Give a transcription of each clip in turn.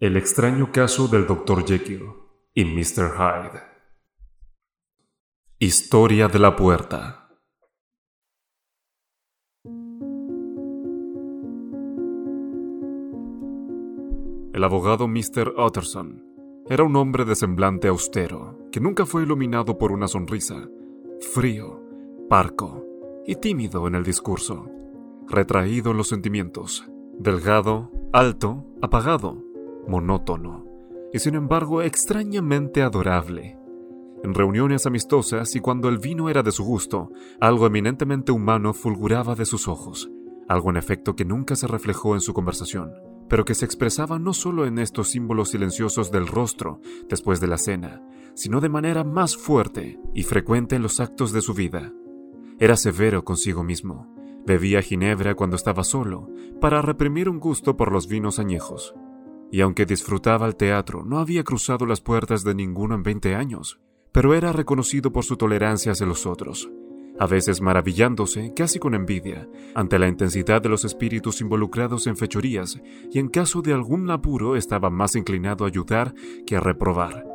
El extraño caso del Dr. Jekyll y Mr. Hyde. Historia de la puerta. El abogado Mr. Utterson era un hombre de semblante austero, que nunca fue iluminado por una sonrisa, frío, parco y tímido en el discurso, retraído en los sentimientos, delgado, alto, apagado, monótono, y sin embargo extrañamente adorable. En reuniones amistosas y cuando el vino era de su gusto, algo eminentemente humano fulguraba de sus ojos, algo en efecto que nunca se reflejó en su conversación, pero que se expresaba no solo en estos símbolos silenciosos del rostro después de la cena, sino de manera más fuerte y frecuente en los actos de su vida. Era severo consigo mismo, bebía ginebra cuando estaba solo, para reprimir un gusto por los vinos añejos, y aunque disfrutaba el teatro, no había cruzado las puertas de ninguno en 20 años, pero era reconocido por su tolerancia hacia los otros, a veces maravillándose, casi con envidia, ante la intensidad de los espíritus involucrados en fechorías, y en caso de algún apuro estaba más inclinado a ayudar que a reprobar.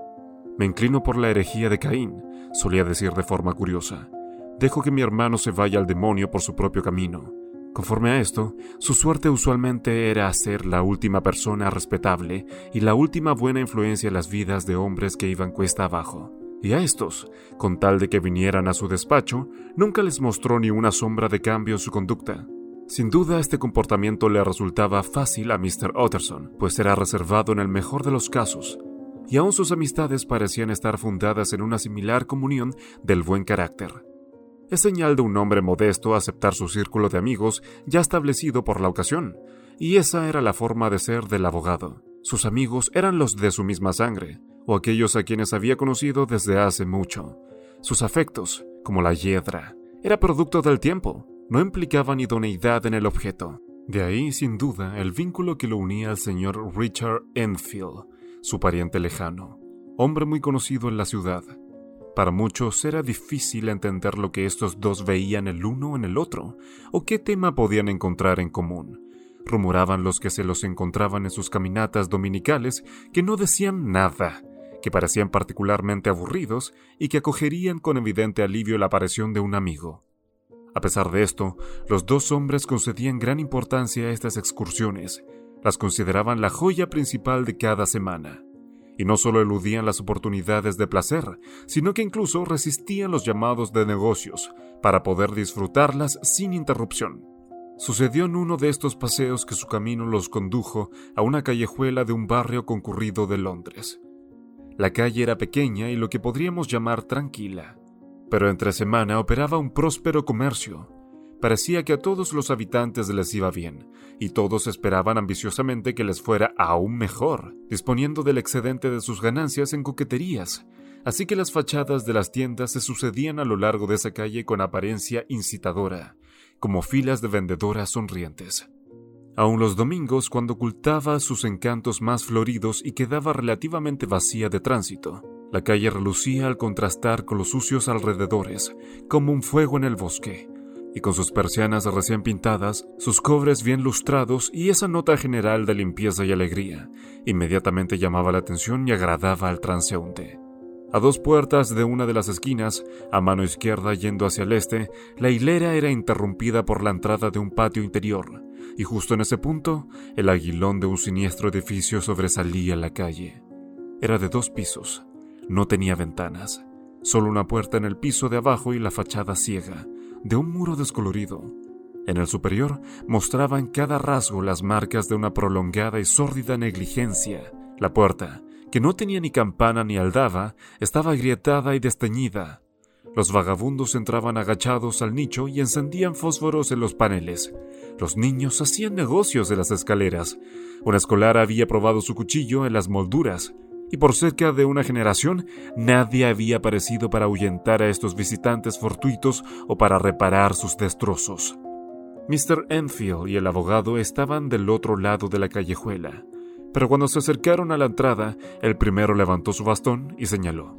Me inclino por la herejía de Caín, solía decir de forma curiosa. Dejo que mi hermano se vaya al demonio por su propio camino. Conforme a esto, su suerte usualmente era ser la última persona respetable y la última buena influencia en las vidas de hombres que iban cuesta abajo. Y a estos, con tal de que vinieran a su despacho, nunca les mostró ni una sombra de cambio en su conducta. Sin duda este comportamiento le resultaba fácil a Mr. Utterson, pues era reservado en el mejor de los casos, y aún sus amistades parecían estar fundadas en una similar comunión del buen carácter. Es señal de un hombre modesto aceptar su círculo de amigos ya establecido por la ocasión, y esa era la forma de ser del abogado. Sus amigos eran los de su misma sangre, o aquellos a quienes había conocido desde hace mucho. Sus afectos, como la hiedra, era producto del tiempo, no implicaban idoneidad en el objeto. De ahí, sin duda, el vínculo que lo unía al señor Richard Enfield, su pariente lejano, hombre muy conocido en la ciudad, para muchos era difícil entender lo que estos dos veían el uno en el otro, o qué tema podían encontrar en común. Rumoraban los que se los encontraban en sus caminatas dominicales que no decían nada, que parecían particularmente aburridos y que acogerían con evidente alivio la aparición de un amigo. A pesar de esto, los dos hombres concedían gran importancia a estas excursiones, las consideraban la joya principal de cada semana y no solo eludían las oportunidades de placer, sino que incluso resistían los llamados de negocios para poder disfrutarlas sin interrupción. Sucedió en uno de estos paseos que su camino los condujo a una callejuela de un barrio concurrido de Londres. La calle era pequeña y lo que podríamos llamar tranquila, pero entre semana operaba un próspero comercio, Parecía que a todos los habitantes les iba bien, y todos esperaban ambiciosamente que les fuera aún mejor, disponiendo del excedente de sus ganancias en coqueterías, así que las fachadas de las tiendas se sucedían a lo largo de esa calle con apariencia incitadora, como filas de vendedoras sonrientes. Aun los domingos, cuando ocultaba sus encantos más floridos y quedaba relativamente vacía de tránsito, la calle relucía al contrastar con los sucios alrededores, como un fuego en el bosque, y con sus persianas recién pintadas, sus cobres bien lustrados y esa nota general de limpieza y alegría, inmediatamente llamaba la atención y agradaba al transeúnte. A dos puertas de una de las esquinas, a mano izquierda yendo hacia el este, la hilera era interrumpida por la entrada de un patio interior, y justo en ese punto, el aguilón de un siniestro edificio sobresalía en la calle. Era de dos pisos, no tenía ventanas, solo una puerta en el piso de abajo y la fachada ciega, de un muro descolorido. En el superior mostraba en cada rasgo las marcas de una prolongada y sórdida negligencia. La puerta, que no tenía ni campana ni aldaba, estaba agrietada y desteñida. Los vagabundos entraban agachados al nicho y encendían fósforos en los paneles. Los niños hacían negocios de las escaleras. Un escolar había probado su cuchillo en las molduras y por cerca de una generación nadie había aparecido para ahuyentar a estos visitantes fortuitos o para reparar sus destrozos. Mr. Enfield y el abogado estaban del otro lado de la callejuela, pero cuando se acercaron a la entrada, el primero levantó su bastón y señaló.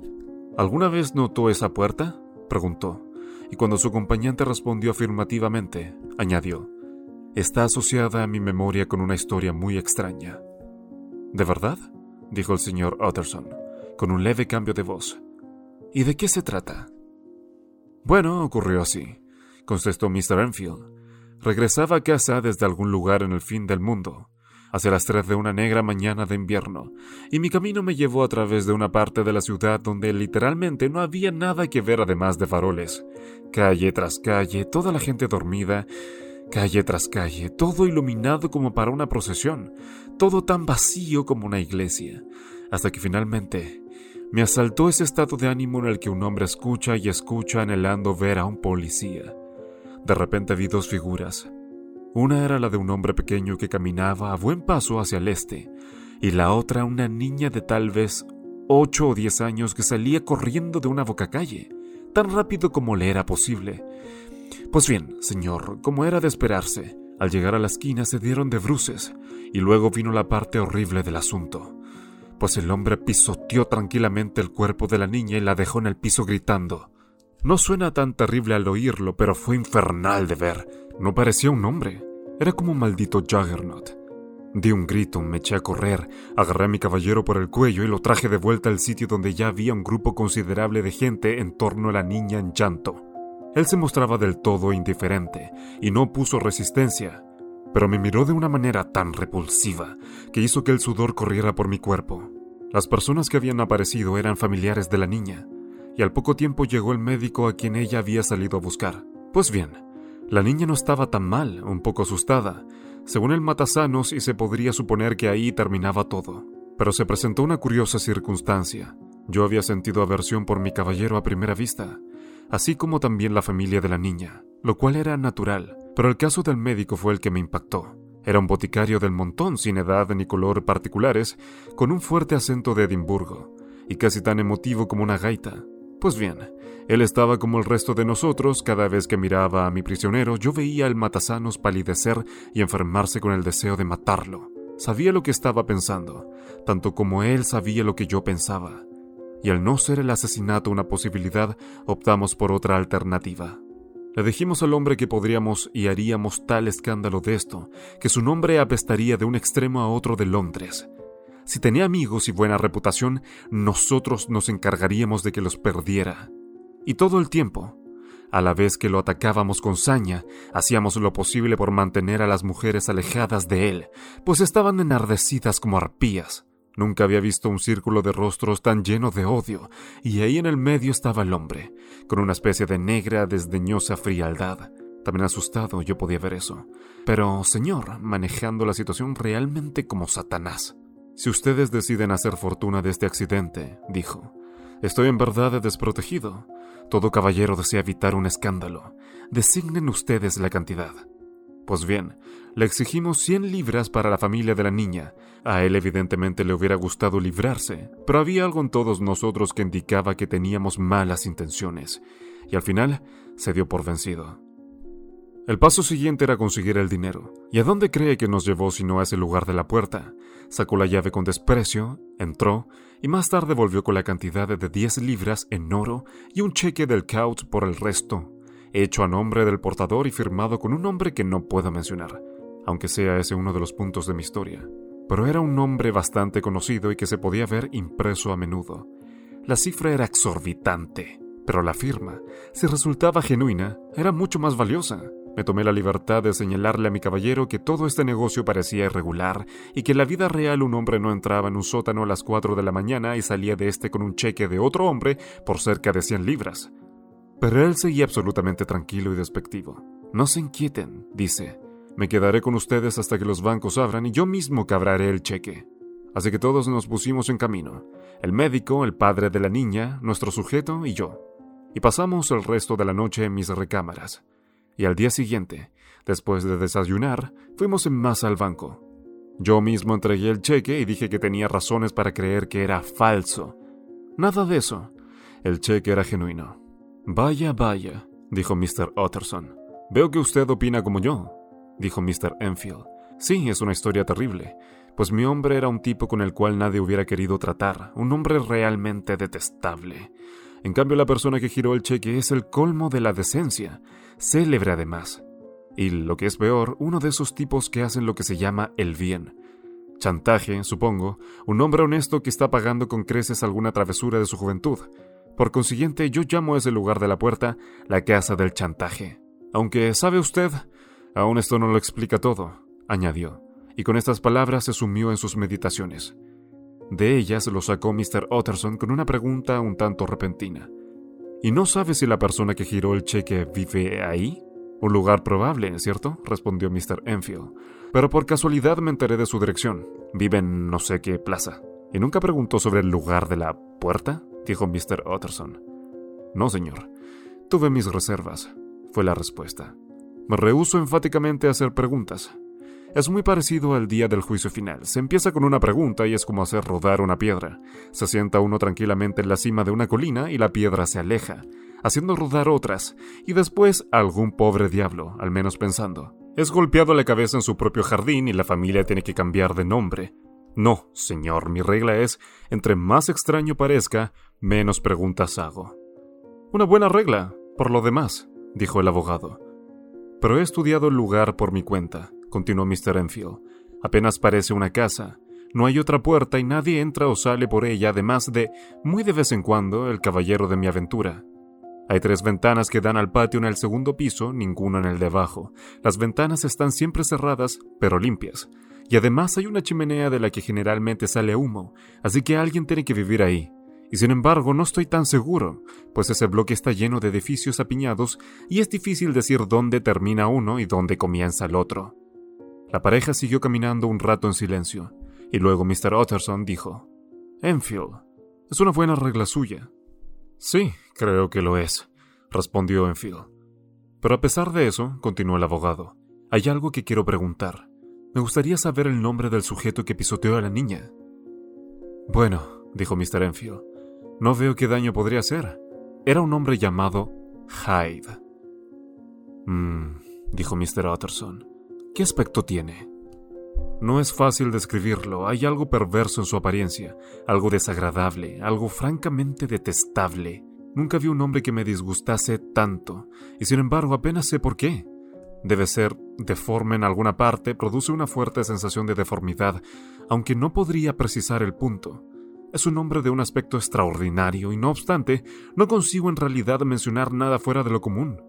¿Alguna vez notó esa puerta? preguntó, y cuando su acompañante respondió afirmativamente, añadió, Está asociada a mi memoria con una historia muy extraña. ¿De verdad? Dijo el señor Utterson, con un leve cambio de voz. ¿Y de qué se trata? Bueno, ocurrió así, contestó Mr. Enfield. Regresaba a casa desde algún lugar en el fin del mundo, hacia las tres de una negra mañana de invierno, y mi camino me llevó a través de una parte de la ciudad donde literalmente no había nada que ver además de faroles. Calle tras calle, toda la gente dormida, calle tras calle, todo iluminado como para una procesión, todo tan vacío como una iglesia, hasta que finalmente me asaltó ese estado de ánimo en el que un hombre escucha y escucha anhelando ver a un policía. De repente vi dos figuras. Una era la de un hombre pequeño que caminaba a buen paso hacia el este, y la otra una niña de tal vez ocho o diez años que salía corriendo de una bocacalle, tan rápido como le era posible, pues bien, señor, como era de esperarse, al llegar a la esquina se dieron de bruces, y luego vino la parte horrible del asunto, pues el hombre pisoteó tranquilamente el cuerpo de la niña y la dejó en el piso gritando. No suena tan terrible al oírlo, pero fue infernal de ver. No parecía un hombre, era como un maldito Juggernaut. Di un grito, me eché a correr, agarré a mi caballero por el cuello y lo traje de vuelta al sitio donde ya había un grupo considerable de gente en torno a la niña en llanto. Él se mostraba del todo indiferente y no puso resistencia, pero me miró de una manera tan repulsiva que hizo que el sudor corriera por mi cuerpo. Las personas que habían aparecido eran familiares de la niña, y al poco tiempo llegó el médico a quien ella había salido a buscar. Pues bien, la niña no estaba tan mal, un poco asustada, según el matasanos y se podría suponer que ahí terminaba todo. Pero se presentó una curiosa circunstancia. Yo había sentido aversión por mi caballero a primera vista, así como también la familia de la niña, lo cual era natural, pero el caso del médico fue el que me impactó. Era un boticario del montón, sin edad ni color particulares, con un fuerte acento de Edimburgo, y casi tan emotivo como una gaita. Pues bien, él estaba como el resto de nosotros, cada vez que miraba a mi prisionero yo veía al matasanos palidecer y enfermarse con el deseo de matarlo. Sabía lo que estaba pensando, tanto como él sabía lo que yo pensaba y al no ser el asesinato una posibilidad, optamos por otra alternativa. Le dijimos al hombre que podríamos y haríamos tal escándalo de esto, que su nombre apestaría de un extremo a otro de Londres. Si tenía amigos y buena reputación, nosotros nos encargaríamos de que los perdiera. Y todo el tiempo, a la vez que lo atacábamos con saña, hacíamos lo posible por mantener a las mujeres alejadas de él, pues estaban enardecidas como arpías. Nunca había visto un círculo de rostros tan lleno de odio, y ahí en el medio estaba el hombre, con una especie de negra, desdeñosa frialdad. También asustado yo podía ver eso. Pero, señor, manejando la situación realmente como Satanás. Si ustedes deciden hacer fortuna de este accidente, dijo, estoy en verdad desprotegido. Todo caballero desea evitar un escándalo. Designen ustedes la cantidad. Pues bien, le exigimos 100 libras para la familia de la niña. A él evidentemente le hubiera gustado librarse, pero había algo en todos nosotros que indicaba que teníamos malas intenciones, y al final se dio por vencido. El paso siguiente era conseguir el dinero. ¿Y a dónde cree que nos llevó si no a ese lugar de la puerta? Sacó la llave con desprecio, entró y más tarde volvió con la cantidad de 10 libras en oro y un cheque del couch por el resto hecho a nombre del portador y firmado con un nombre que no puedo mencionar, aunque sea ese uno de los puntos de mi historia. Pero era un nombre bastante conocido y que se podía ver impreso a menudo. La cifra era exorbitante, pero la firma, si resultaba genuina, era mucho más valiosa. Me tomé la libertad de señalarle a mi caballero que todo este negocio parecía irregular y que en la vida real un hombre no entraba en un sótano a las 4 de la mañana y salía de este con un cheque de otro hombre por cerca de 100 libras. Pero él seguía absolutamente tranquilo y despectivo. No se inquieten, dice. Me quedaré con ustedes hasta que los bancos abran y yo mismo cabraré el cheque. Así que todos nos pusimos en camino. El médico, el padre de la niña, nuestro sujeto y yo. Y pasamos el resto de la noche en mis recámaras. Y al día siguiente, después de desayunar, fuimos en masa al banco. Yo mismo entregué el cheque y dije que tenía razones para creer que era falso. Nada de eso. El cheque era genuino. Vaya, vaya, dijo Mr. Utterson. Veo que usted opina como yo, dijo Mr. Enfield. Sí, es una historia terrible, pues mi hombre era un tipo con el cual nadie hubiera querido tratar, un hombre realmente detestable. En cambio, la persona que giró el cheque es el colmo de la decencia, célebre además. Y lo que es peor, uno de esos tipos que hacen lo que se llama el bien. Chantaje, supongo, un hombre honesto que está pagando con creces alguna travesura de su juventud. Por consiguiente, yo llamo a ese lugar de la puerta la casa del chantaje. Aunque, ¿sabe usted? Aún esto no lo explica todo, añadió, y con estas palabras se sumió en sus meditaciones. De ellas lo sacó Mr. Utterson con una pregunta un tanto repentina. ¿Y no sabe si la persona que giró el cheque vive ahí? Un lugar probable, ¿cierto? respondió Mr. Enfield. Pero por casualidad me enteré de su dirección. Vive en no sé qué plaza. ¿Y nunca preguntó sobre el lugar de la puerta? dijo Mr. Utterson. No, señor. Tuve mis reservas, fue la respuesta. Me rehuso enfáticamente a hacer preguntas. Es muy parecido al día del juicio final. Se empieza con una pregunta y es como hacer rodar una piedra. Se sienta uno tranquilamente en la cima de una colina y la piedra se aleja, haciendo rodar otras, y después algún pobre diablo, al menos pensando, es golpeado la cabeza en su propio jardín y la familia tiene que cambiar de nombre. No, señor, mi regla es, entre más extraño parezca, menos preguntas hago. Una buena regla, por lo demás, dijo el abogado. Pero he estudiado el lugar por mi cuenta continuó Mr. Enfield. Apenas parece una casa. No hay otra puerta y nadie entra o sale por ella, además de, muy de vez en cuando, el caballero de mi aventura. Hay tres ventanas que dan al patio en el segundo piso, ninguno en el de abajo. Las ventanas están siempre cerradas, pero limpias. Y además hay una chimenea de la que generalmente sale humo, así que alguien tiene que vivir ahí. Y sin embargo no estoy tan seguro, pues ese bloque está lleno de edificios apiñados y es difícil decir dónde termina uno y dónde comienza el otro. La pareja siguió caminando un rato en silencio, y luego Mr. Utterson dijo, Enfield, es una buena regla suya. Sí, creo que lo es, respondió Enfield. Pero a pesar de eso, continuó el abogado, hay algo que quiero preguntar. Me gustaría saber el nombre del sujeto que pisoteó a la niña. Bueno, dijo Mr. Enfield, no veo qué daño podría hacer. Era un hombre llamado Hyde. Mmm, dijo Mr. Utterson. ¿Qué aspecto tiene? No es fácil describirlo, hay algo perverso en su apariencia, algo desagradable, algo francamente detestable. Nunca vi un hombre que me disgustase tanto, y sin embargo apenas sé por qué. Debe ser deforme en alguna parte, produce una fuerte sensación de deformidad, aunque no podría precisar el punto. Es un hombre de un aspecto extraordinario y no obstante, no consigo en realidad mencionar nada fuera de lo común.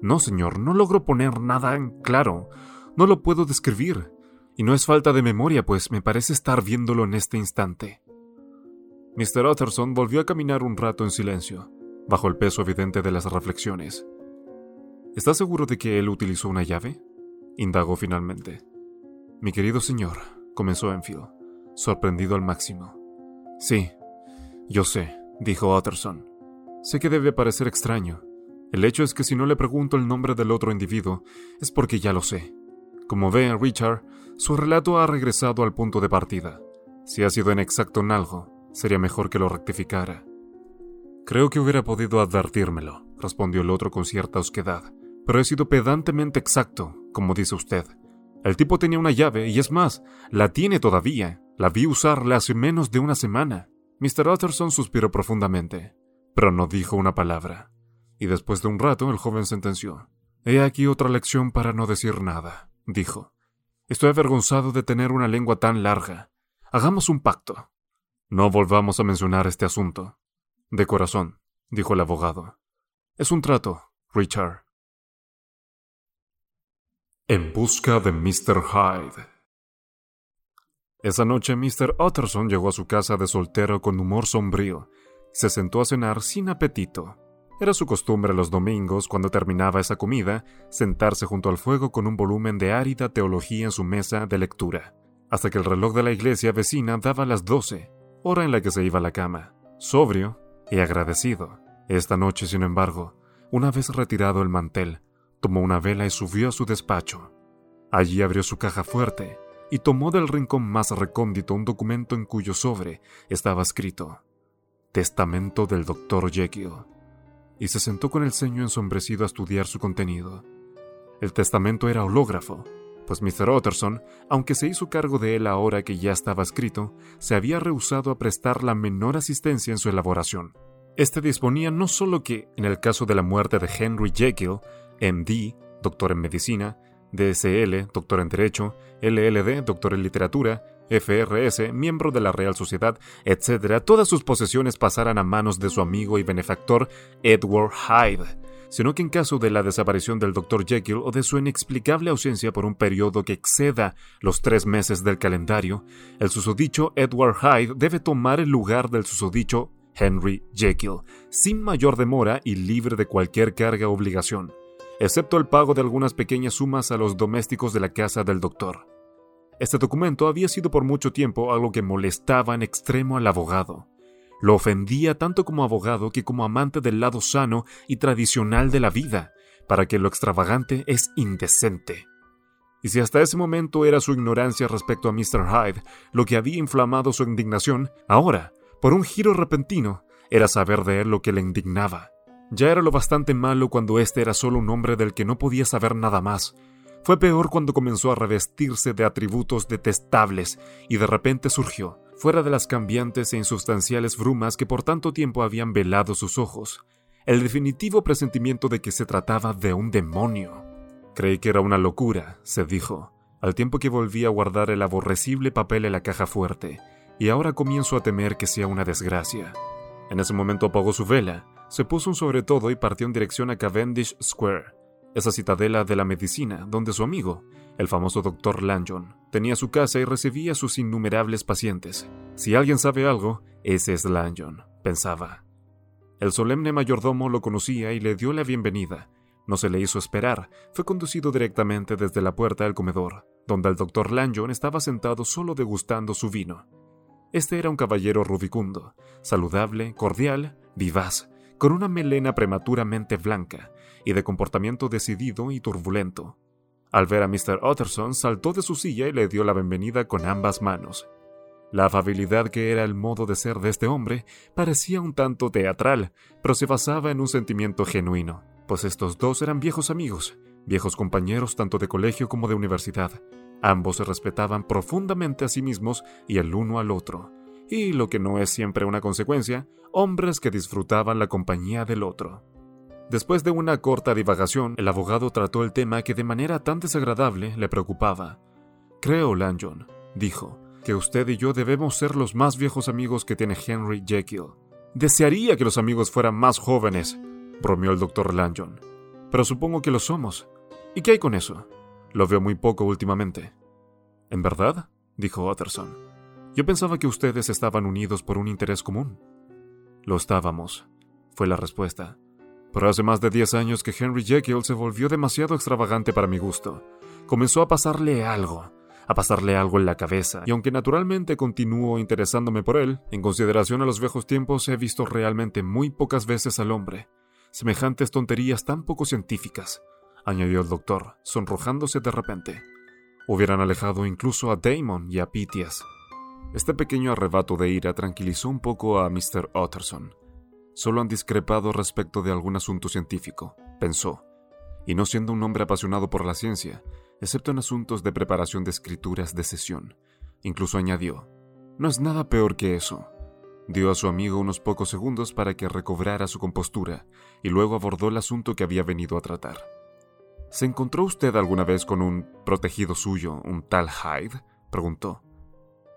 No, señor, no logro poner nada en claro. No lo puedo describir, y no es falta de memoria, pues me parece estar viéndolo en este instante. Mr. Utterson volvió a caminar un rato en silencio, bajo el peso evidente de las reflexiones. ¿Está seguro de que él utilizó una llave? indagó finalmente. Mi querido señor, comenzó Enfield, sorprendido al máximo. Sí, yo sé, dijo Utterson. Sé que debe parecer extraño. El hecho es que si no le pregunto el nombre del otro individuo, es porque ya lo sé. Como ve Richard, su relato ha regresado al punto de partida. Si ha sido inexacto en algo, sería mejor que lo rectificara. Creo que hubiera podido advertírmelo, respondió el otro con cierta osquedad, pero he sido pedantemente exacto, como dice usted. El tipo tenía una llave, y es más, la tiene todavía. La vi usarla hace menos de una semana. Mr. Utterson suspiró profundamente, pero no dijo una palabra. Y después de un rato el joven sentenció. He aquí otra lección para no decir nada dijo. Estoy avergonzado de tener una lengua tan larga. Hagamos un pacto. No volvamos a mencionar este asunto. De corazón, dijo el abogado. Es un trato, Richard. En busca de Mr. Hyde. Esa noche Mr. Utterson llegó a su casa de soltero con humor sombrío. Se sentó a cenar sin apetito. Era su costumbre los domingos, cuando terminaba esa comida, sentarse junto al fuego con un volumen de árida teología en su mesa de lectura, hasta que el reloj de la iglesia vecina daba las doce, hora en la que se iba a la cama, sobrio y agradecido. Esta noche, sin embargo, una vez retirado el mantel, tomó una vela y subió a su despacho. Allí abrió su caja fuerte y tomó del rincón más recóndito un documento en cuyo sobre estaba escrito Testamento del Dr. Jekyll y se sentó con el ceño ensombrecido a estudiar su contenido. El testamento era hológrafo, pues Mr. Utterson, aunque se hizo cargo de él ahora que ya estaba escrito, se había rehusado a prestar la menor asistencia en su elaboración. Este disponía no solo que, en el caso de la muerte de Henry Jekyll, MD, doctor en medicina, DSL, doctor en Derecho, LLD, doctor en Literatura, FRS, miembro de la Real Sociedad, etc., todas sus posesiones pasaran a manos de su amigo y benefactor Edward Hyde, sino que en caso de la desaparición del Dr. Jekyll o de su inexplicable ausencia por un periodo que exceda los tres meses del calendario, el susodicho Edward Hyde debe tomar el lugar del susodicho Henry Jekyll, sin mayor demora y libre de cualquier carga o obligación, excepto el pago de algunas pequeñas sumas a los domésticos de la casa del doctor. Este documento había sido por mucho tiempo algo que molestaba en extremo al abogado. Lo ofendía tanto como abogado que como amante del lado sano y tradicional de la vida, para que lo extravagante es indecente. Y si hasta ese momento era su ignorancia respecto a Mr. Hyde lo que había inflamado su indignación, ahora, por un giro repentino, era saber de él lo que le indignaba. Ya era lo bastante malo cuando éste era solo un hombre del que no podía saber nada más. Fue peor cuando comenzó a revestirse de atributos detestables y de repente surgió, fuera de las cambiantes e insustanciales brumas que por tanto tiempo habían velado sus ojos, el definitivo presentimiento de que se trataba de un demonio. Creí que era una locura, se dijo, al tiempo que volvía a guardar el aborrecible papel en la caja fuerte, y ahora comienzo a temer que sea una desgracia. En ese momento apagó su vela, se puso un sobre todo y partió en dirección a Cavendish Square, esa citadela de la medicina donde su amigo, el famoso doctor Lanyon, tenía su casa y recibía sus innumerables pacientes. Si alguien sabe algo, ese es Lanyon, pensaba. El solemne mayordomo lo conocía y le dio la bienvenida. No se le hizo esperar, fue conducido directamente desde la puerta del comedor, donde el doctor Lanyon estaba sentado solo degustando su vino. Este era un caballero rubicundo, saludable, cordial, vivaz, con una melena prematuramente blanca y de comportamiento decidido y turbulento. Al ver a Mr. Utterson, saltó de su silla y le dio la bienvenida con ambas manos. La afabilidad que era el modo de ser de este hombre parecía un tanto teatral, pero se basaba en un sentimiento genuino, pues estos dos eran viejos amigos, viejos compañeros tanto de colegio como de universidad. Ambos se respetaban profundamente a sí mismos y el uno al otro, y lo que no es siempre una consecuencia, hombres que disfrutaban la compañía del otro. Después de una corta divagación, el abogado trató el tema que de manera tan desagradable le preocupaba. Creo, Lanyon, dijo, que usted y yo debemos ser los más viejos amigos que tiene Henry Jekyll. Desearía que los amigos fueran más jóvenes, bromeó el doctor Lanyon. Pero supongo que lo somos. ¿Y qué hay con eso? Lo veo muy poco últimamente. ¿En verdad? dijo Utterson. Yo pensaba que ustedes estaban unidos por un interés común. Lo estábamos, fue la respuesta. Pero hace más de diez años que Henry Jekyll se volvió demasiado extravagante para mi gusto. Comenzó a pasarle algo, a pasarle algo en la cabeza, y aunque naturalmente continúo interesándome por él, en consideración a los viejos tiempos he visto realmente muy pocas veces al hombre. Semejantes tonterías tan poco científicas, añadió el doctor, sonrojándose de repente. Hubieran alejado incluso a Damon y a Pitias. Este pequeño arrebato de ira tranquilizó un poco a Mr. Utterson. Solo han discrepado respecto de algún asunto científico, pensó, y no siendo un hombre apasionado por la ciencia, excepto en asuntos de preparación de escrituras de sesión. Incluso añadió, no es nada peor que eso. Dio a su amigo unos pocos segundos para que recobrara su compostura y luego abordó el asunto que había venido a tratar. ¿Se encontró usted alguna vez con un protegido suyo, un tal Hyde? preguntó.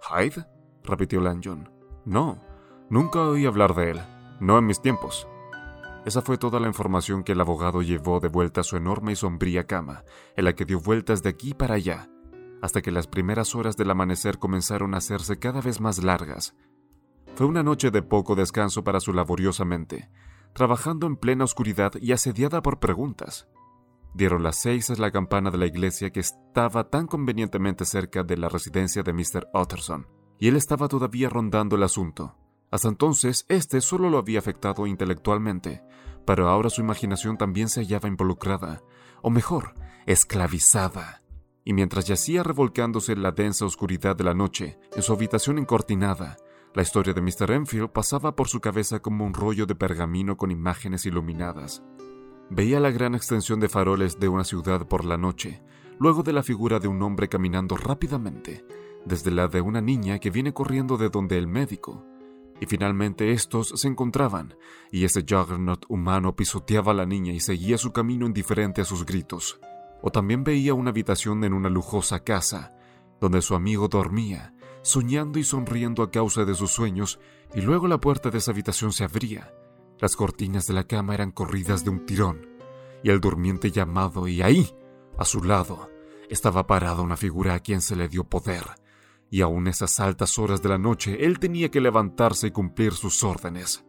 ¿Hyde? repitió Lanyon. No, nunca oí hablar de él, no en mis tiempos. Esa fue toda la información que el abogado llevó de vuelta a su enorme y sombría cama, en la que dio vueltas de aquí para allá, hasta que las primeras horas del amanecer comenzaron a hacerse cada vez más largas. Fue una noche de poco descanso para su laboriosa mente, trabajando en plena oscuridad y asediada por preguntas. Dieron las seis a la campana de la iglesia que estaba tan convenientemente cerca de la residencia de Mr. Utterson, y él estaba todavía rondando el asunto. Hasta entonces, este solo lo había afectado intelectualmente, pero ahora su imaginación también se hallaba involucrada, o mejor, esclavizada. Y mientras yacía revolcándose en la densa oscuridad de la noche, en su habitación encortinada, la historia de Mr. Enfield pasaba por su cabeza como un rollo de pergamino con imágenes iluminadas. Veía la gran extensión de faroles de una ciudad por la noche, luego de la figura de un hombre caminando rápidamente, desde la de una niña que viene corriendo de donde el médico, y finalmente estos se encontraban, y ese juggernaut humano pisoteaba a la niña y seguía su camino indiferente a sus gritos. O también veía una habitación en una lujosa casa, donde su amigo dormía, soñando y sonriendo a causa de sus sueños, y luego la puerta de esa habitación se abría. Las cortinas de la cama eran corridas de un tirón, y el durmiente llamado, y ahí, a su lado, estaba parada una figura a quien se le dio poder, y aún esas altas horas de la noche él tenía que levantarse y cumplir sus órdenes.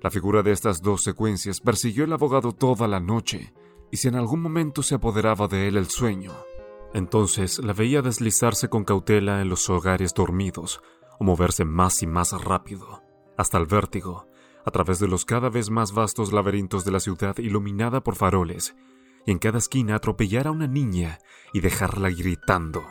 La figura de estas dos secuencias persiguió al abogado toda la noche, y si en algún momento se apoderaba de él el sueño, entonces la veía deslizarse con cautela en los hogares dormidos, o moverse más y más rápido, hasta el vértigo, a través de los cada vez más vastos laberintos de la ciudad iluminada por faroles, y en cada esquina atropellar a una niña y dejarla gritando.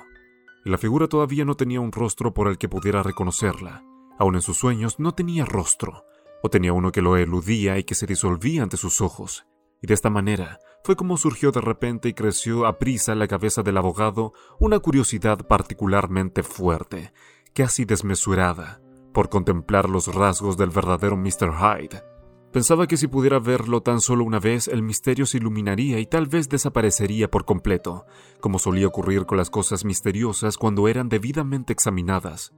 La figura todavía no tenía un rostro por el que pudiera reconocerla. Aun en sus sueños no tenía rostro, o tenía uno que lo eludía y que se disolvía ante sus ojos. Y de esta manera fue como surgió de repente y creció a prisa en la cabeza del abogado una curiosidad particularmente fuerte, casi desmesurada, por contemplar los rasgos del verdadero Mr. Hyde. Pensaba que si pudiera verlo tan solo una vez, el misterio se iluminaría y tal vez desaparecería por completo, como solía ocurrir con las cosas misteriosas cuando eran debidamente examinadas.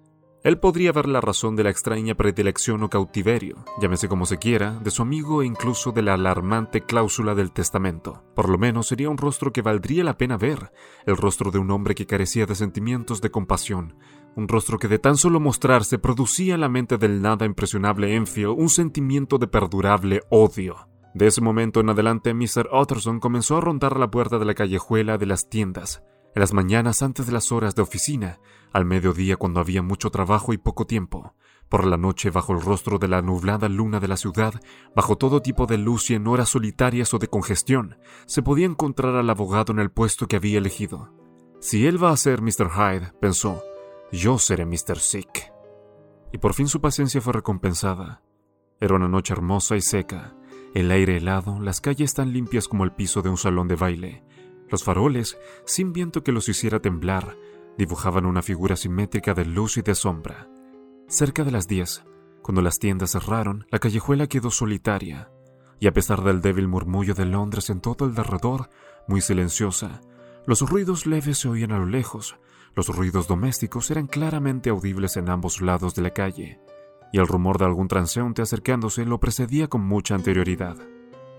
Él podría ver la razón de la extraña predilección o cautiverio, llámese como se quiera, de su amigo e incluso de la alarmante cláusula del testamento. Por lo menos sería un rostro que valdría la pena ver, el rostro de un hombre que carecía de sentimientos de compasión, un rostro que de tan solo mostrarse producía en la mente del nada impresionable Enfield un sentimiento de perdurable odio. De ese momento en adelante, Mr. Utterson comenzó a rondar la puerta de la callejuela de las tiendas, en las mañanas antes de las horas de oficina, al mediodía cuando había mucho trabajo y poco tiempo, por la noche bajo el rostro de la nublada luna de la ciudad, bajo todo tipo de luz y en horas solitarias o de congestión, se podía encontrar al abogado en el puesto que había elegido. Si él va a ser Mr. Hyde, pensó, yo seré Mr. Sick. Y por fin su paciencia fue recompensada. Era una noche hermosa y seca, el aire helado, las calles tan limpias como el piso de un salón de baile, los faroles, sin viento que los hiciera temblar, dibujaban una figura simétrica de luz y de sombra. Cerca de las diez, cuando las tiendas cerraron, la callejuela quedó solitaria, y a pesar del débil murmullo de Londres en todo el derredor, muy silenciosa, los ruidos leves se oían a lo lejos, los ruidos domésticos eran claramente audibles en ambos lados de la calle, y el rumor de algún transeúnte acercándose lo precedía con mucha anterioridad.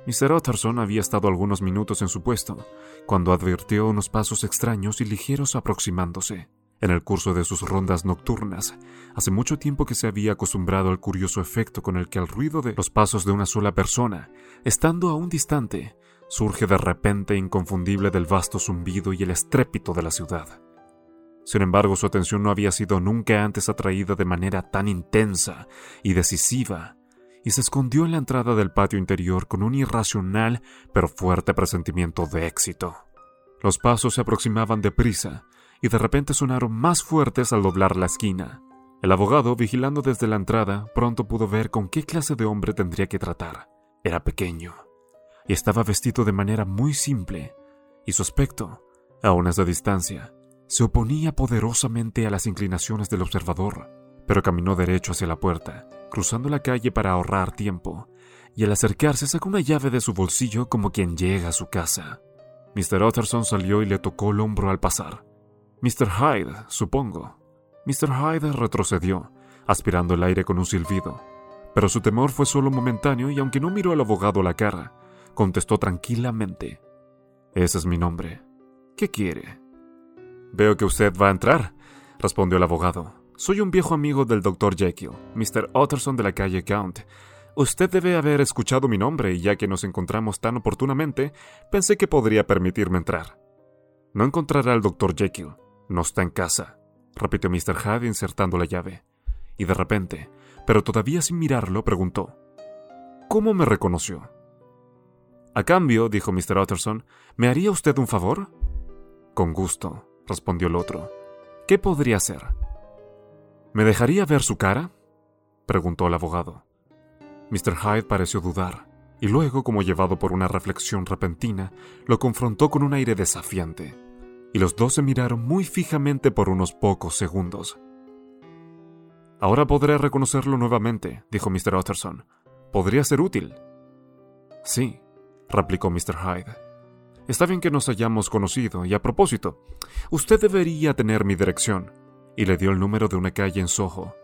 Mr. Utterson había estado algunos minutos en su puesto, cuando advirtió unos pasos extraños y ligeros aproximándose. En el curso de sus rondas nocturnas, hace mucho tiempo que se había acostumbrado al curioso efecto con el que el ruido de los pasos de una sola persona, estando aún distante, surge de repente inconfundible del vasto zumbido y el estrépito de la ciudad. Sin embargo, su atención no había sido nunca antes atraída de manera tan intensa y decisiva y se escondió en la entrada del patio interior con un irracional pero fuerte presentimiento de éxito. Los pasos se aproximaban deprisa y de repente sonaron más fuertes al doblar la esquina. El abogado, vigilando desde la entrada, pronto pudo ver con qué clase de hombre tendría que tratar. Era pequeño y estaba vestido de manera muy simple, y su aspecto, aun a esa distancia, se oponía poderosamente a las inclinaciones del observador, pero caminó derecho hacia la puerta cruzando la calle para ahorrar tiempo, y al acercarse sacó una llave de su bolsillo como quien llega a su casa. Mr. Utterson salió y le tocó el hombro al pasar. Mr. Hyde, supongo. Mr. Hyde retrocedió, aspirando el aire con un silbido. Pero su temor fue solo momentáneo y aunque no miró al abogado a la cara, contestó tranquilamente. Ese es mi nombre. ¿Qué quiere? Veo que usted va a entrar, respondió el abogado. Soy un viejo amigo del Dr. Jekyll, Mr. Utterson de la calle Count. Usted debe haber escuchado mi nombre y ya que nos encontramos tan oportunamente, pensé que podría permitirme entrar. No encontrará al Dr. Jekyll. No está en casa, repitió Mr. Hyde insertando la llave. Y de repente, pero todavía sin mirarlo, preguntó: ¿Cómo me reconoció? A cambio, dijo Mr. Utterson, ¿me haría usted un favor? Con gusto, respondió el otro. ¿Qué podría hacer? ¿Me dejaría ver su cara? preguntó el abogado. Mr. Hyde pareció dudar, y luego, como llevado por una reflexión repentina, lo confrontó con un aire desafiante, y los dos se miraron muy fijamente por unos pocos segundos. Ahora podré reconocerlo nuevamente, dijo Mr. Utterson. Podría ser útil. Sí, replicó Mr. Hyde. Está bien que nos hayamos conocido, y a propósito, usted debería tener mi dirección y le dio el número de una calle en Soho.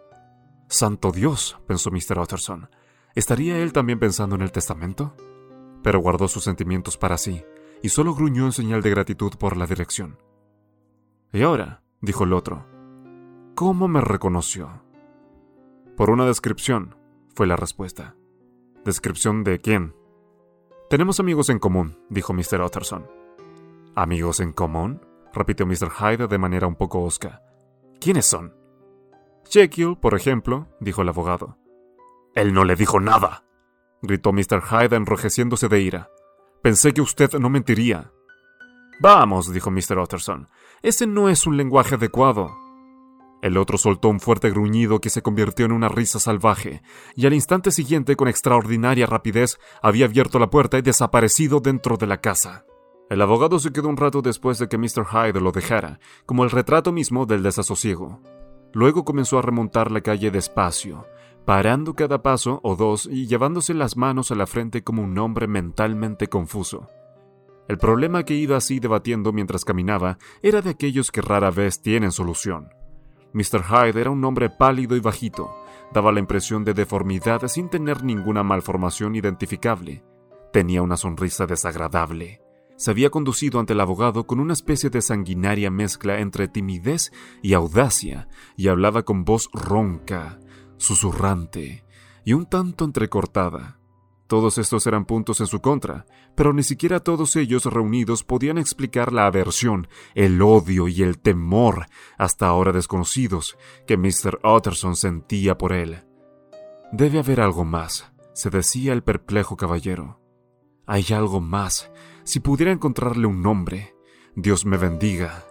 Santo Dios, pensó Mr. Utterson. ¿Estaría él también pensando en el testamento? Pero guardó sus sentimientos para sí y solo gruñó en señal de gratitud por la dirección. Y ahora, dijo el otro, ¿cómo me reconoció? Por una descripción, fue la respuesta. ¿Descripción de quién? Tenemos amigos en común, dijo Mr. Utterson. ¿Amigos en común? repitió Mr. Hyde de manera un poco osca. ¿Quiénes son? Jekyll, por ejemplo, dijo el abogado. Él no le dijo nada, gritó Mr. Hyde enrojeciéndose de ira. Pensé que usted no mentiría. Vamos, dijo Mr. Utterson, ese no es un lenguaje adecuado. El otro soltó un fuerte gruñido que se convirtió en una risa salvaje, y al instante siguiente, con extraordinaria rapidez, había abierto la puerta y desaparecido dentro de la casa. El abogado se quedó un rato después de que Mr. Hyde lo dejara, como el retrato mismo del desasosiego. Luego comenzó a remontar la calle despacio, parando cada paso o dos y llevándose las manos a la frente como un hombre mentalmente confuso. El problema que iba así debatiendo mientras caminaba era de aquellos que rara vez tienen solución. Mr. Hyde era un hombre pálido y bajito, daba la impresión de deformidad sin tener ninguna malformación identificable. Tenía una sonrisa desagradable. Se había conducido ante el abogado con una especie de sanguinaria mezcla entre timidez y audacia, y hablaba con voz ronca, susurrante y un tanto entrecortada. Todos estos eran puntos en su contra, pero ni siquiera todos ellos reunidos podían explicar la aversión, el odio y el temor, hasta ahora desconocidos, que Mr. Utterson sentía por él. Debe haber algo más, se decía el perplejo caballero. Hay algo más. Si pudiera encontrarle un nombre. Dios me bendiga.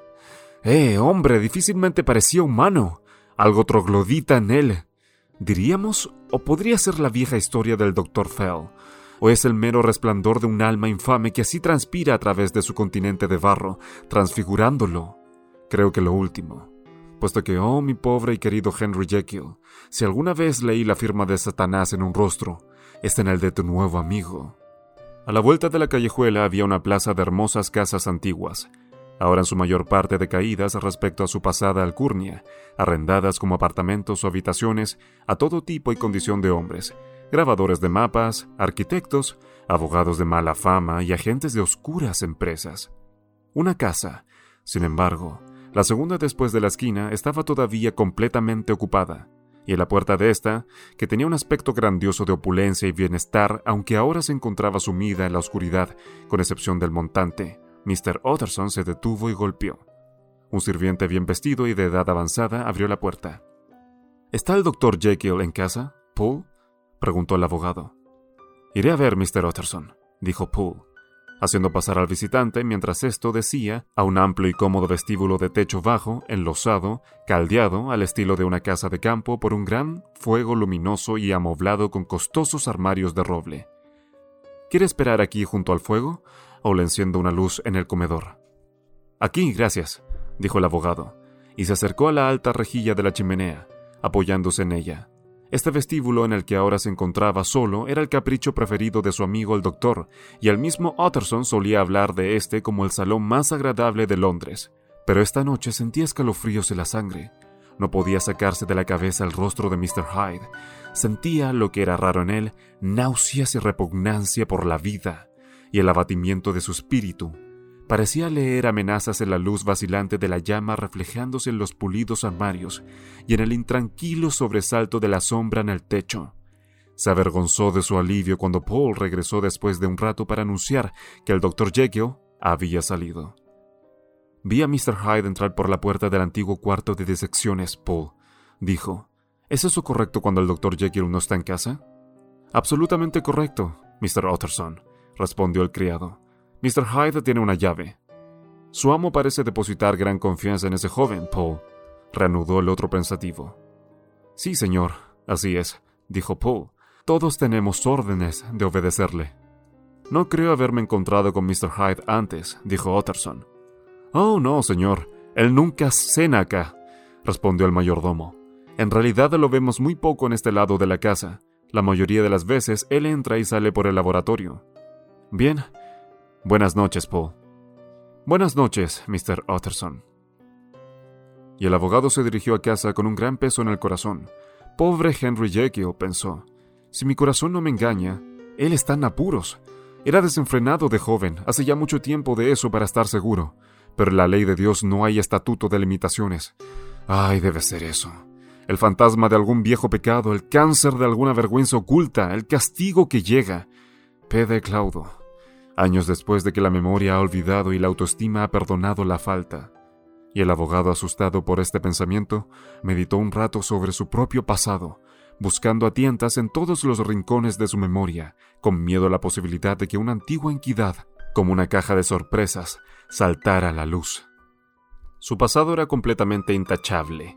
Eh, hombre, difícilmente parecía humano. Algo troglodita en él. ¿Diríamos? ¿O podría ser la vieja historia del Dr. Fell? ¿O es el mero resplandor de un alma infame que así transpira a través de su continente de barro, transfigurándolo? Creo que lo último. Puesto que, oh mi pobre y querido Henry Jekyll, si alguna vez leí la firma de Satanás en un rostro, está en el de tu nuevo amigo. A la vuelta de la callejuela había una plaza de hermosas casas antiguas, ahora en su mayor parte decaídas respecto a su pasada alcurnia, arrendadas como apartamentos o habitaciones a todo tipo y condición de hombres, grabadores de mapas, arquitectos, abogados de mala fama y agentes de oscuras empresas. Una casa, sin embargo, la segunda después de la esquina estaba todavía completamente ocupada, y en la puerta de esta, que tenía un aspecto grandioso de opulencia y bienestar, aunque ahora se encontraba sumida en la oscuridad, con excepción del montante, Mr. Utterson se detuvo y golpeó. Un sirviente bien vestido y de edad avanzada abrió la puerta. ¿Está el doctor Jekyll en casa, Poole? preguntó el abogado. Iré a ver, Mr. Utterson, dijo Poole, haciendo pasar al visitante mientras esto decía a un amplio y cómodo vestíbulo de techo bajo, enlosado, caldeado al estilo de una casa de campo por un gran fuego luminoso y amoblado con costosos armarios de roble. ¿Quiere esperar aquí junto al fuego? O le enciendo una luz en el comedor. Aquí, gracias, dijo el abogado, y se acercó a la alta rejilla de la chimenea, apoyándose en ella. Este vestíbulo en el que ahora se encontraba solo era el capricho preferido de su amigo el doctor, y el mismo Utterson solía hablar de este como el salón más agradable de Londres. Pero esta noche sentía escalofríos en la sangre. No podía sacarse de la cabeza el rostro de Mr. Hyde. Sentía, lo que era raro en él, náuseas y repugnancia por la vida y el abatimiento de su espíritu. Parecía leer amenazas en la luz vacilante de la llama reflejándose en los pulidos armarios y en el intranquilo sobresalto de la sombra en el techo. Se avergonzó de su alivio cuando Paul regresó después de un rato para anunciar que el Dr. Jekyll había salido. Vi a Mr. Hyde entrar por la puerta del antiguo cuarto de disecciones, Paul, dijo. ¿Es eso correcto cuando el Dr. Jekyll no está en casa? Absolutamente correcto, Mr. Utterson respondió el criado. Mr. Hyde tiene una llave. Su amo parece depositar gran confianza en ese joven, Paul, reanudó el otro pensativo. Sí, señor, así es, dijo Paul. Todos tenemos órdenes de obedecerle. No creo haberme encontrado con Mr. Hyde antes, dijo Utterson. Oh, no, señor. Él nunca cena acá, respondió el mayordomo. En realidad lo vemos muy poco en este lado de la casa. La mayoría de las veces él entra y sale por el laboratorio. Bien. Buenas noches, Paul. Buenas noches, Mr. Utterson. y el abogado se dirigió a casa con un gran peso en el corazón. Pobre Henry Jekyll, pensó. Si mi corazón no me engaña, él está en apuros. Era desenfrenado de joven, hace ya mucho tiempo de eso para estar seguro. Pero en la ley de Dios no hay estatuto de limitaciones. Ay, debe ser eso. El fantasma de algún viejo pecado, el cáncer de alguna vergüenza oculta, el castigo que llega. Pede Claudo. Años después de que la memoria ha olvidado y la autoestima ha perdonado la falta. Y el abogado, asustado por este pensamiento, meditó un rato sobre su propio pasado, buscando a tientas en todos los rincones de su memoria, con miedo a la posibilidad de que una antigua entidad, como una caja de sorpresas, saltara a la luz. Su pasado era completamente intachable.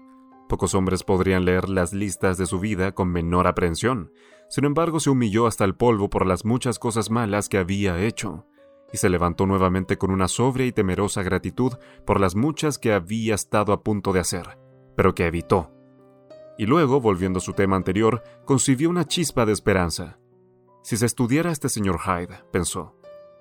Pocos hombres podrían leer las listas de su vida con menor aprehensión. Sin embargo, se humilló hasta el polvo por las muchas cosas malas que había hecho y se levantó nuevamente con una sobria y temerosa gratitud por las muchas que había estado a punto de hacer, pero que evitó. Y luego, volviendo a su tema anterior, concibió una chispa de esperanza. Si se estudiara a este señor Hyde, pensó,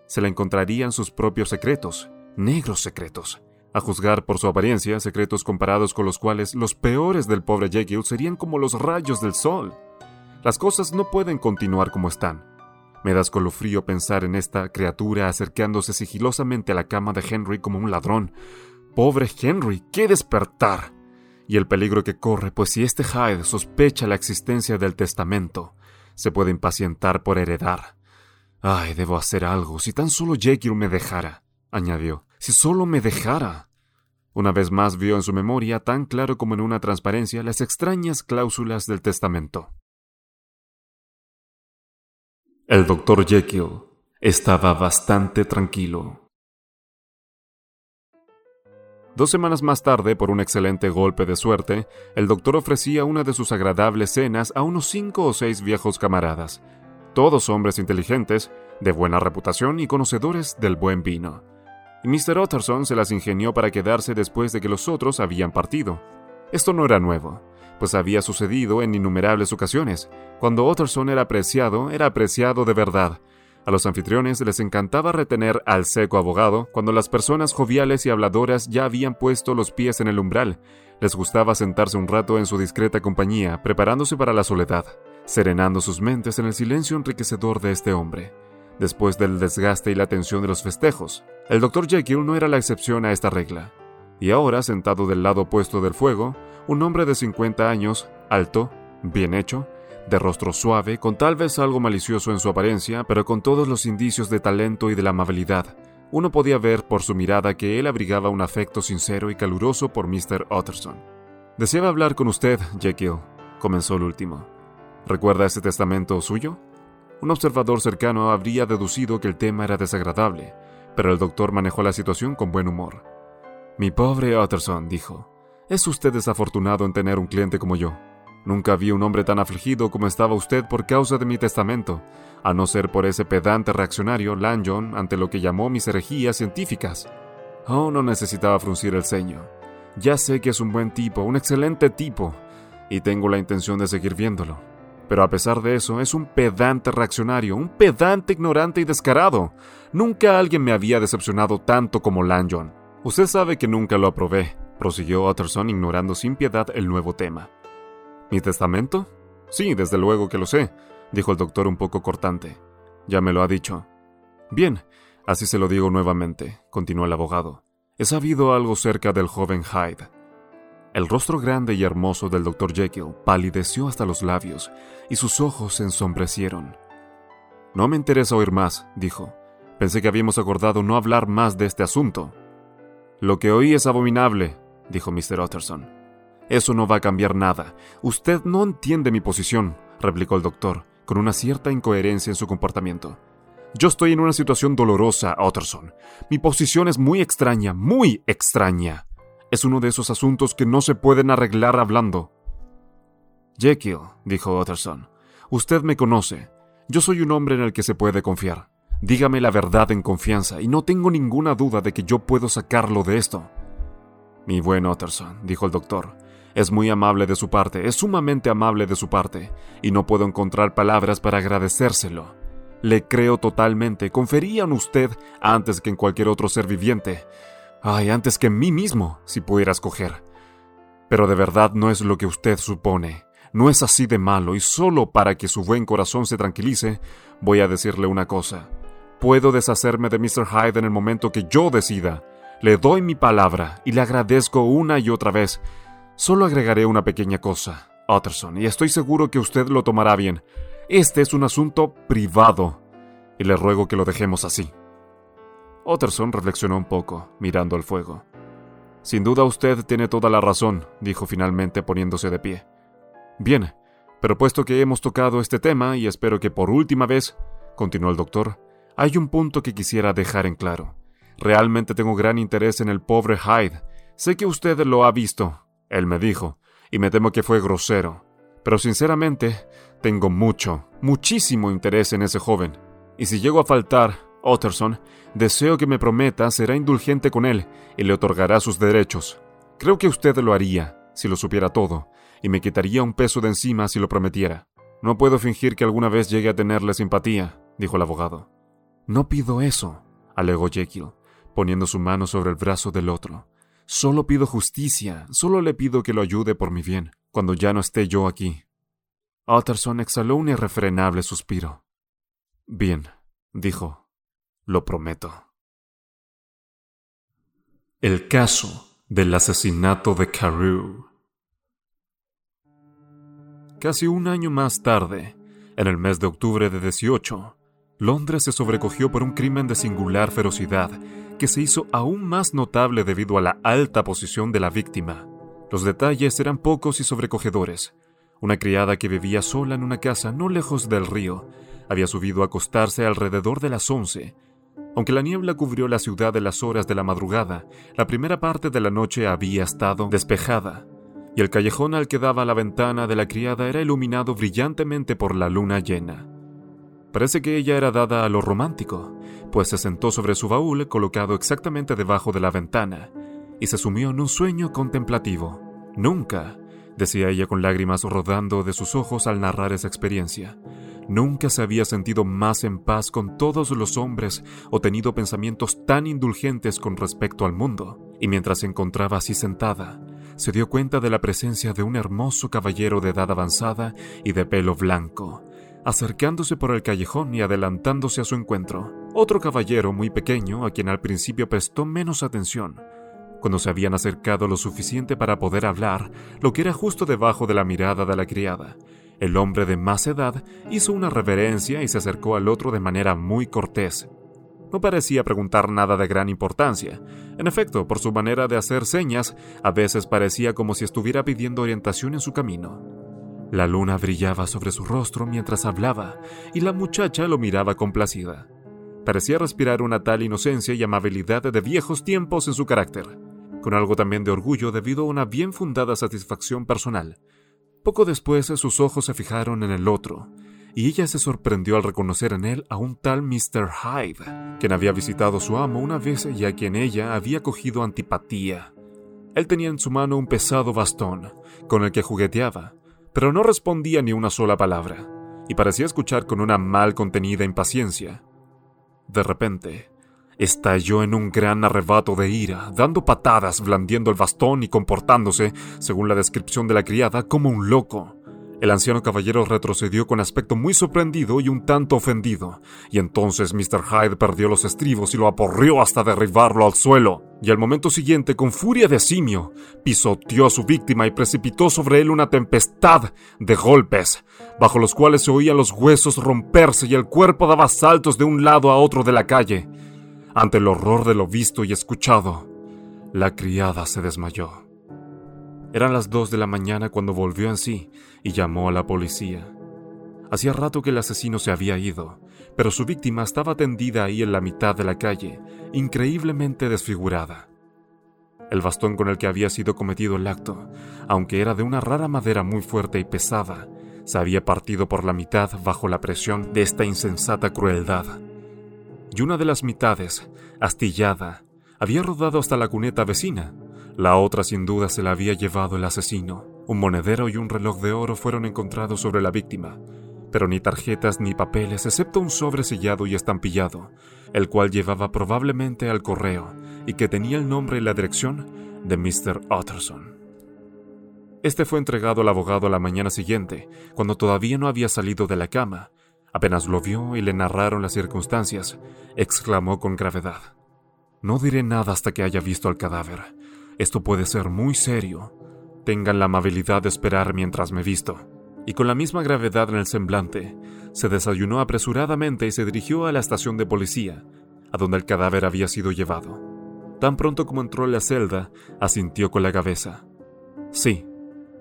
se le encontrarían sus propios secretos, negros secretos, a juzgar por su apariencia, secretos comparados con los cuales los peores del pobre Jekyll serían como los rayos del sol. Las cosas no pueden continuar como están. Me das con lo frío pensar en esta criatura acercándose sigilosamente a la cama de Henry como un ladrón. Pobre Henry, qué despertar. Y el peligro que corre, pues si este Hyde sospecha la existencia del testamento, se puede impacientar por heredar. Ay, debo hacer algo, si tan solo Jekyll me dejara, añadió, si solo me dejara. Una vez más vio en su memoria, tan claro como en una transparencia, las extrañas cláusulas del testamento. El doctor Jekyll estaba bastante tranquilo. Dos semanas más tarde, por un excelente golpe de suerte, el doctor ofrecía una de sus agradables cenas a unos cinco o seis viejos camaradas, todos hombres inteligentes, de buena reputación y conocedores del buen vino. Y Mr. Utterson se las ingenió para quedarse después de que los otros habían partido. Esto no era nuevo pues había sucedido en innumerables ocasiones. Cuando Utterson era apreciado, era apreciado de verdad. A los anfitriones les encantaba retener al seco abogado cuando las personas joviales y habladoras ya habían puesto los pies en el umbral. Les gustaba sentarse un rato en su discreta compañía, preparándose para la soledad, serenando sus mentes en el silencio enriquecedor de este hombre. Después del desgaste y la tensión de los festejos, el Dr. Jekyll no era la excepción a esta regla. Y ahora, sentado del lado opuesto del fuego, un hombre de 50 años, alto, bien hecho, de rostro suave, con tal vez algo malicioso en su apariencia, pero con todos los indicios de talento y de la amabilidad. Uno podía ver por su mirada que él abrigaba un afecto sincero y caluroso por Mr. Utterson. Deseaba hablar con usted, Jekyll, comenzó el último. ¿Recuerda ese testamento suyo? Un observador cercano habría deducido que el tema era desagradable, pero el doctor manejó la situación con buen humor. Mi pobre Utterson, dijo, es usted desafortunado en tener un cliente como yo. Nunca vi un hombre tan afligido como estaba usted por causa de mi testamento, a no ser por ese pedante reaccionario Lanyon ante lo que llamó mis herejías científicas. Oh, no necesitaba fruncir el ceño. Ya sé que es un buen tipo, un excelente tipo, y tengo la intención de seguir viéndolo. Pero a pesar de eso, es un pedante reaccionario, un pedante ignorante y descarado. Nunca alguien me había decepcionado tanto como Lanyon. Usted sabe que nunca lo aprobé, prosiguió Utterson ignorando sin piedad el nuevo tema. ¿Mi testamento? Sí, desde luego que lo sé, dijo el doctor un poco cortante. Ya me lo ha dicho. Bien, así se lo digo nuevamente, continuó el abogado. He sabido algo cerca del joven Hyde. El rostro grande y hermoso del doctor Jekyll palideció hasta los labios y sus ojos se ensombrecieron. No me interesa oír más, dijo. Pensé que habíamos acordado no hablar más de este asunto. Lo que oí es abominable, dijo Mr. Utterson. Eso no va a cambiar nada. Usted no entiende mi posición, replicó el doctor, con una cierta incoherencia en su comportamiento. Yo estoy en una situación dolorosa, Utterson. Mi posición es muy extraña, muy extraña. Es uno de esos asuntos que no se pueden arreglar hablando. Jekyll, dijo Utterson, usted me conoce. Yo soy un hombre en el que se puede confiar. Dígame la verdad en confianza, y no tengo ninguna duda de que yo puedo sacarlo de esto. Mi buen Utterson, dijo el doctor, es muy amable de su parte, es sumamente amable de su parte, y no puedo encontrar palabras para agradecérselo. Le creo totalmente, confería en usted antes que en cualquier otro ser viviente. Ay, antes que en mí mismo, si pudiera escoger. Pero de verdad no es lo que usted supone. No es así de malo y solo para que su buen corazón se tranquilice, voy a decirle una cosa. Puedo deshacerme de Mr. Hyde en el momento que yo decida. Le doy mi palabra y le agradezco una y otra vez. Solo agregaré una pequeña cosa, Utterson, y estoy seguro que usted lo tomará bien. Este es un asunto privado, y le ruego que lo dejemos así. Utterson reflexionó un poco, mirando al fuego. Sin duda usted tiene toda la razón, dijo finalmente poniéndose de pie. Bien, pero puesto que hemos tocado este tema, y espero que por última vez, continuó el doctor, hay un punto que quisiera dejar en claro. Realmente tengo gran interés en el pobre Hyde. Sé que usted lo ha visto, él me dijo, y me temo que fue grosero. Pero sinceramente, tengo mucho, muchísimo interés en ese joven. Y si llego a faltar, Utterson, deseo que me prometa será indulgente con él y le otorgará sus derechos. Creo que usted lo haría, si lo supiera todo, y me quitaría un peso de encima si lo prometiera. No puedo fingir que alguna vez llegue a tenerle simpatía, dijo el abogado. No pido eso, alegó Jekyll, poniendo su mano sobre el brazo del otro. Solo pido justicia, solo le pido que lo ayude por mi bien, cuando ya no esté yo aquí. Utterson exhaló un irrefrenable suspiro. Bien, dijo, lo prometo. El caso del asesinato de Carew. Casi un año más tarde, en el mes de octubre de 18, Londres se sobrecogió por un crimen de singular ferocidad que se hizo aún más notable debido a la alta posición de la víctima. Los detalles eran pocos y sobrecogedores. Una criada que vivía sola en una casa no lejos del río había subido a acostarse alrededor de las once. Aunque la niebla cubrió la ciudad de las horas de la madrugada, la primera parte de la noche había estado despejada y el callejón al que daba la ventana de la criada era iluminado brillantemente por la luna llena. Parece que ella era dada a lo romántico, pues se sentó sobre su baúl colocado exactamente debajo de la ventana y se sumió en un sueño contemplativo. Nunca, decía ella con lágrimas rodando de sus ojos al narrar esa experiencia, nunca se había sentido más en paz con todos los hombres o tenido pensamientos tan indulgentes con respecto al mundo. Y mientras se encontraba así sentada, se dio cuenta de la presencia de un hermoso caballero de edad avanzada y de pelo blanco, acercándose por el callejón y adelantándose a su encuentro. Otro caballero muy pequeño, a quien al principio prestó menos atención. Cuando se habían acercado lo suficiente para poder hablar, lo que era justo debajo de la mirada de la criada, el hombre de más edad hizo una reverencia y se acercó al otro de manera muy cortés, no parecía preguntar nada de gran importancia. En efecto, por su manera de hacer señas, a veces parecía como si estuviera pidiendo orientación en su camino. La luna brillaba sobre su rostro mientras hablaba, y la muchacha lo miraba complacida. Parecía respirar una tal inocencia y amabilidad de viejos tiempos en su carácter, con algo también de orgullo debido a una bien fundada satisfacción personal. Poco después sus ojos se fijaron en el otro, y ella se sorprendió al reconocer en él a un tal Mr. Hyde, quien había visitado a su amo una vez y a quien ella había cogido antipatía. Él tenía en su mano un pesado bastón, con el que jugueteaba, pero no respondía ni una sola palabra, y parecía escuchar con una mal contenida impaciencia. De repente, estalló en un gran arrebato de ira, dando patadas, blandiendo el bastón y comportándose, según la descripción de la criada, como un loco. El anciano caballero retrocedió con aspecto muy sorprendido y un tanto ofendido, y entonces Mr. Hyde perdió los estribos y lo aporrió hasta derribarlo al suelo, y al momento siguiente, con furia de simio, pisoteó a su víctima y precipitó sobre él una tempestad de golpes, bajo los cuales se oían los huesos romperse y el cuerpo daba saltos de un lado a otro de la calle. Ante el horror de lo visto y escuchado, la criada se desmayó. Eran las dos de la mañana cuando volvió en sí y llamó a la policía. Hacía rato que el asesino se había ido, pero su víctima estaba tendida ahí en la mitad de la calle, increíblemente desfigurada. El bastón con el que había sido cometido el acto, aunque era de una rara madera muy fuerte y pesada, se había partido por la mitad bajo la presión de esta insensata crueldad. Y una de las mitades, astillada, había rodado hasta la cuneta vecina, la otra sin duda se la había llevado el asesino. Un monedero y un reloj de oro fueron encontrados sobre la víctima, pero ni tarjetas ni papeles, excepto un sobre sellado y estampillado, el cual llevaba probablemente al correo y que tenía el nombre y la dirección de Mr. Utterson. Este fue entregado al abogado a la mañana siguiente, cuando todavía no había salido de la cama. Apenas lo vio y le narraron las circunstancias, exclamó con gravedad. No diré nada hasta que haya visto al cadáver. Esto puede ser muy serio. Tengan la amabilidad de esperar mientras me visto. Y con la misma gravedad en el semblante, se desayunó apresuradamente y se dirigió a la estación de policía, a donde el cadáver había sido llevado. Tan pronto como entró en la celda, asintió con la cabeza. Sí,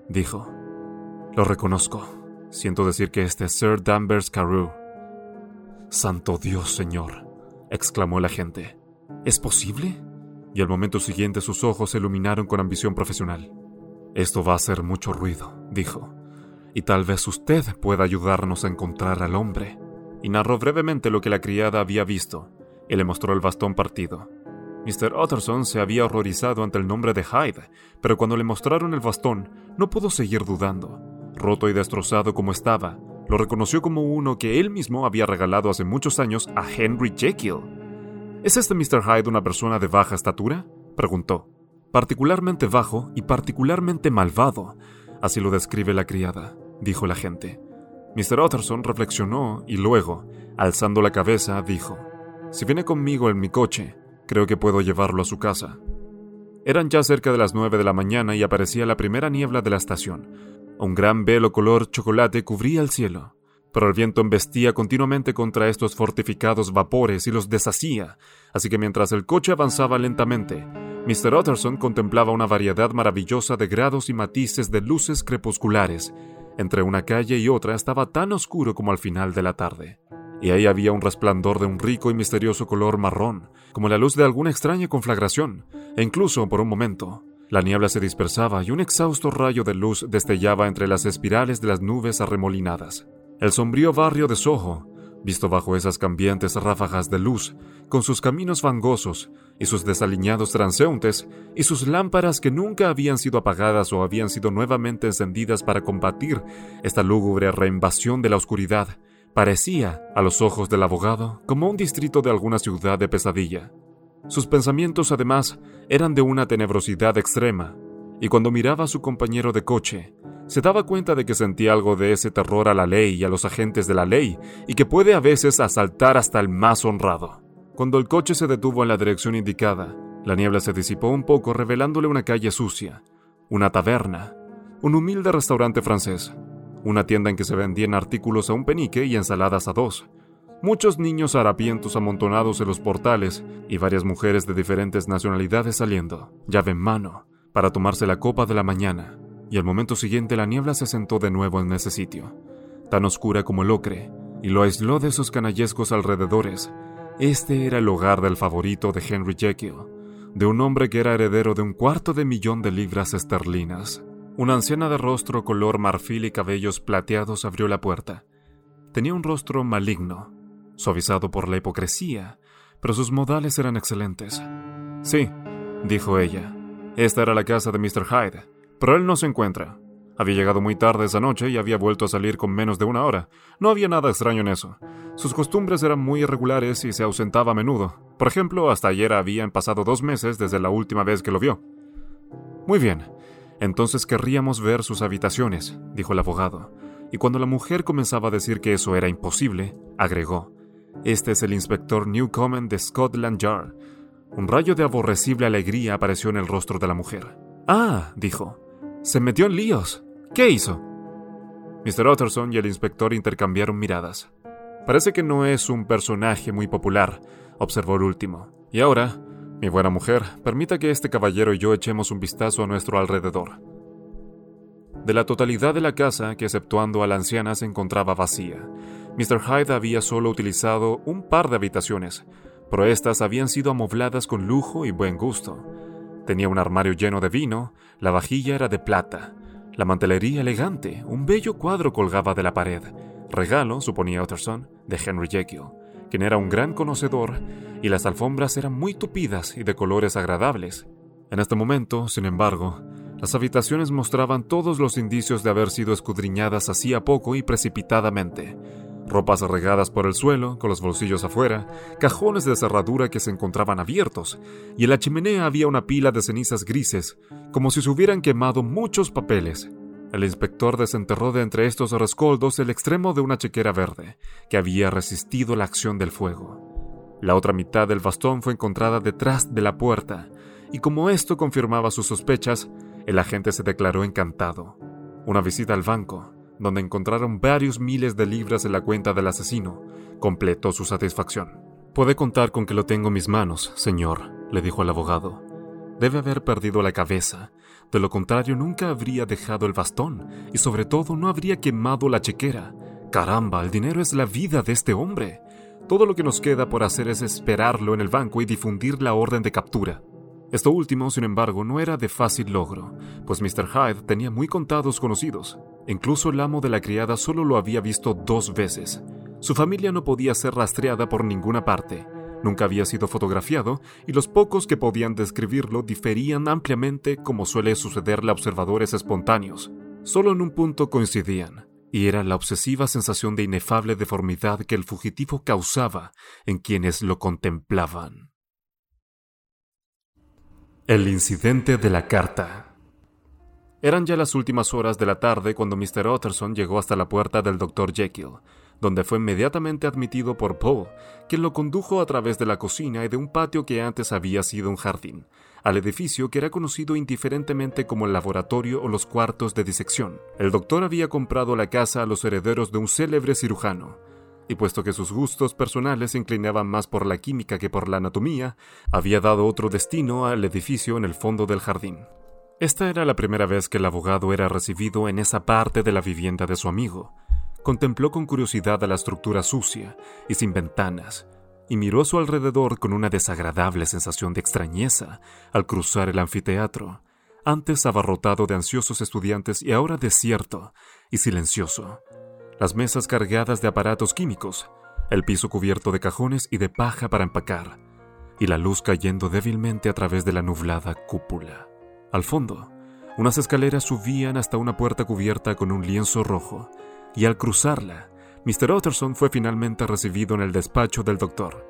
dijo. Lo reconozco. Siento decir que este es Sir Danvers Carew. Santo Dios, señor, exclamó el agente. ¿Es posible? Y al momento siguiente sus ojos se iluminaron con ambición profesional. Esto va a hacer mucho ruido, dijo y tal vez usted pueda ayudarnos a encontrar al hombre. Y narró brevemente lo que la criada había visto, y le mostró el bastón partido. Mr. Utterson se había horrorizado ante el nombre de Hyde, pero cuando le mostraron el bastón, no pudo seguir dudando. Roto y destrozado como estaba, lo reconoció como uno que él mismo había regalado hace muchos años a Henry Jekyll. ¿Es este Mr. Hyde una persona de baja estatura? preguntó. Particularmente bajo y particularmente malvado, así lo describe la criada dijo la gente. Mr. Utterson reflexionó y luego, alzando la cabeza, dijo, Si viene conmigo en mi coche, creo que puedo llevarlo a su casa. Eran ya cerca de las nueve de la mañana y aparecía la primera niebla de la estación. Un gran velo color chocolate cubría el cielo, pero el viento embestía continuamente contra estos fortificados vapores y los deshacía, así que mientras el coche avanzaba lentamente, Mr. Utterson contemplaba una variedad maravillosa de grados y matices de luces crepusculares entre una calle y otra estaba tan oscuro como al final de la tarde, y ahí había un resplandor de un rico y misterioso color marrón, como la luz de alguna extraña conflagración, e incluso por un momento, la niebla se dispersaba y un exhausto rayo de luz destellaba entre las espirales de las nubes arremolinadas. El sombrío barrio de Soho visto bajo esas cambiantes ráfagas de luz, con sus caminos fangosos y sus desaliñados transeúntes y sus lámparas que nunca habían sido apagadas o habían sido nuevamente encendidas para combatir esta lúgubre reinvasión de la oscuridad, parecía, a los ojos del abogado, como un distrito de alguna ciudad de pesadilla. Sus pensamientos, además, eran de una tenebrosidad extrema, y cuando miraba a su compañero de coche, se daba cuenta de que sentía algo de ese terror a la ley y a los agentes de la ley, y que puede a veces asaltar hasta el más honrado. Cuando el coche se detuvo en la dirección indicada, la niebla se disipó un poco revelándole una calle sucia, una taberna, un humilde restaurante francés, una tienda en que se vendían artículos a un penique y ensaladas a dos, muchos niños harapientos amontonados en los portales y varias mujeres de diferentes nacionalidades saliendo, llave en mano, para tomarse la copa de la mañana y al momento siguiente la niebla se sentó de nuevo en ese sitio, tan oscura como el ocre, y lo aisló de sus canallescos alrededores. Este era el hogar del favorito de Henry Jekyll, de un hombre que era heredero de un cuarto de millón de libras esterlinas. Una anciana de rostro color marfil y cabellos plateados abrió la puerta. Tenía un rostro maligno, suavizado por la hipocresía, pero sus modales eran excelentes. Sí, dijo ella, esta era la casa de Mr. Hyde. Pero él no se encuentra. Había llegado muy tarde esa noche y había vuelto a salir con menos de una hora. No había nada extraño en eso. Sus costumbres eran muy irregulares y se ausentaba a menudo. Por ejemplo, hasta ayer habían pasado dos meses desde la última vez que lo vio. Muy bien. Entonces querríamos ver sus habitaciones, dijo el abogado. Y cuando la mujer comenzaba a decir que eso era imposible, agregó, Este es el inspector Newcomen de Scotland Yard. Un rayo de aborrecible alegría apareció en el rostro de la mujer. Ah, dijo, se metió en líos. ¿Qué hizo? Mr. Utterson y el inspector intercambiaron miradas. Parece que no es un personaje muy popular, observó el último. Y ahora, mi buena mujer, permita que este caballero y yo echemos un vistazo a nuestro alrededor. De la totalidad de la casa, que exceptuando a la anciana se encontraba vacía, Mr. Hyde había solo utilizado un par de habitaciones, pero estas habían sido amobladas con lujo y buen gusto. Tenía un armario lleno de vino, la vajilla era de plata, la mantelería elegante, un bello cuadro colgaba de la pared, regalo, suponía Utterson, de Henry Jekyll, quien era un gran conocedor, y las alfombras eran muy tupidas y de colores agradables. En este momento, sin embargo, las habitaciones mostraban todos los indicios de haber sido escudriñadas hacía poco y precipitadamente. Ropas regadas por el suelo, con los bolsillos afuera, cajones de cerradura que se encontraban abiertos, y en la chimenea había una pila de cenizas grises, como si se hubieran quemado muchos papeles. El inspector desenterró de entre estos rescoldos el extremo de una chequera verde, que había resistido la acción del fuego. La otra mitad del bastón fue encontrada detrás de la puerta, y como esto confirmaba sus sospechas, el agente se declaró encantado. Una visita al banco, donde encontraron varios miles de libras en la cuenta del asesino, completó su satisfacción. Puede contar con que lo tengo en mis manos, señor, le dijo el abogado. Debe haber perdido la cabeza. De lo contrario, nunca habría dejado el bastón y sobre todo no habría quemado la chequera. Caramba, el dinero es la vida de este hombre. Todo lo que nos queda por hacer es esperarlo en el banco y difundir la orden de captura. Esto último, sin embargo, no era de fácil logro, pues Mr. Hyde tenía muy contados conocidos. Incluso el amo de la criada solo lo había visto dos veces. Su familia no podía ser rastreada por ninguna parte. Nunca había sido fotografiado y los pocos que podían describirlo diferían ampliamente como suele sucederle a observadores espontáneos. Solo en un punto coincidían, y era la obsesiva sensación de inefable deformidad que el fugitivo causaba en quienes lo contemplaban. El incidente de la carta. Eran ya las últimas horas de la tarde cuando Mr. Utterson llegó hasta la puerta del Dr. Jekyll, donde fue inmediatamente admitido por Poe, quien lo condujo a través de la cocina y de un patio que antes había sido un jardín, al edificio que era conocido indiferentemente como el laboratorio o los cuartos de disección. El doctor había comprado la casa a los herederos de un célebre cirujano, y puesto que sus gustos personales se inclinaban más por la química que por la anatomía, había dado otro destino al edificio en el fondo del jardín. Esta era la primera vez que el abogado era recibido en esa parte de la vivienda de su amigo. Contempló con curiosidad a la estructura sucia y sin ventanas, y miró a su alrededor con una desagradable sensación de extrañeza al cruzar el anfiteatro, antes abarrotado de ansiosos estudiantes y ahora desierto y silencioso las mesas cargadas de aparatos químicos, el piso cubierto de cajones y de paja para empacar, y la luz cayendo débilmente a través de la nublada cúpula. Al fondo, unas escaleras subían hasta una puerta cubierta con un lienzo rojo, y al cruzarla, Mr. Utterson fue finalmente recibido en el despacho del doctor.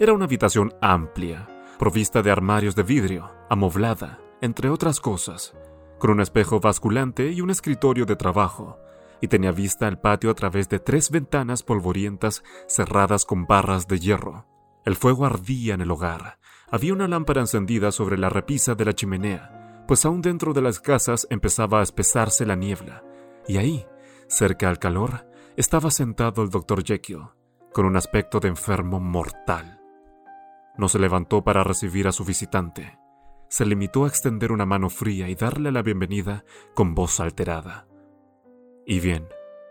Era una habitación amplia, provista de armarios de vidrio, amoblada, entre otras cosas, con un espejo basculante y un escritorio de trabajo, y tenía vista al patio a través de tres ventanas polvorientas cerradas con barras de hierro. El fuego ardía en el hogar. Había una lámpara encendida sobre la repisa de la chimenea, pues aún dentro de las casas empezaba a espesarse la niebla, y ahí, cerca al calor, estaba sentado el doctor Jekyll, con un aspecto de enfermo mortal. No se levantó para recibir a su visitante. Se limitó a extender una mano fría y darle la bienvenida con voz alterada. Y bien,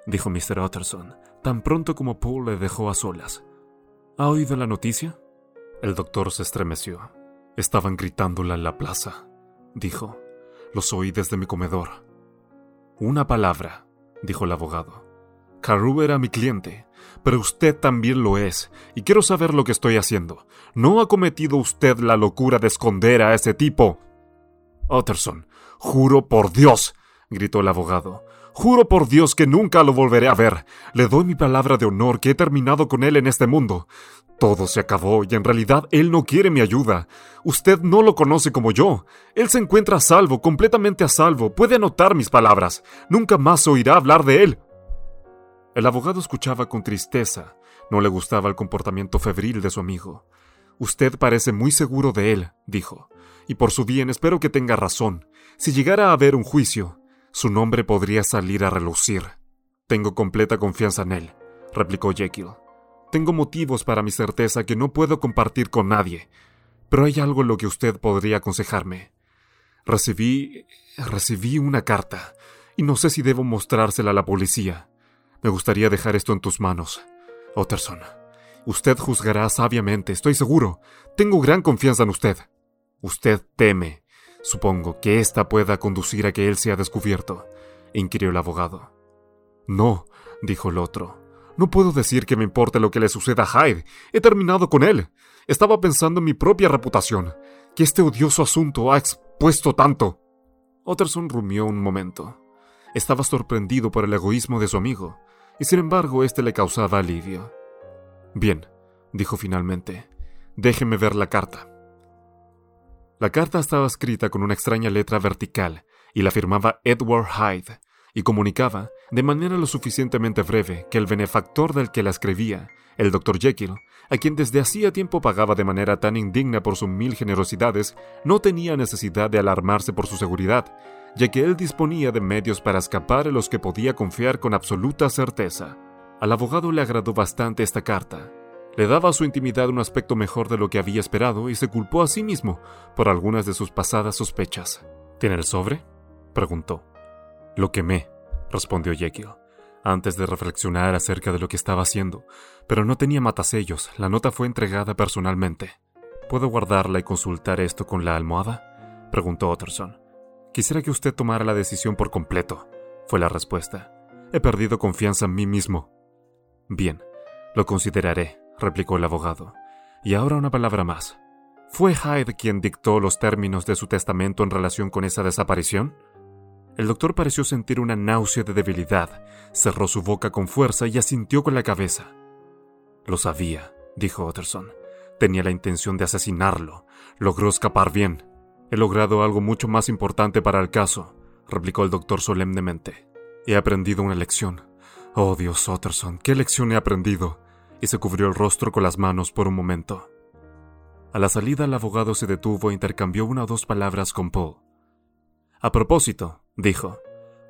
dijo Mr. Utterson, tan pronto como Paul le dejó a solas. ¿Ha oído la noticia? El doctor se estremeció. Estaban gritándola en la plaza, dijo. Los oí desde mi comedor. Una palabra, dijo el abogado. Carew era mi cliente, pero usted también lo es, y quiero saber lo que estoy haciendo. ¿No ha cometido usted la locura de esconder a ese tipo? Utterson, juro por Dios, gritó el abogado. Juro por Dios que nunca lo volveré a ver. Le doy mi palabra de honor que he terminado con él en este mundo. Todo se acabó y en realidad él no quiere mi ayuda. Usted no lo conoce como yo. Él se encuentra a salvo, completamente a salvo. Puede anotar mis palabras. Nunca más oirá hablar de él. El abogado escuchaba con tristeza. No le gustaba el comportamiento febril de su amigo. Usted parece muy seguro de él, dijo. Y por su bien espero que tenga razón. Si llegara a haber un juicio, su nombre podría salir a relucir. Tengo completa confianza en él, replicó Jekyll. Tengo motivos para mi certeza que no puedo compartir con nadie, pero hay algo en lo que usted podría aconsejarme. Recibí... recibí una carta, y no sé si debo mostrársela a la policía. Me gustaría dejar esto en tus manos. Otterson, usted juzgará sabiamente, estoy seguro. Tengo gran confianza en usted. Usted teme, Supongo que ésta pueda conducir a que él sea descubierto, inquirió el abogado. No, dijo el otro. No puedo decir que me importe lo que le suceda a Hyde. He terminado con él. Estaba pensando en mi propia reputación, que este odioso asunto ha expuesto tanto. Otterson rumió un momento. Estaba sorprendido por el egoísmo de su amigo, y sin embargo este le causaba alivio. Bien, dijo finalmente, déjeme ver la carta. La carta estaba escrita con una extraña letra vertical y la firmaba Edward Hyde, y comunicaba, de manera lo suficientemente breve, que el benefactor del que la escribía, el Dr. Jekyll, a quien desde hacía tiempo pagaba de manera tan indigna por sus mil generosidades, no tenía necesidad de alarmarse por su seguridad, ya que él disponía de medios para escapar en los que podía confiar con absoluta certeza. Al abogado le agradó bastante esta carta. Le daba a su intimidad un aspecto mejor de lo que había esperado y se culpó a sí mismo por algunas de sus pasadas sospechas. ¿Tiene el sobre? preguntó. Lo quemé, respondió Jekyll, antes de reflexionar acerca de lo que estaba haciendo, pero no tenía matasellos, la nota fue entregada personalmente. ¿Puedo guardarla y consultar esto con la almohada? preguntó Utterson. Quisiera que usted tomara la decisión por completo, fue la respuesta. He perdido confianza en mí mismo. Bien, lo consideraré, replicó el abogado. Y ahora una palabra más. ¿Fue Hyde quien dictó los términos de su testamento en relación con esa desaparición? El doctor pareció sentir una náusea de debilidad, cerró su boca con fuerza y asintió con la cabeza. Lo sabía, dijo Utterson. Tenía la intención de asesinarlo. Logró escapar bien. He logrado algo mucho más importante para el caso, replicó el doctor solemnemente. He aprendido una lección. Oh Dios, Utterson, ¿qué lección he aprendido? Y se cubrió el rostro con las manos por un momento. A la salida el abogado se detuvo e intercambió una o dos palabras con Paul. A propósito, dijo,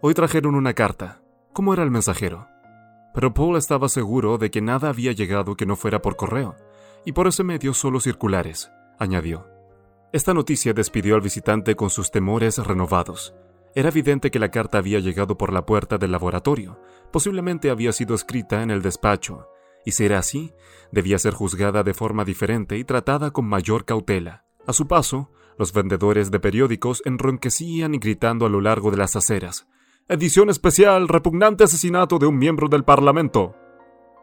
hoy trajeron una carta. ¿Cómo era el mensajero? Pero Paul estaba seguro de que nada había llegado que no fuera por correo, y por ese medio solo circulares, añadió. Esta noticia despidió al visitante con sus temores renovados. Era evidente que la carta había llegado por la puerta del laboratorio, posiblemente había sido escrita en el despacho, y si era así, debía ser juzgada de forma diferente y tratada con mayor cautela. A su paso, los vendedores de periódicos enronquecían y gritando a lo largo de las aceras. Edición especial, repugnante asesinato de un miembro del Parlamento.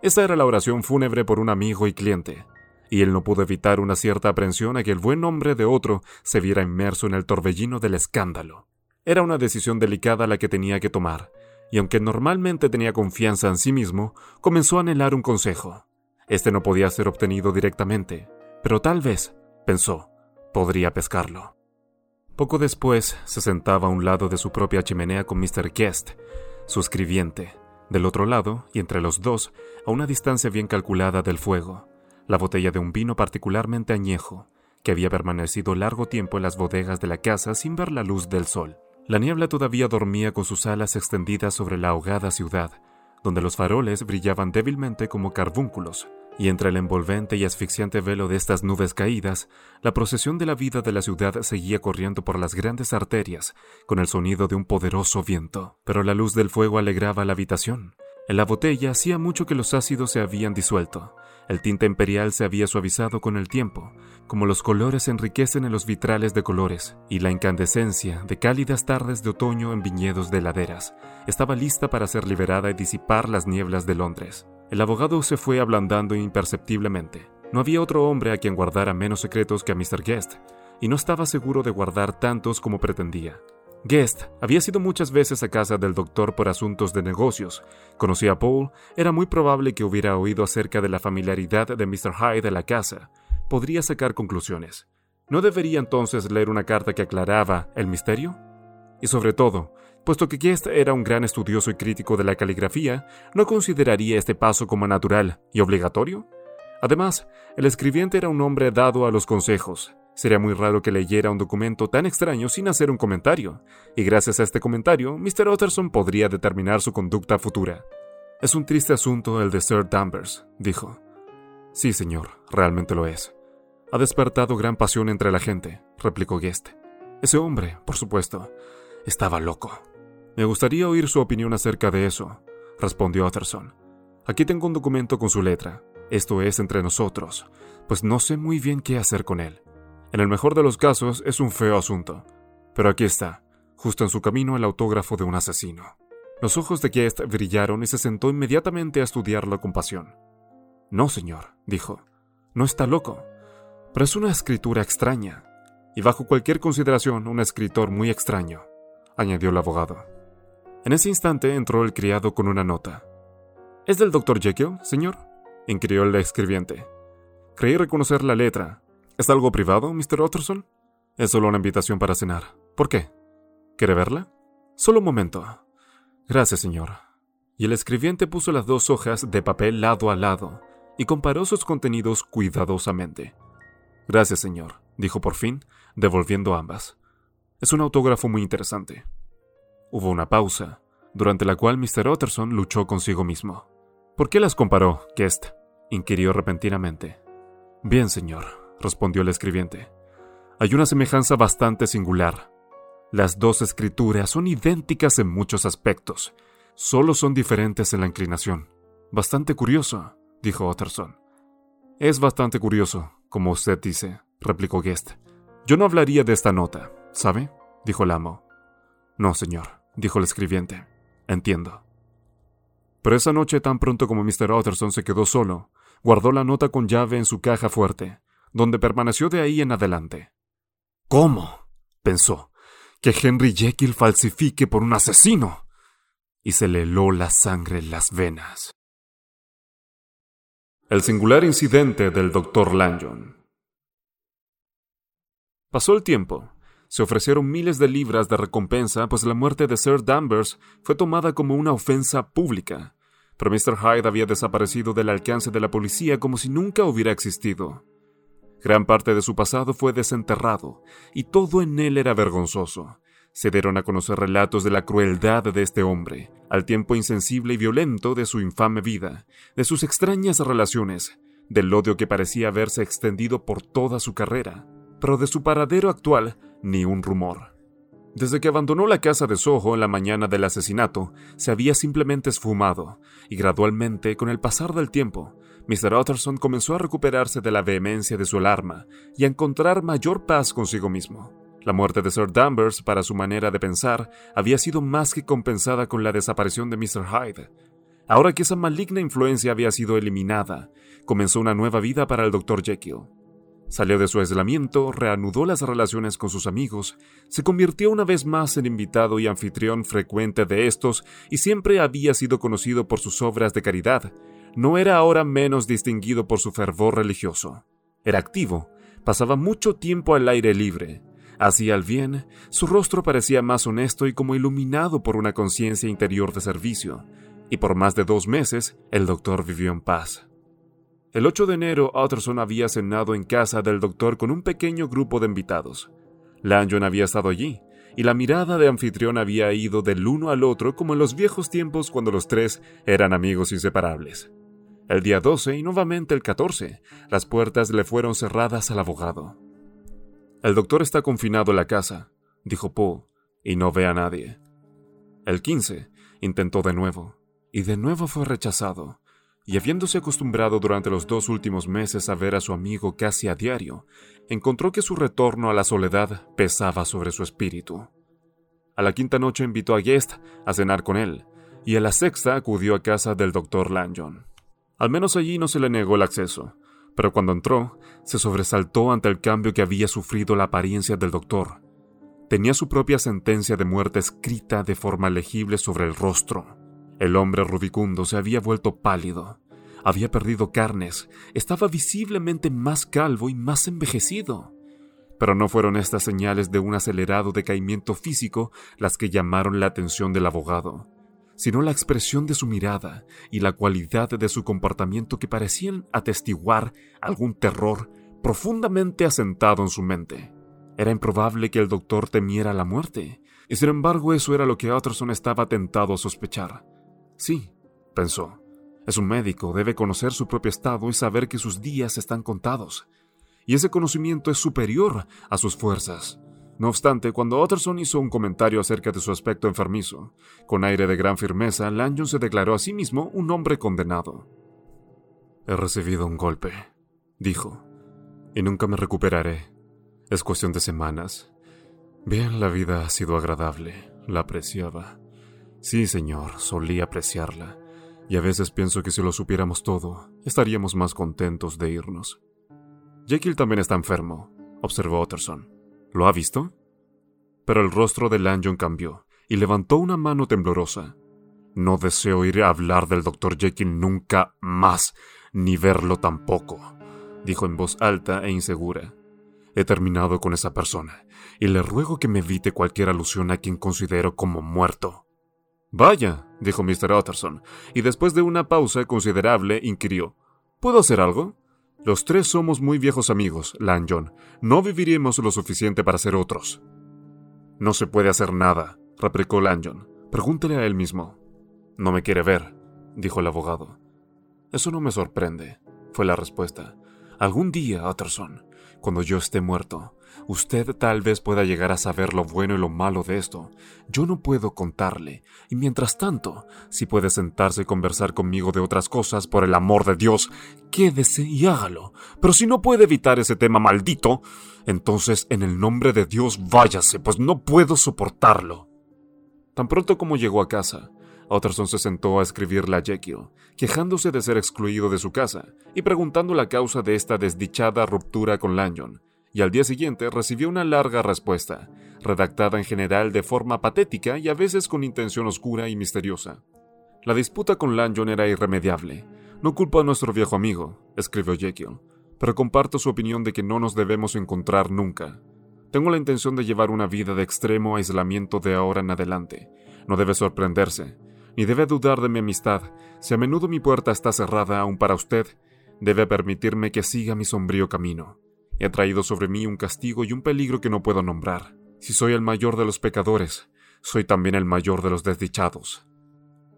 Esa era la oración fúnebre por un amigo y cliente, y él no pudo evitar una cierta aprensión a que el buen nombre de otro se viera inmerso en el torbellino del escándalo. Era una decisión delicada la que tenía que tomar, y aunque normalmente tenía confianza en sí mismo, comenzó a anhelar un consejo. Este no podía ser obtenido directamente, pero tal vez, pensó, podría pescarlo. Poco después se sentaba a un lado de su propia chimenea con Mr. Guest, su escribiente, del otro lado, y entre los dos, a una distancia bien calculada del fuego, la botella de un vino particularmente añejo, que había permanecido largo tiempo en las bodegas de la casa sin ver la luz del sol. La niebla todavía dormía con sus alas extendidas sobre la ahogada ciudad, donde los faroles brillaban débilmente como carbúnculos, y entre el envolvente y asfixiante velo de estas nubes caídas, la procesión de la vida de la ciudad seguía corriendo por las grandes arterias, con el sonido de un poderoso viento. Pero la luz del fuego alegraba la habitación. En la botella hacía mucho que los ácidos se habían disuelto. El tinte imperial se había suavizado con el tiempo, como los colores enriquecen en los vitrales de colores, y la incandescencia de cálidas tardes de otoño en viñedos de laderas estaba lista para ser liberada y disipar las nieblas de Londres. El abogado se fue ablandando imperceptiblemente. No había otro hombre a quien guardara menos secretos que a Mr. Guest, y no estaba seguro de guardar tantos como pretendía. Guest había sido muchas veces a casa del doctor por asuntos de negocios. Conocía a Paul, era muy probable que hubiera oído acerca de la familiaridad de Mr. Hyde de la casa. Podría sacar conclusiones. ¿No debería entonces leer una carta que aclaraba el misterio? Y sobre todo, Puesto que Guest era un gran estudioso y crítico de la caligrafía, ¿no consideraría este paso como natural y obligatorio? Además, el escribiente era un hombre dado a los consejos. Sería muy raro que leyera un documento tan extraño sin hacer un comentario, y gracias a este comentario, Mr. Utterson podría determinar su conducta futura. Es un triste asunto el de Sir Danvers, dijo. Sí, señor, realmente lo es. Ha despertado gran pasión entre la gente, replicó Guest. Ese hombre, por supuesto, estaba loco. Me gustaría oír su opinión acerca de eso, respondió Utterson. Aquí tengo un documento con su letra. Esto es entre nosotros, pues no sé muy bien qué hacer con él. En el mejor de los casos es un feo asunto. Pero aquí está, justo en su camino el autógrafo de un asesino. Los ojos de Guest brillaron y se sentó inmediatamente a estudiarlo con pasión. No, señor, dijo. No está loco. Pero es una escritura extraña. Y bajo cualquier consideración, un escritor muy extraño, añadió el abogado. En ese instante entró el criado con una nota. ¿Es del Dr. Jekyll, señor? inquirió el escribiente. Creí reconocer la letra. ¿Es algo privado, Mr. Utterson? Es solo una invitación para cenar. ¿Por qué? ¿Quiere verla? Solo un momento. Gracias, señor. Y el escribiente puso las dos hojas de papel lado a lado y comparó sus contenidos cuidadosamente. Gracias, señor, dijo por fin, devolviendo ambas. Es un autógrafo muy interesante. Hubo una pausa, durante la cual Mr. Utterson luchó consigo mismo. ¿Por qué las comparó, Guest? inquirió repentinamente. Bien, señor, respondió el escribiente. Hay una semejanza bastante singular. Las dos escrituras son idénticas en muchos aspectos, solo son diferentes en la inclinación. Bastante curioso, dijo Utterson. Es bastante curioso, como usted dice, replicó Guest. Yo no hablaría de esta nota, ¿sabe? dijo el amo. No, señor, dijo el escribiente. Entiendo. Pero esa noche, tan pronto como Mr. Utterson se quedó solo, guardó la nota con llave en su caja fuerte, donde permaneció de ahí en adelante. ¿Cómo? pensó. Que Henry Jekyll falsifique por un asesino. Y se le heló la sangre en las venas. El singular incidente del Dr. Lanyon. Pasó el tiempo, se ofrecieron miles de libras de recompensa, pues la muerte de Sir Danvers fue tomada como una ofensa pública. Pero Mr. Hyde había desaparecido del alcance de la policía como si nunca hubiera existido. Gran parte de su pasado fue desenterrado, y todo en él era vergonzoso. Se dieron a conocer relatos de la crueldad de este hombre, al tiempo insensible y violento de su infame vida, de sus extrañas relaciones, del odio que parecía haberse extendido por toda su carrera, pero de su paradero actual ni un rumor. Desde que abandonó la casa de Soho en la mañana del asesinato, se había simplemente esfumado, y gradualmente, con el pasar del tiempo, Mr. Utterson comenzó a recuperarse de la vehemencia de su alarma y a encontrar mayor paz consigo mismo. La muerte de Sir Danvers, para su manera de pensar, había sido más que compensada con la desaparición de Mr. Hyde. Ahora que esa maligna influencia había sido eliminada, comenzó una nueva vida para el Dr. Jekyll. Salió de su aislamiento, reanudó las relaciones con sus amigos, se convirtió una vez más en invitado y anfitrión frecuente de estos y siempre había sido conocido por sus obras de caridad. No era ahora menos distinguido por su fervor religioso. Era activo, pasaba mucho tiempo al aire libre, hacía el bien, su rostro parecía más honesto y como iluminado por una conciencia interior de servicio, y por más de dos meses el doctor vivió en paz. El 8 de enero, Utterson había cenado en casa del doctor con un pequeño grupo de invitados. Lanyon había estado allí, y la mirada de anfitrión había ido del uno al otro como en los viejos tiempos cuando los tres eran amigos inseparables. El día 12 y nuevamente el 14, las puertas le fueron cerradas al abogado. El doctor está confinado en la casa, dijo Poe, y no ve a nadie. El 15 intentó de nuevo, y de nuevo fue rechazado y habiéndose acostumbrado durante los dos últimos meses a ver a su amigo casi a diario, encontró que su retorno a la soledad pesaba sobre su espíritu. A la quinta noche invitó a Guest a cenar con él, y a la sexta acudió a casa del doctor Lanyon. Al menos allí no se le negó el acceso, pero cuando entró, se sobresaltó ante el cambio que había sufrido la apariencia del doctor. Tenía su propia sentencia de muerte escrita de forma legible sobre el rostro. El hombre rubicundo se había vuelto pálido, había perdido carnes, estaba visiblemente más calvo y más envejecido. Pero no fueron estas señales de un acelerado decaimiento físico las que llamaron la atención del abogado, sino la expresión de su mirada y la cualidad de su comportamiento que parecían atestiguar algún terror profundamente asentado en su mente. Era improbable que el doctor temiera la muerte, y sin embargo eso era lo que Utterson estaba tentado a sospechar. Sí, pensó. Es un médico, debe conocer su propio estado y saber que sus días están contados. Y ese conocimiento es superior a sus fuerzas. No obstante, cuando Utterson hizo un comentario acerca de su aspecto enfermizo, con aire de gran firmeza, Lanyon se declaró a sí mismo un hombre condenado. He recibido un golpe, dijo, y nunca me recuperaré. Es cuestión de semanas. Bien, la vida ha sido agradable, la apreciaba. Sí, señor, solía apreciarla, y a veces pienso que si lo supiéramos todo, estaríamos más contentos de irnos. Jekyll también está enfermo, observó Utterson. ¿Lo ha visto? Pero el rostro de Lanyon cambió, y levantó una mano temblorosa. No deseo oír hablar del Dr. Jekyll nunca más, ni verlo tampoco, dijo en voz alta e insegura. He terminado con esa persona, y le ruego que me evite cualquier alusión a quien considero como muerto. Vaya, dijo Mr. Utterson, y después de una pausa considerable inquirió. ¿Puedo hacer algo? Los tres somos muy viejos amigos, Lanyon. No viviremos lo suficiente para ser otros. No se puede hacer nada, replicó Lanyon. Pregúntele a él mismo. No me quiere ver, dijo el abogado. Eso no me sorprende, fue la respuesta. Algún día, Utterson, cuando yo esté muerto, usted tal vez pueda llegar a saber lo bueno y lo malo de esto. Yo no puedo contarle, y mientras tanto, si puede sentarse y conversar conmigo de otras cosas, por el amor de Dios, quédese y hágalo. Pero si no puede evitar ese tema maldito, entonces en el nombre de Dios váyase, pues no puedo soportarlo. Tan pronto como llegó a casa, Utterson se sentó a escribirle a Jekyll, quejándose de ser excluido de su casa y preguntando la causa de esta desdichada ruptura con Lanyon, y al día siguiente recibió una larga respuesta, redactada en general de forma patética y a veces con intención oscura y misteriosa. La disputa con Lanyon era irremediable. No culpo a nuestro viejo amigo, escribió Jekyll, pero comparto su opinión de que no nos debemos encontrar nunca. Tengo la intención de llevar una vida de extremo aislamiento de ahora en adelante. No debe sorprenderse, ni debe dudar de mi amistad. Si a menudo mi puerta está cerrada aún para usted, debe permitirme que siga mi sombrío camino. He traído sobre mí un castigo y un peligro que no puedo nombrar. Si soy el mayor de los pecadores, soy también el mayor de los desdichados.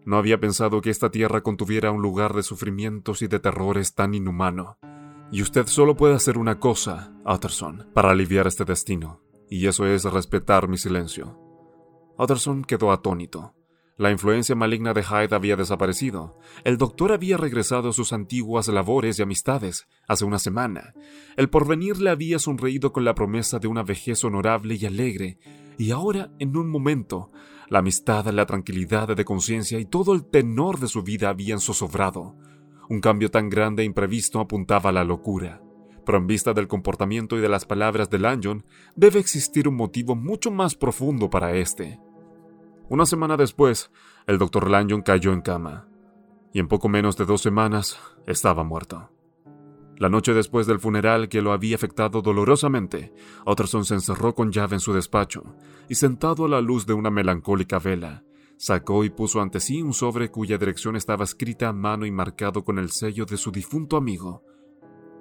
No había pensado que esta tierra contuviera un lugar de sufrimientos y de terrores tan inhumano. Y usted solo puede hacer una cosa, Utterson, para aliviar este destino, y eso es respetar mi silencio. Utterson quedó atónito. La influencia maligna de Hyde había desaparecido. El doctor había regresado a sus antiguas labores y amistades hace una semana. El porvenir le había sonreído con la promesa de una vejez honorable y alegre, y ahora, en un momento, la amistad, la tranquilidad de conciencia y todo el tenor de su vida habían zozobrado. Un cambio tan grande e imprevisto apuntaba a la locura. Pero en vista del comportamiento y de las palabras de Lanyon, debe existir un motivo mucho más profundo para este. Una semana después, el doctor Lanyon cayó en cama, y en poco menos de dos semanas estaba muerto. La noche después del funeral que lo había afectado dolorosamente, Utterson se encerró con llave en su despacho y sentado a la luz de una melancólica vela, Sacó y puso ante sí un sobre cuya dirección estaba escrita a mano y marcado con el sello de su difunto amigo.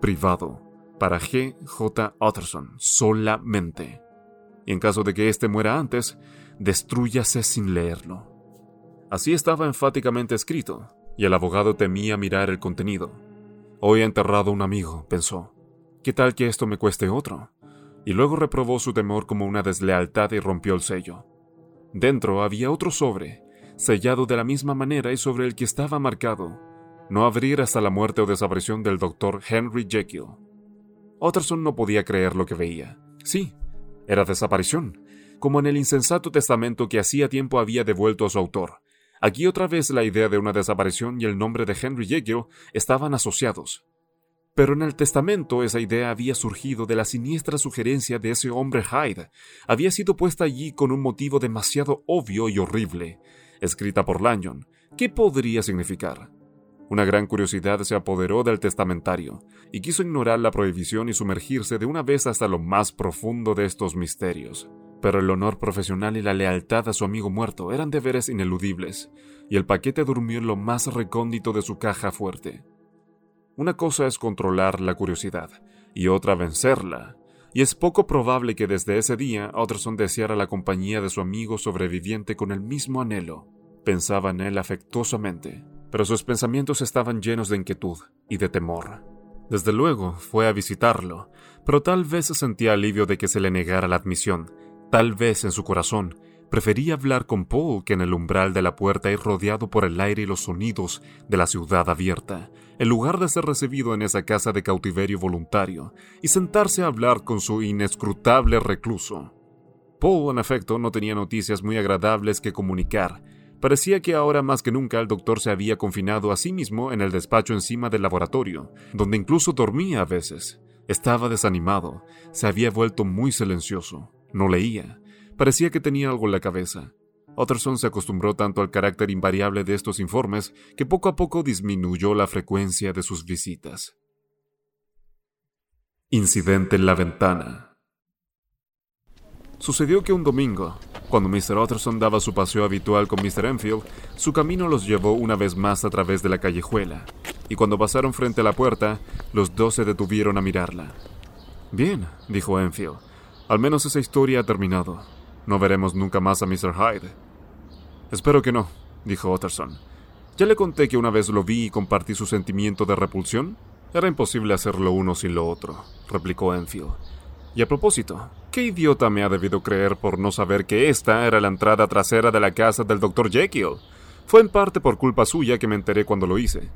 Privado, para G. J. Utterson, solamente. Y en caso de que éste muera antes, destruyase sin leerlo. Así estaba enfáticamente escrito, y el abogado temía mirar el contenido. Hoy he enterrado un amigo, pensó. ¿Qué tal que esto me cueste otro? Y luego reprobó su temor como una deslealtad y rompió el sello. Dentro había otro sobre, sellado de la misma manera y sobre el que estaba marcado, no abrir hasta la muerte o desaparición del doctor Henry Jekyll. Utterson no podía creer lo que veía. Sí, era desaparición, como en el insensato testamento que hacía tiempo había devuelto a su autor. Aquí otra vez la idea de una desaparición y el nombre de Henry Jekyll estaban asociados. Pero en el testamento esa idea había surgido de la siniestra sugerencia de ese hombre Hyde. Había sido puesta allí con un motivo demasiado obvio y horrible. Escrita por Lanyon. ¿Qué podría significar? Una gran curiosidad se apoderó del testamentario y quiso ignorar la prohibición y sumergirse de una vez hasta lo más profundo de estos misterios. Pero el honor profesional y la lealtad a su amigo muerto eran deberes ineludibles, y el paquete durmió en lo más recóndito de su caja fuerte. Una cosa es controlar la curiosidad y otra vencerla, y es poco probable que desde ese día Utterson deseara la compañía de su amigo sobreviviente con el mismo anhelo. Pensaba en él afectuosamente, pero sus pensamientos estaban llenos de inquietud y de temor. Desde luego fue a visitarlo, pero tal vez sentía alivio de que se le negara la admisión, tal vez en su corazón Prefería hablar con Paul que en el umbral de la puerta y rodeado por el aire y los sonidos de la ciudad abierta, en lugar de ser recibido en esa casa de cautiverio voluntario y sentarse a hablar con su inescrutable recluso. Paul, en efecto, no tenía noticias muy agradables que comunicar. Parecía que ahora más que nunca el doctor se había confinado a sí mismo en el despacho encima del laboratorio, donde incluso dormía a veces. Estaba desanimado, se había vuelto muy silencioso, no leía, Parecía que tenía algo en la cabeza. Utterson se acostumbró tanto al carácter invariable de estos informes que poco a poco disminuyó la frecuencia de sus visitas. Incidente en la ventana. Sucedió que un domingo, cuando Mr. Utterson daba su paseo habitual con Mr. Enfield, su camino los llevó una vez más a través de la callejuela, y cuando pasaron frente a la puerta, los dos se detuvieron a mirarla. Bien, dijo Enfield, al menos esa historia ha terminado. No veremos nunca más a Mr. Hyde. Espero que no, dijo Utterson. Ya le conté que una vez lo vi y compartí su sentimiento de repulsión. Era imposible hacerlo uno sin lo otro, replicó Enfield. Y a propósito, ¿qué idiota me ha debido creer por no saber que esta era la entrada trasera de la casa del Dr. Jekyll? Fue en parte por culpa suya que me enteré cuando lo hice.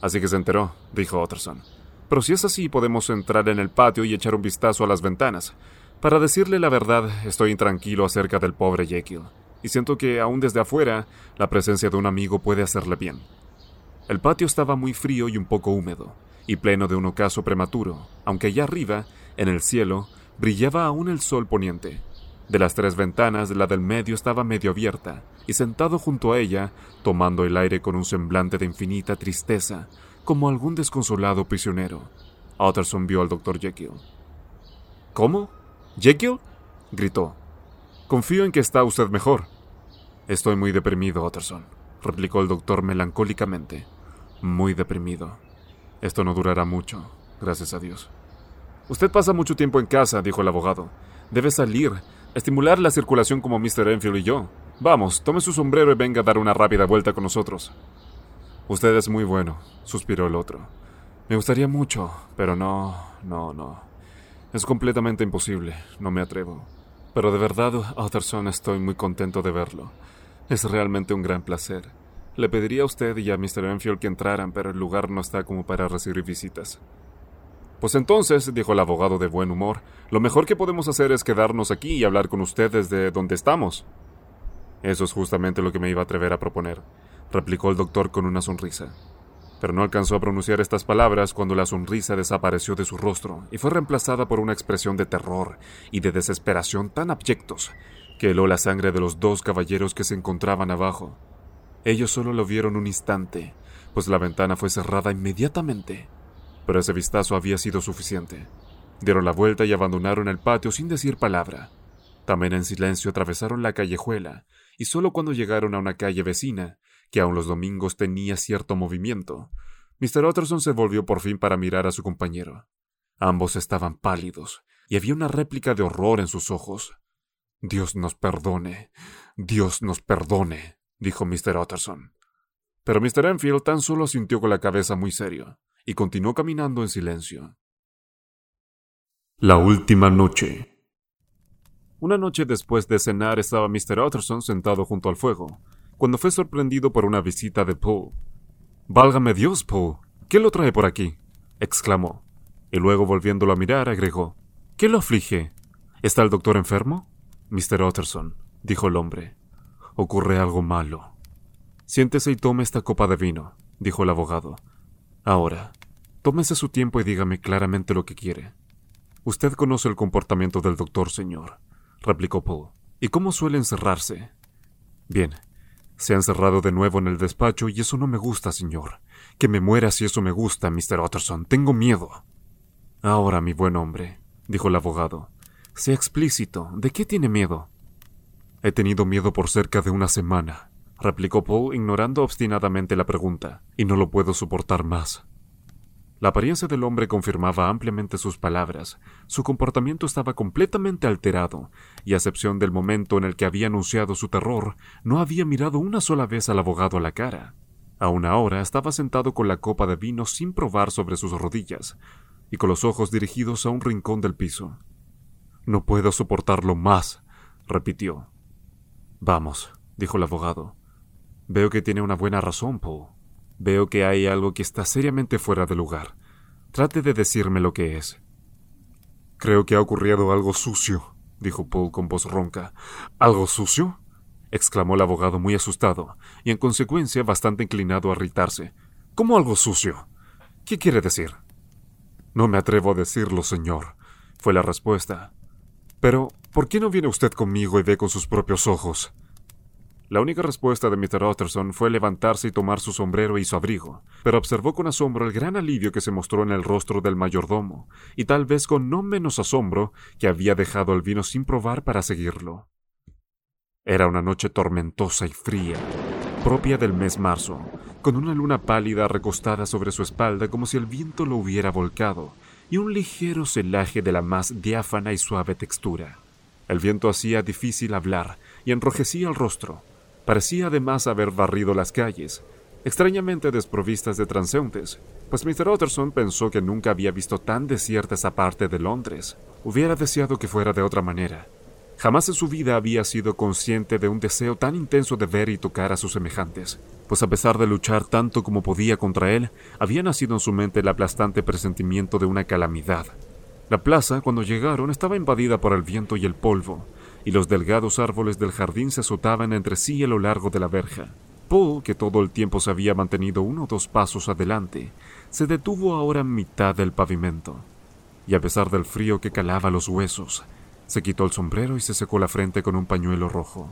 Así que se enteró, dijo Utterson. Pero si es así, podemos entrar en el patio y echar un vistazo a las ventanas. Para decirle la verdad, estoy intranquilo acerca del pobre Jekyll, y siento que, aún desde afuera, la presencia de un amigo puede hacerle bien. El patio estaba muy frío y un poco húmedo, y pleno de un ocaso prematuro, aunque allá arriba, en el cielo, brillaba aún el sol poniente. De las tres ventanas, la del medio estaba medio abierta, y sentado junto a ella, tomando el aire con un semblante de infinita tristeza, como algún desconsolado prisionero. Utterson vio al doctor Jekyll. ¿Cómo? ¿Jekyll? gritó. Confío en que está usted mejor. Estoy muy deprimido, Utterson, replicó el doctor melancólicamente. Muy deprimido. Esto no durará mucho, gracias a Dios. Usted pasa mucho tiempo en casa, dijo el abogado. Debe salir, estimular la circulación como Mr. Enfield y yo. Vamos, tome su sombrero y venga a dar una rápida vuelta con nosotros. Usted es muy bueno, suspiró el otro. Me gustaría mucho, pero no, no, no. Es completamente imposible, no me atrevo. Pero de verdad, Utterson, estoy muy contento de verlo. Es realmente un gran placer. Le pediría a usted y a Mr. Enfield que entraran, pero el lugar no está como para recibir visitas. Pues entonces, dijo el abogado de buen humor, lo mejor que podemos hacer es quedarnos aquí y hablar con usted desde donde estamos. Eso es justamente lo que me iba a atrever a proponer, replicó el doctor con una sonrisa pero no alcanzó a pronunciar estas palabras cuando la sonrisa desapareció de su rostro y fue reemplazada por una expresión de terror y de desesperación tan abyectos que heló la sangre de los dos caballeros que se encontraban abajo. Ellos solo lo vieron un instante, pues la ventana fue cerrada inmediatamente, pero ese vistazo había sido suficiente. Dieron la vuelta y abandonaron el patio sin decir palabra. También en silencio atravesaron la callejuela, y solo cuando llegaron a una calle vecina que aun los domingos tenía cierto movimiento, Mr. Utterson se volvió por fin para mirar a su compañero. Ambos estaban pálidos, y había una réplica de horror en sus ojos. Dios nos perdone, Dios nos perdone, dijo Mr. Utterson. Pero Mr. Enfield tan solo sintió con la cabeza muy serio, y continuó caminando en silencio. La última noche. Una noche después de cenar estaba Mr. Utterson sentado junto al fuego, cuando fue sorprendido por una visita de Poe. Válgame Dios, Poe. ¿Qué lo trae por aquí? exclamó. Y luego volviéndolo a mirar, agregó. ¿Qué lo aflige? ¿Está el doctor enfermo? Mr. Utterson, dijo el hombre. Ocurre algo malo. Siéntese y tome esta copa de vino, dijo el abogado. Ahora, tómese su tiempo y dígame claramente lo que quiere. Usted conoce el comportamiento del doctor, señor, replicó Poe. ¿Y cómo suele encerrarse? Bien, se ha encerrado de nuevo en el despacho y eso no me gusta, señor. Que me muera si eso me gusta, Mr. Utterson. Tengo miedo. Ahora, mi buen hombre, dijo el abogado, sea explícito. ¿De qué tiene miedo? He tenido miedo por cerca de una semana, replicó Paul, ignorando obstinadamente la pregunta, y no lo puedo soportar más. La apariencia del hombre confirmaba ampliamente sus palabras. Su comportamiento estaba completamente alterado, y a excepción del momento en el que había anunciado su terror, no había mirado una sola vez al abogado a la cara. Aún ahora estaba sentado con la copa de vino sin probar sobre sus rodillas, y con los ojos dirigidos a un rincón del piso. No puedo soportarlo más, repitió. Vamos, dijo el abogado. Veo que tiene una buena razón, Poe. Veo que hay algo que está seriamente fuera de lugar. Trate de decirme lo que es. Creo que ha ocurrido algo sucio, dijo Paul con voz ronca. ¿Algo sucio? exclamó el abogado muy asustado, y en consecuencia bastante inclinado a irritarse. ¿Cómo algo sucio? ¿Qué quiere decir? No me atrevo a decirlo, señor, fue la respuesta. Pero, ¿por qué no viene usted conmigo y ve con sus propios ojos? La única respuesta de Mr. Utterson fue levantarse y tomar su sombrero y su abrigo, pero observó con asombro el gran alivio que se mostró en el rostro del mayordomo, y tal vez con no menos asombro que había dejado el vino sin probar para seguirlo. Era una noche tormentosa y fría, propia del mes marzo, con una luna pálida recostada sobre su espalda como si el viento lo hubiera volcado, y un ligero celaje de la más diáfana y suave textura. El viento hacía difícil hablar y enrojecía el rostro, Parecía además haber barrido las calles, extrañamente desprovistas de transeúntes, pues Mr. Utterson pensó que nunca había visto tan desierta esa parte de Londres. Hubiera deseado que fuera de otra manera. Jamás en su vida había sido consciente de un deseo tan intenso de ver y tocar a sus semejantes, pues a pesar de luchar tanto como podía contra él, había nacido en su mente el aplastante presentimiento de una calamidad. La plaza, cuando llegaron, estaba invadida por el viento y el polvo, y los delgados árboles del jardín se azotaban entre sí a lo largo de la verja. Paul, que todo el tiempo se había mantenido uno o dos pasos adelante, se detuvo ahora en mitad del pavimento, y a pesar del frío que calaba los huesos, se quitó el sombrero y se secó la frente con un pañuelo rojo.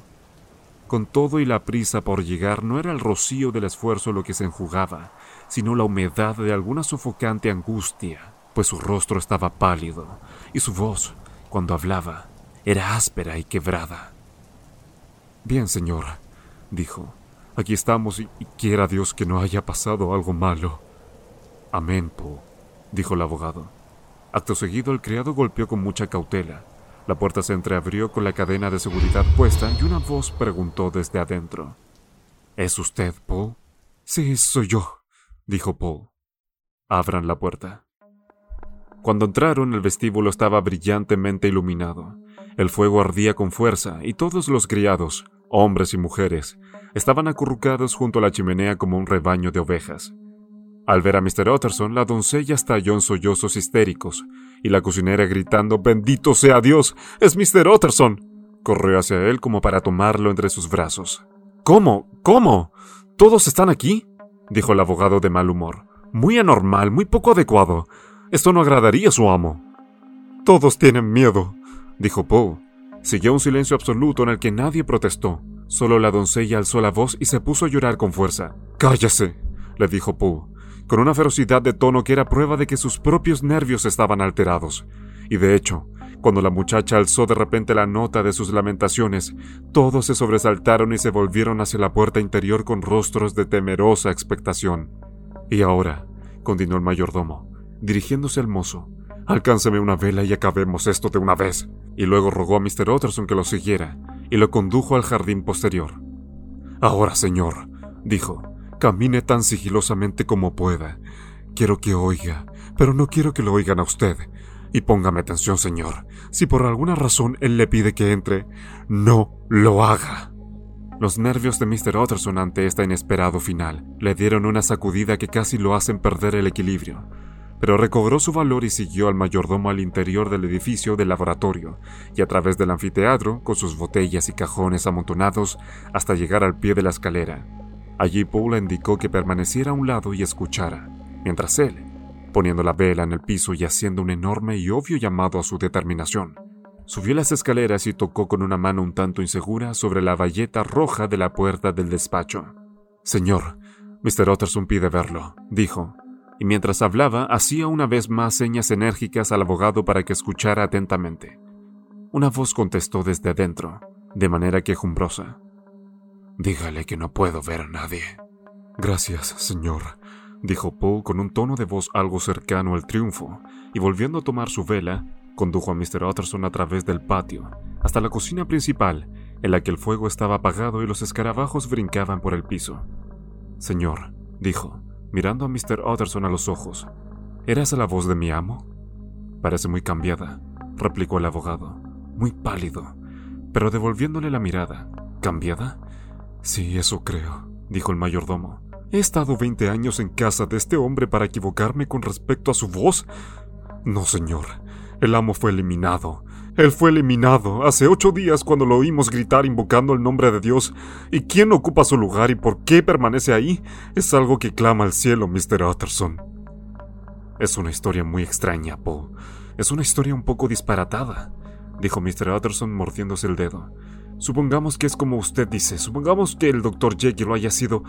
Con todo y la prisa por llegar no era el rocío del esfuerzo lo que se enjugaba, sino la humedad de alguna sofocante angustia, pues su rostro estaba pálido, y su voz, cuando hablaba, era áspera y quebrada. Bien, señor, dijo, aquí estamos y, quiera Dios que no haya pasado algo malo. Amén, Poe, dijo el abogado. Acto seguido, el criado golpeó con mucha cautela. La puerta se entreabrió con la cadena de seguridad puesta y una voz preguntó desde adentro. ¿Es usted, Paul? Sí, soy yo, dijo Paul. Abran la puerta. Cuando entraron, el vestíbulo estaba brillantemente iluminado. El fuego ardía con fuerza y todos los criados, hombres y mujeres, estaban acurrucados junto a la chimenea como un rebaño de ovejas. Al ver a Mr. Utterson, la doncella estalló en sollozos histéricos, y la cocinera gritando Bendito sea Dios, es Mr. Utterson. Corrió hacia él como para tomarlo entre sus brazos. ¿Cómo? ¿Cómo? ¿Todos están aquí? dijo el abogado de mal humor. Muy anormal, muy poco adecuado. Esto no agradaría a su amo. Todos tienen miedo, dijo Poe. Siguió un silencio absoluto en el que nadie protestó. Solo la doncella alzó la voz y se puso a llorar con fuerza. Cállese, le dijo Poe, con una ferocidad de tono que era prueba de que sus propios nervios estaban alterados. Y de hecho, cuando la muchacha alzó de repente la nota de sus lamentaciones, todos se sobresaltaron y se volvieron hacia la puerta interior con rostros de temerosa expectación. Y ahora, continuó el mayordomo, dirigiéndose al mozo, alcánceme una vela y acabemos esto de una vez y luego rogó a Mr. Utterson que lo siguiera, y lo condujo al jardín posterior. Ahora, señor, dijo, camine tan sigilosamente como pueda. Quiero que oiga, pero no quiero que lo oigan a usted. Y póngame atención, señor. Si por alguna razón él le pide que entre, no lo haga. Los nervios de Mr. Utterson ante este inesperado final le dieron una sacudida que casi lo hacen perder el equilibrio pero recobró su valor y siguió al mayordomo al interior del edificio del laboratorio y a través del anfiteatro, con sus botellas y cajones amontonados, hasta llegar al pie de la escalera. Allí Paul le indicó que permaneciera a un lado y escuchara, mientras él, poniendo la vela en el piso y haciendo un enorme y obvio llamado a su determinación, subió las escaleras y tocó con una mano un tanto insegura sobre la valleta roja de la puerta del despacho. Señor, Mr. Utterson pide verlo, dijo, y mientras hablaba hacía una vez más señas enérgicas al abogado para que escuchara atentamente. Una voz contestó desde adentro, de manera quejumbrosa. Dígale que no puedo ver a nadie. Gracias, señor, dijo Paul con un tono de voz algo cercano al triunfo, y volviendo a tomar su vela, condujo a Mr. Utterson a través del patio, hasta la cocina principal, en la que el fuego estaba apagado y los escarabajos brincaban por el piso. Señor, dijo, mirando a Mr. Utterson a los ojos. ¿Era esa la voz de mi amo? Parece muy cambiada, replicó el abogado, muy pálido, pero devolviéndole la mirada. ¿Cambiada? Sí, eso creo, dijo el mayordomo. ¿He estado veinte años en casa de este hombre para equivocarme con respecto a su voz? No, señor. El amo fue eliminado. Él fue eliminado hace ocho días cuando lo oímos gritar invocando el nombre de Dios. ¿Y quién ocupa su lugar y por qué permanece ahí? Es algo que clama al cielo, Mr. Utterson. Es una historia muy extraña, Paul. Es una historia un poco disparatada, dijo Mr. Utterson mordiéndose el dedo. Supongamos que es como usted dice. Supongamos que el Dr. Jekyll haya sido...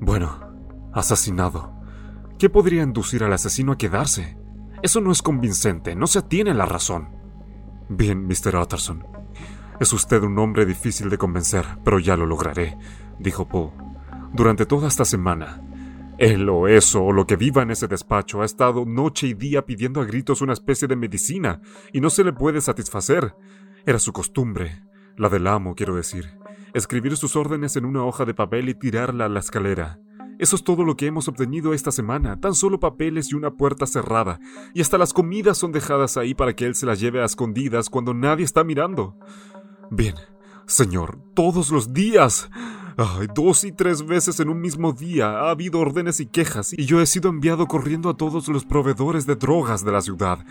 Bueno, asesinado. ¿Qué podría inducir al asesino a quedarse? Eso no es convincente, no se atiene la razón. Bien, Mr. Utterson. Es usted un hombre difícil de convencer, pero ya lo lograré, dijo Poe. Durante toda esta semana, él o eso o lo que viva en ese despacho ha estado noche y día pidiendo a gritos una especie de medicina y no se le puede satisfacer. Era su costumbre, la del amo, quiero decir, escribir sus órdenes en una hoja de papel y tirarla a la escalera. Eso es todo lo que hemos obtenido esta semana, tan solo papeles y una puerta cerrada, y hasta las comidas son dejadas ahí para que él se las lleve a escondidas cuando nadie está mirando. Bien, señor, todos los días. Dos y tres veces en un mismo día ha habido órdenes y quejas, y yo he sido enviado corriendo a todos los proveedores de drogas de la ciudad.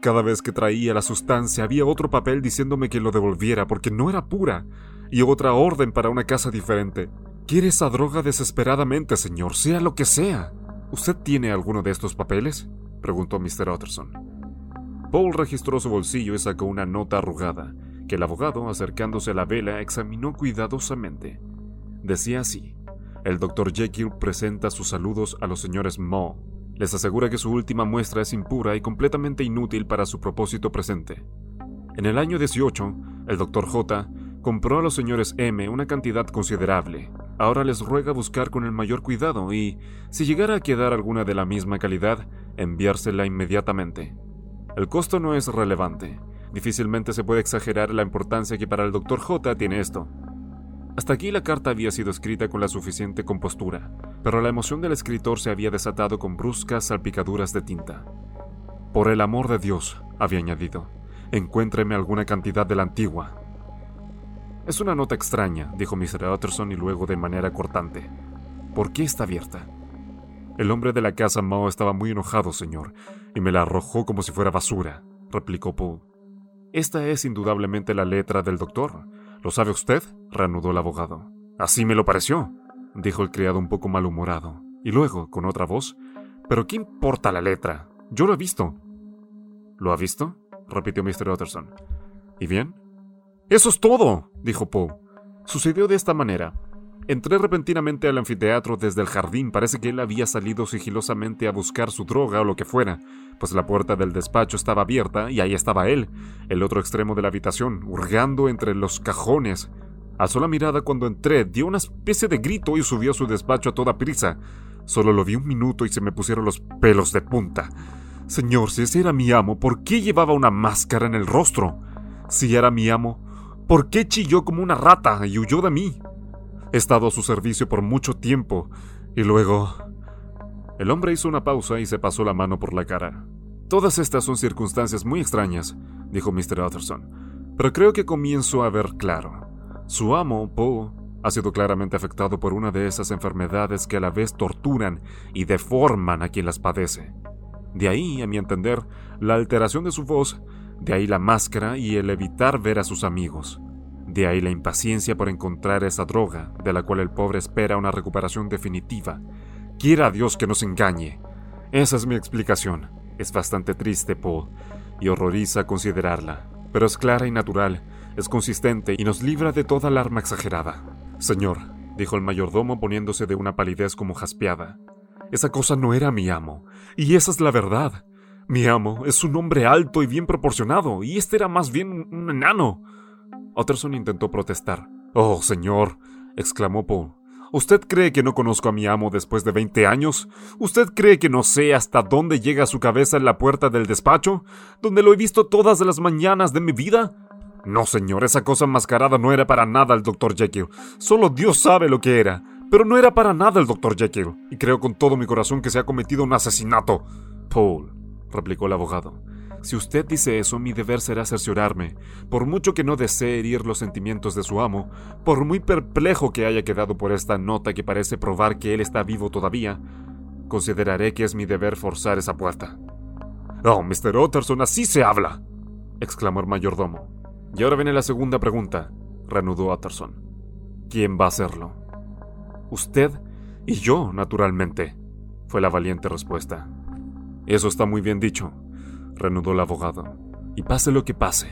Cada vez que traía la sustancia había otro papel diciéndome que lo devolviera porque no era pura, y otra orden para una casa diferente. Quiere esa droga desesperadamente, señor, sea lo que sea. ¿Usted tiene alguno de estos papeles? preguntó Mr. Utterson. Paul registró su bolsillo y sacó una nota arrugada, que el abogado, acercándose a la vela, examinó cuidadosamente. Decía así: El Dr. Jekyll presenta sus saludos a los señores Moe, les asegura que su última muestra es impura y completamente inútil para su propósito presente. En el año 18, el Dr. J compró a los señores M una cantidad considerable. Ahora les ruega buscar con el mayor cuidado y, si llegara a quedar alguna de la misma calidad, enviársela inmediatamente. El costo no es relevante. Difícilmente se puede exagerar la importancia que para el Dr. J tiene esto. Hasta aquí la carta había sido escrita con la suficiente compostura, pero la emoción del escritor se había desatado con bruscas salpicaduras de tinta. Por el amor de Dios, había añadido, encuéntreme alguna cantidad de la antigua. Es una nota extraña, dijo Mr. Utterson y luego de manera cortante. ¿Por qué está abierta? El hombre de la casa Mao estaba muy enojado, señor, y me la arrojó como si fuera basura, replicó Poole. Esta es indudablemente la letra del doctor, ¿Lo sabe usted? reanudó el abogado. Así me lo pareció, dijo el criado un poco malhumorado. Y luego, con otra voz, ¿pero qué importa la letra? Yo lo he visto. ¿Lo ha visto? repitió Mr. Utterson. ¿Y bien? Eso es todo, dijo Poe. Sucedió de esta manera. Entré repentinamente al anfiteatro desde el jardín. Parece que él había salido sigilosamente a buscar su droga o lo que fuera, pues la puerta del despacho estaba abierta y ahí estaba él, el otro extremo de la habitación, hurgando entre los cajones. Alzó la mirada cuando entré, dio una especie de grito y subió a su despacho a toda prisa. Solo lo vi un minuto y se me pusieron los pelos de punta. Señor, si ese era mi amo, ¿por qué llevaba una máscara en el rostro? Si era mi amo, ¿por qué chilló como una rata y huyó de mí? He estado a su servicio por mucho tiempo. Y luego... El hombre hizo una pausa y se pasó la mano por la cara. Todas estas son circunstancias muy extrañas, dijo Mr. Utterson, pero creo que comienzo a ver claro. Su amo, Poe, ha sido claramente afectado por una de esas enfermedades que a la vez torturan y deforman a quien las padece. De ahí, a mi entender, la alteración de su voz, de ahí la máscara y el evitar ver a sus amigos. De ahí la impaciencia por encontrar esa droga, de la cual el pobre espera una recuperación definitiva. Quiera Dios que nos engañe. Esa es mi explicación. Es bastante triste, Paul, y horroriza considerarla, pero es clara y natural, es consistente y nos libra de toda alarma exagerada. Señor, dijo el mayordomo poniéndose de una palidez como jaspeada, esa cosa no era mi amo, y esa es la verdad. Mi amo es un hombre alto y bien proporcionado, y este era más bien un enano. Utterson intentó protestar. Oh, señor, exclamó Paul. ¿Usted cree que no conozco a mi amo después de veinte años? ¿Usted cree que no sé hasta dónde llega su cabeza en la puerta del despacho, donde lo he visto todas las mañanas de mi vida? No, señor, esa cosa enmascarada no era para nada el Dr. Jekyll. Solo Dios sabe lo que era. Pero no era para nada el Dr. Jekyll. Y creo con todo mi corazón que se ha cometido un asesinato. Paul, replicó el abogado. Si usted dice eso, mi deber será cerciorarme, por mucho que no desee herir los sentimientos de su amo, por muy perplejo que haya quedado por esta nota que parece probar que él está vivo todavía, consideraré que es mi deber forzar esa puerta. Oh, Mr. Utterson, así se habla, exclamó el mayordomo. Y ahora viene la segunda pregunta, reanudó Utterson. ¿Quién va a hacerlo? Usted y yo, naturalmente, fue la valiente respuesta. Eso está muy bien dicho, reanudó el abogado. Y pase lo que pase,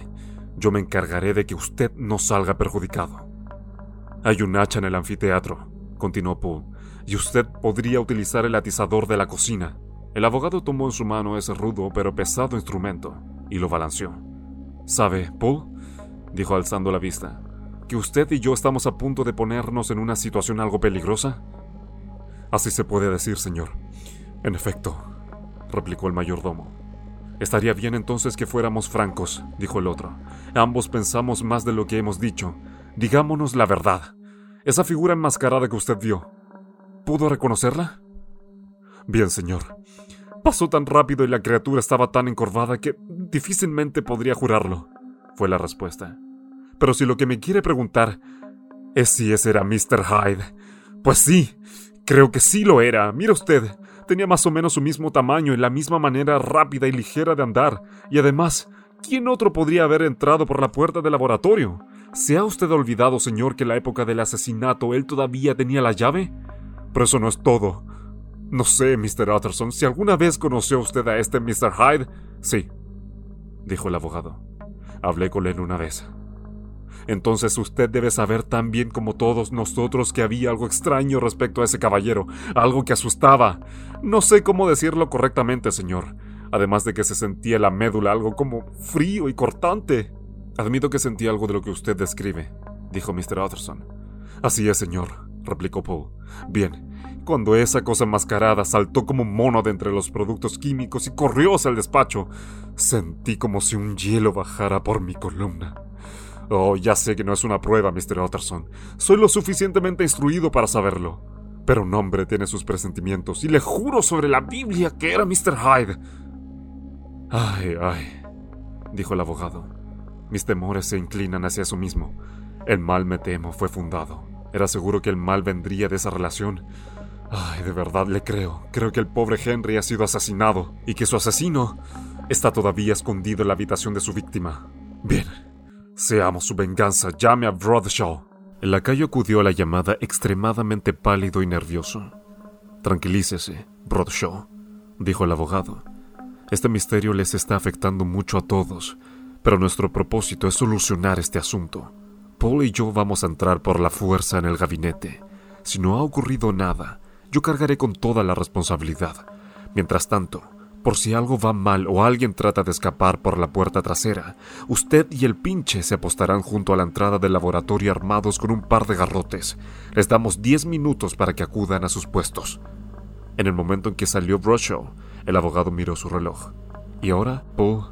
Yo me encargaré de que usted no salga perjudicado. Hay un hacha en el anfiteatro, continuó Poole, y usted podría utilizar el atizador de la cocina. El abogado tomó en su mano ese rudo pero pesado instrumento y lo balanceó. ¿Sabe, Poole? dijo alzando la vista, que usted y yo estamos a punto de ponernos en una situación algo peligrosa. Así se puede decir, señor. En efecto, replicó el mayordomo. Estaría bien entonces que fuéramos francos, dijo el otro. Ambos pensamos más de lo que hemos dicho. Digámonos la verdad. Esa figura enmascarada que usted vio, ¿pudo reconocerla? Bien, señor. Pasó tan rápido y la criatura estaba tan encorvada que difícilmente podría jurarlo, fue la respuesta. Pero si lo que me quiere preguntar es si ese era Mr. Hyde, pues sí, creo que sí lo era. Mira usted, tenía más o menos su mismo tamaño y la misma manera rápida y ligera de andar, y además, ¿quién otro podría haber entrado por la puerta del laboratorio? ¿Se ha usted olvidado, señor, que en la época del asesinato él todavía tenía la llave? Pero eso no es todo. No sé, Mr. Utterson, si alguna vez conoció usted a este Mr. Hyde. Sí, dijo el abogado. Hablé con él una vez. Entonces usted debe saber tan bien como todos nosotros que había algo extraño respecto a ese caballero, algo que asustaba. No sé cómo decirlo correctamente, señor, además de que se sentía la médula algo como frío y cortante. Admito que sentí algo de lo que usted describe, dijo Mr. Utterson. Así es, señor, replicó Paul. Bien, cuando esa cosa enmascarada saltó como un mono de entre los productos químicos y corrió hacia el despacho, sentí como si un hielo bajara por mi columna. Oh, ya sé que no es una prueba, Mr. Utterson. Soy lo suficientemente instruido para saberlo. Pero un hombre tiene sus presentimientos y le juro sobre la Biblia que era Mr. Hyde. Ay, ay, dijo el abogado. Mis temores se inclinan hacia eso mismo. El mal, me temo, fue fundado. Era seguro que el mal vendría de esa relación. Ay, de verdad le creo. Creo que el pobre Henry ha sido asesinado y que su asesino está todavía escondido en la habitación de su víctima. Bien, seamos su venganza. Llame a Broadshaw. El lacayo acudió a la llamada extremadamente pálido y nervioso. Tranquilícese, Broadshaw, dijo el abogado. Este misterio les está afectando mucho a todos pero nuestro propósito es solucionar este asunto. Paul y yo vamos a entrar por la fuerza en el gabinete. Si no ha ocurrido nada, yo cargaré con toda la responsabilidad. Mientras tanto, por si algo va mal o alguien trata de escapar por la puerta trasera, usted y el pinche se apostarán junto a la entrada del laboratorio armados con un par de garrotes. Les damos diez minutos para que acudan a sus puestos. En el momento en que salió Brushow, el abogado miró su reloj. ¿Y ahora, Paul?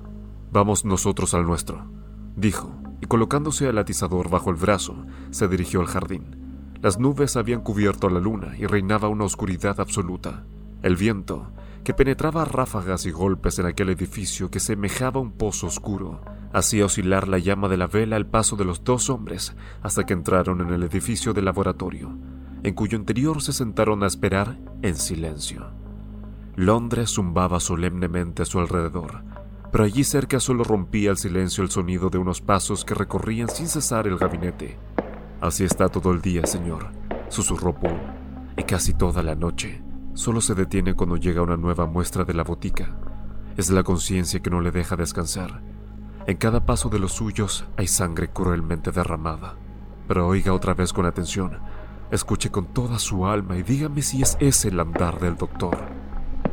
Vamos nosotros al nuestro, dijo, y colocándose el atizador bajo el brazo, se dirigió al jardín. Las nubes habían cubierto la luna y reinaba una oscuridad absoluta. El viento, que penetraba ráfagas y golpes en aquel edificio que semejaba un pozo oscuro, hacía oscilar la llama de la vela al paso de los dos hombres hasta que entraron en el edificio del laboratorio, en cuyo interior se sentaron a esperar en silencio. Londres zumbaba solemnemente a su alrededor, pero allí cerca solo rompía el silencio el sonido de unos pasos que recorrían sin cesar el gabinete. Así está todo el día, señor, susurró Paul, y casi toda la noche. Solo se detiene cuando llega una nueva muestra de la botica. Es la conciencia que no le deja descansar. En cada paso de los suyos hay sangre cruelmente derramada. Pero oiga otra vez con atención, escuche con toda su alma y dígame si es ese el andar del doctor.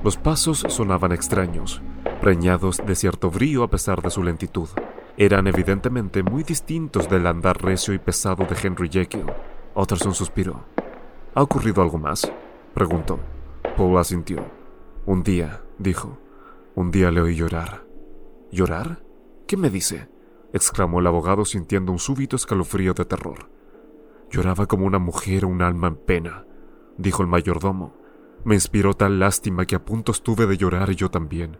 Los pasos sonaban extraños, preñados de cierto brío a pesar de su lentitud. Eran evidentemente muy distintos del andar recio y pesado de Henry Jekyll. Utterson suspiró. ¿Ha ocurrido algo más? preguntó. Paul asintió. Un día, dijo. Un día le oí llorar. ¿Llorar? ¿Qué me dice? exclamó el abogado sintiendo un súbito escalofrío de terror. Lloraba como una mujer o un alma en pena, dijo el mayordomo. Me inspiró tal lástima que a punto estuve de llorar yo también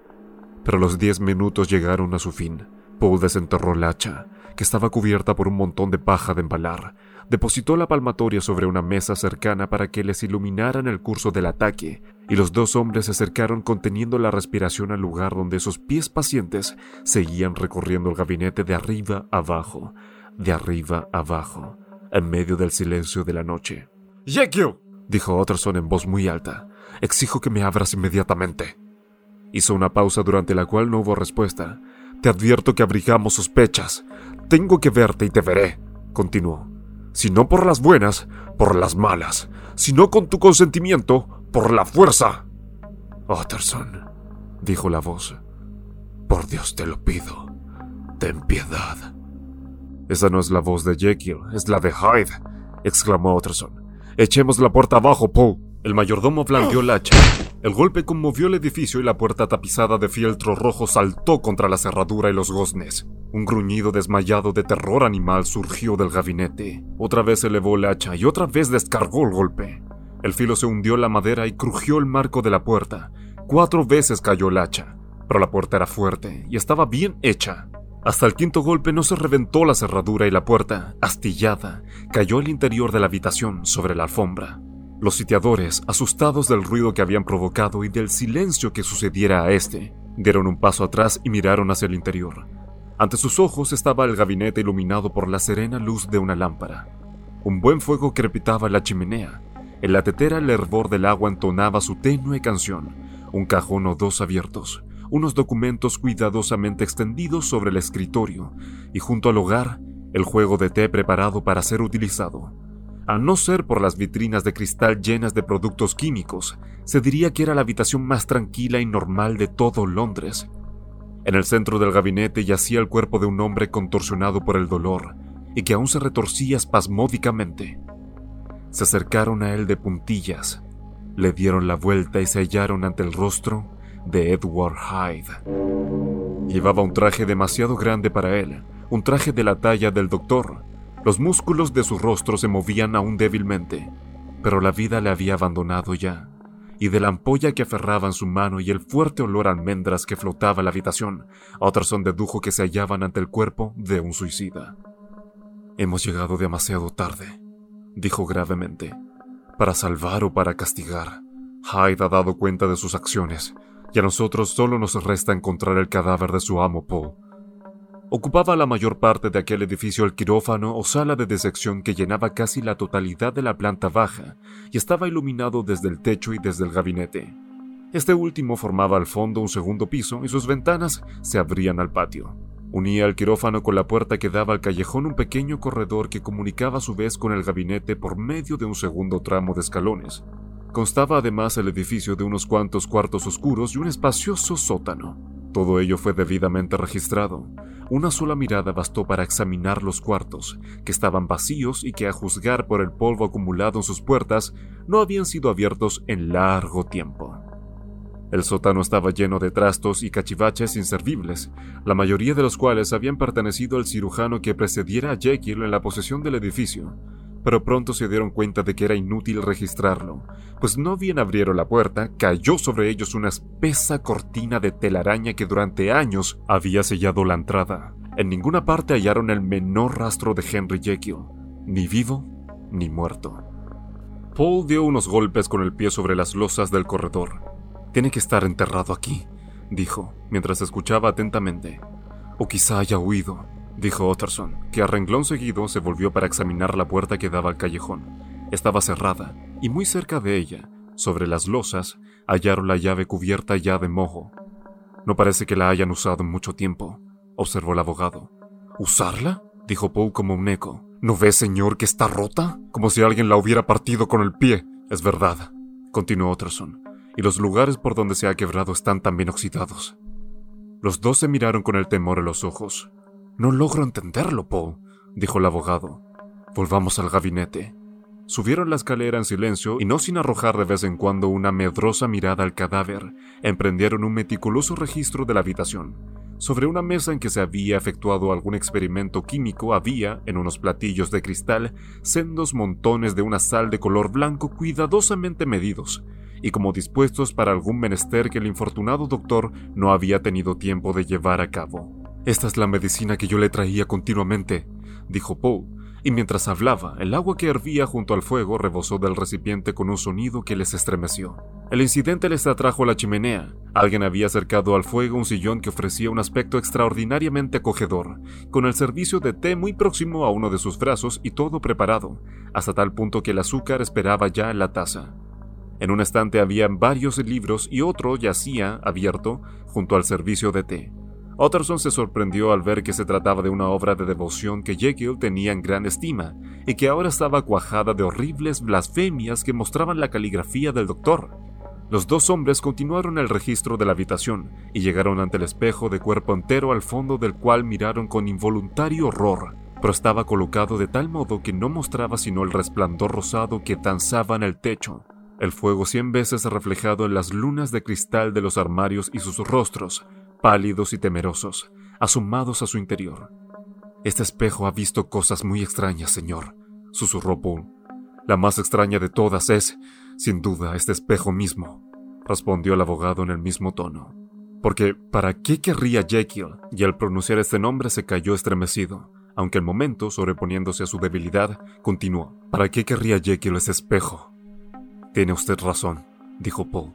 pero los diez minutos llegaron a su fin. Paul desenterró la hacha, que estaba cubierta por un montón de paja de embalar, depositó la palmatoria sobre una mesa cercana para que les iluminaran el curso del ataque, y los dos hombres se acercaron conteniendo la respiración al lugar donde sus pies pacientes seguían recorriendo el gabinete de arriba abajo, de arriba abajo, en medio del silencio de la noche. Jekyll, dijo Utterson en voz muy alta, exijo que me abras inmediatamente. Hizo una pausa durante la cual no hubo respuesta, Te advierto que abrigamos sospechas. Tengo que verte y te veré, continuó. Si no por las buenas, por las malas. Si no con tu consentimiento, por la fuerza. Utterson, dijo la voz. Por Dios te lo pido. Ten piedad. Esa no es la voz de Jekyll, es la de Hyde, exclamó Utterson. Echemos la puerta abajo, Poe. El mayordomo blandió el hacha. El golpe conmovió el edificio y la puerta tapizada de fieltro rojo saltó contra la cerradura y los goznes. Un gruñido desmayado de terror animal surgió del gabinete. Otra vez elevó el hacha y otra vez descargó el golpe. El filo se hundió en la madera y crujió el marco de la puerta. Cuatro veces cayó el hacha, pero la puerta era fuerte y estaba bien hecha. Hasta el quinto golpe no se reventó la cerradura y la puerta, astillada, cayó al interior de la habitación sobre la alfombra. Los sitiadores, asustados del ruido que habían provocado y del silencio que sucediera a este, dieron un paso atrás y miraron hacia el interior. Ante sus ojos estaba el gabinete iluminado por la serena luz de una lámpara. Un buen fuego crepitaba en la chimenea. En la tetera el hervor del agua entonaba su tenue canción. Un cajón o dos abiertos, unos documentos cuidadosamente extendidos sobre el escritorio, y junto al hogar, el juego de té preparado para ser utilizado. A no ser por las vitrinas de cristal llenas de productos químicos, se diría que era la habitación más tranquila y normal de todo Londres. En el centro del gabinete yacía el cuerpo de un hombre contorsionado por el dolor y que aún se retorcía espasmódicamente. Se acercaron a él de puntillas, le dieron la vuelta y se hallaron ante el rostro de Edward Hyde. Llevaba un traje demasiado grande para él, un traje de la talla del doctor, los músculos de su rostro se movían aún débilmente, pero la vida le había abandonado ya, y de la ampolla que aferraba en su mano y el fuerte olor a almendras que flotaba en la habitación, Otterson dedujo que se hallaban ante el cuerpo de un suicida. Hemos llegado demasiado tarde, dijo gravemente, para salvar o para castigar. Hyde ha dado cuenta de sus acciones, y a nosotros solo nos resta encontrar el cadáver de su amo Paul Ocupaba la mayor parte de aquel edificio el quirófano o sala de disección que llenaba casi la totalidad de la planta baja y estaba iluminado desde el techo y desde el gabinete. Este último formaba al fondo un segundo piso y sus ventanas se abrían al patio. Unía el quirófano con la puerta que daba al callejón un pequeño corredor que comunicaba a su vez con el gabinete por medio de un segundo tramo de escalones. Constaba además el edificio de unos cuantos cuartos oscuros y un espacioso sótano. Todo ello fue debidamente registrado, una sola mirada bastó para examinar los cuartos, que estaban vacíos y que a juzgar por el polvo acumulado en sus puertas, no habían sido abiertos en largo tiempo. El sótano estaba lleno de trastos y cachivaches inservibles, la mayoría de los cuales habían pertenecido al cirujano que precediera a Jekyll en la posesión del edificio, pero pronto se dieron cuenta de que era inútil registrarlo, pues no bien abrieron la puerta, cayó sobre ellos una espesa cortina de telaraña que durante años había sellado la entrada. En ninguna parte hallaron el menor rastro de Henry Jekyll, ni vivo ni muerto. Paul dio unos golpes con el pie sobre las losas del corredor. Tiene que estar enterrado aquí, dijo, mientras escuchaba atentamente. O quizá haya huido dijo Utterson, que a renglón seguido se volvió para examinar la puerta que daba al callejón. Estaba cerrada, y muy cerca de ella, sobre las losas, hallaron la llave cubierta ya de mojo. No parece que la hayan usado en mucho tiempo, observó el abogado. ¿Usarla? dijo Poe como un eco. ¿No ve, señor, que está rota? Como si alguien la hubiera partido con el pie. Es verdad, continuó Utterson, y los lugares por donde se ha quebrado están también oxidados. Los dos se miraron con el temor en los ojos. No logro entenderlo, Poe, dijo el abogado. Volvamos al gabinete. Subieron la escalera en silencio y no sin arrojar de vez en cuando una medrosa mirada al cadáver, emprendieron un meticuloso registro de la habitación. Sobre una mesa en que se había efectuado algún experimento químico había, en unos platillos de cristal, sendos montones de una sal de color blanco cuidadosamente medidos, y como dispuestos para algún menester que el infortunado doctor no había tenido tiempo de llevar a cabo. Esta es la medicina que yo le traía continuamente, dijo Poe, y mientras hablaba, el agua que hervía junto al fuego rebosó del recipiente con un sonido que les estremeció. El incidente les atrajo a la chimenea. Alguien había acercado al fuego un sillón que ofrecía un aspecto extraordinariamente acogedor, con el servicio de té muy próximo a uno de sus brazos y todo preparado, hasta tal punto que el azúcar esperaba ya en la taza. En un estante había varios libros y otro yacía, abierto, junto al servicio de té. Utterson se sorprendió al ver que se trataba de una obra de devoción que Jekyll tenía en gran estima y que ahora estaba cuajada de horribles blasfemias que mostraban la caligrafía del doctor. Los dos hombres continuaron el registro de la habitación y llegaron ante el espejo de cuerpo entero al fondo del cual miraron con involuntario horror, pero estaba colocado de tal modo que no mostraba sino el resplandor rosado que danzaba en el techo, el fuego cien veces reflejado en las lunas de cristal de los armarios y sus rostros, pálidos y temerosos, asomados a su interior. Este espejo ha visto cosas muy extrañas, señor, susurró Paul. La más extraña de todas es, sin duda, este espejo mismo, respondió el abogado en el mismo tono. Porque, ¿para qué querría Jekyll? Y al pronunciar este nombre se cayó estremecido, aunque al momento, sobreponiéndose a su debilidad, continuó. ¿Para qué querría Jekyll ese espejo? Tiene usted razón, dijo Paul.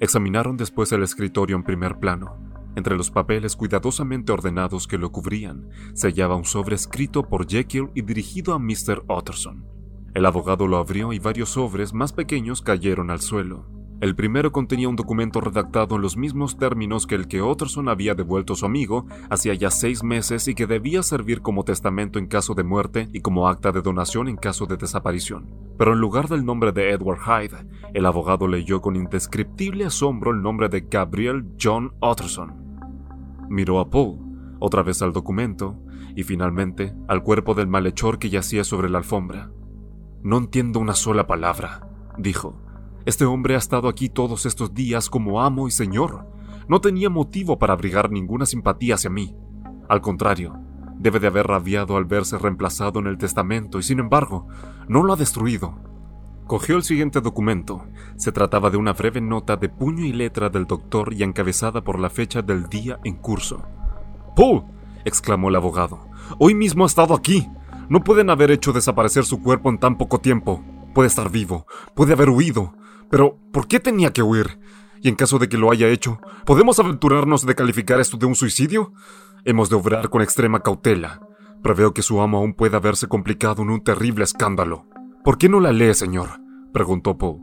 Examinaron después el escritorio en primer plano. Entre los papeles cuidadosamente ordenados que lo cubrían, se hallaba un sobre escrito por Jekyll y dirigido a Mr. Utterson. El abogado lo abrió y varios sobres más pequeños cayeron al suelo. El primero contenía un documento redactado en los mismos términos que el que Utterson había devuelto a su amigo hacía ya seis meses y que debía servir como testamento en caso de muerte y como acta de donación en caso de desaparición. Pero en lugar del nombre de Edward Hyde, el abogado leyó con indescriptible asombro el nombre de Gabriel John Utterson. Miró a Paul, otra vez al documento, y finalmente al cuerpo del malhechor que yacía sobre la alfombra. No entiendo una sola palabra, dijo. Este hombre ha estado aquí todos estos días como amo y señor. No tenía motivo para abrigar ninguna simpatía hacia mí. Al contrario, debe de haber rabiado al verse reemplazado en el testamento y sin embargo, no lo ha destruido. Cogió el siguiente documento. Se trataba de una breve nota de puño y letra del doctor y encabezada por la fecha del día en curso. ¡Paul! exclamó el abogado. Hoy mismo ha estado aquí. No pueden haber hecho desaparecer su cuerpo en tan poco tiempo. Puede estar vivo, puede haber huido, pero, ¿por qué tenía que huir? Y en caso de que lo haya hecho, ¿podemos aventurarnos de calificar esto de un suicidio? Hemos de obrar con extrema cautela. Preveo que su amo aún pueda haberse complicado en un terrible escándalo. ¿Por qué no la lee, señor? preguntó Poe.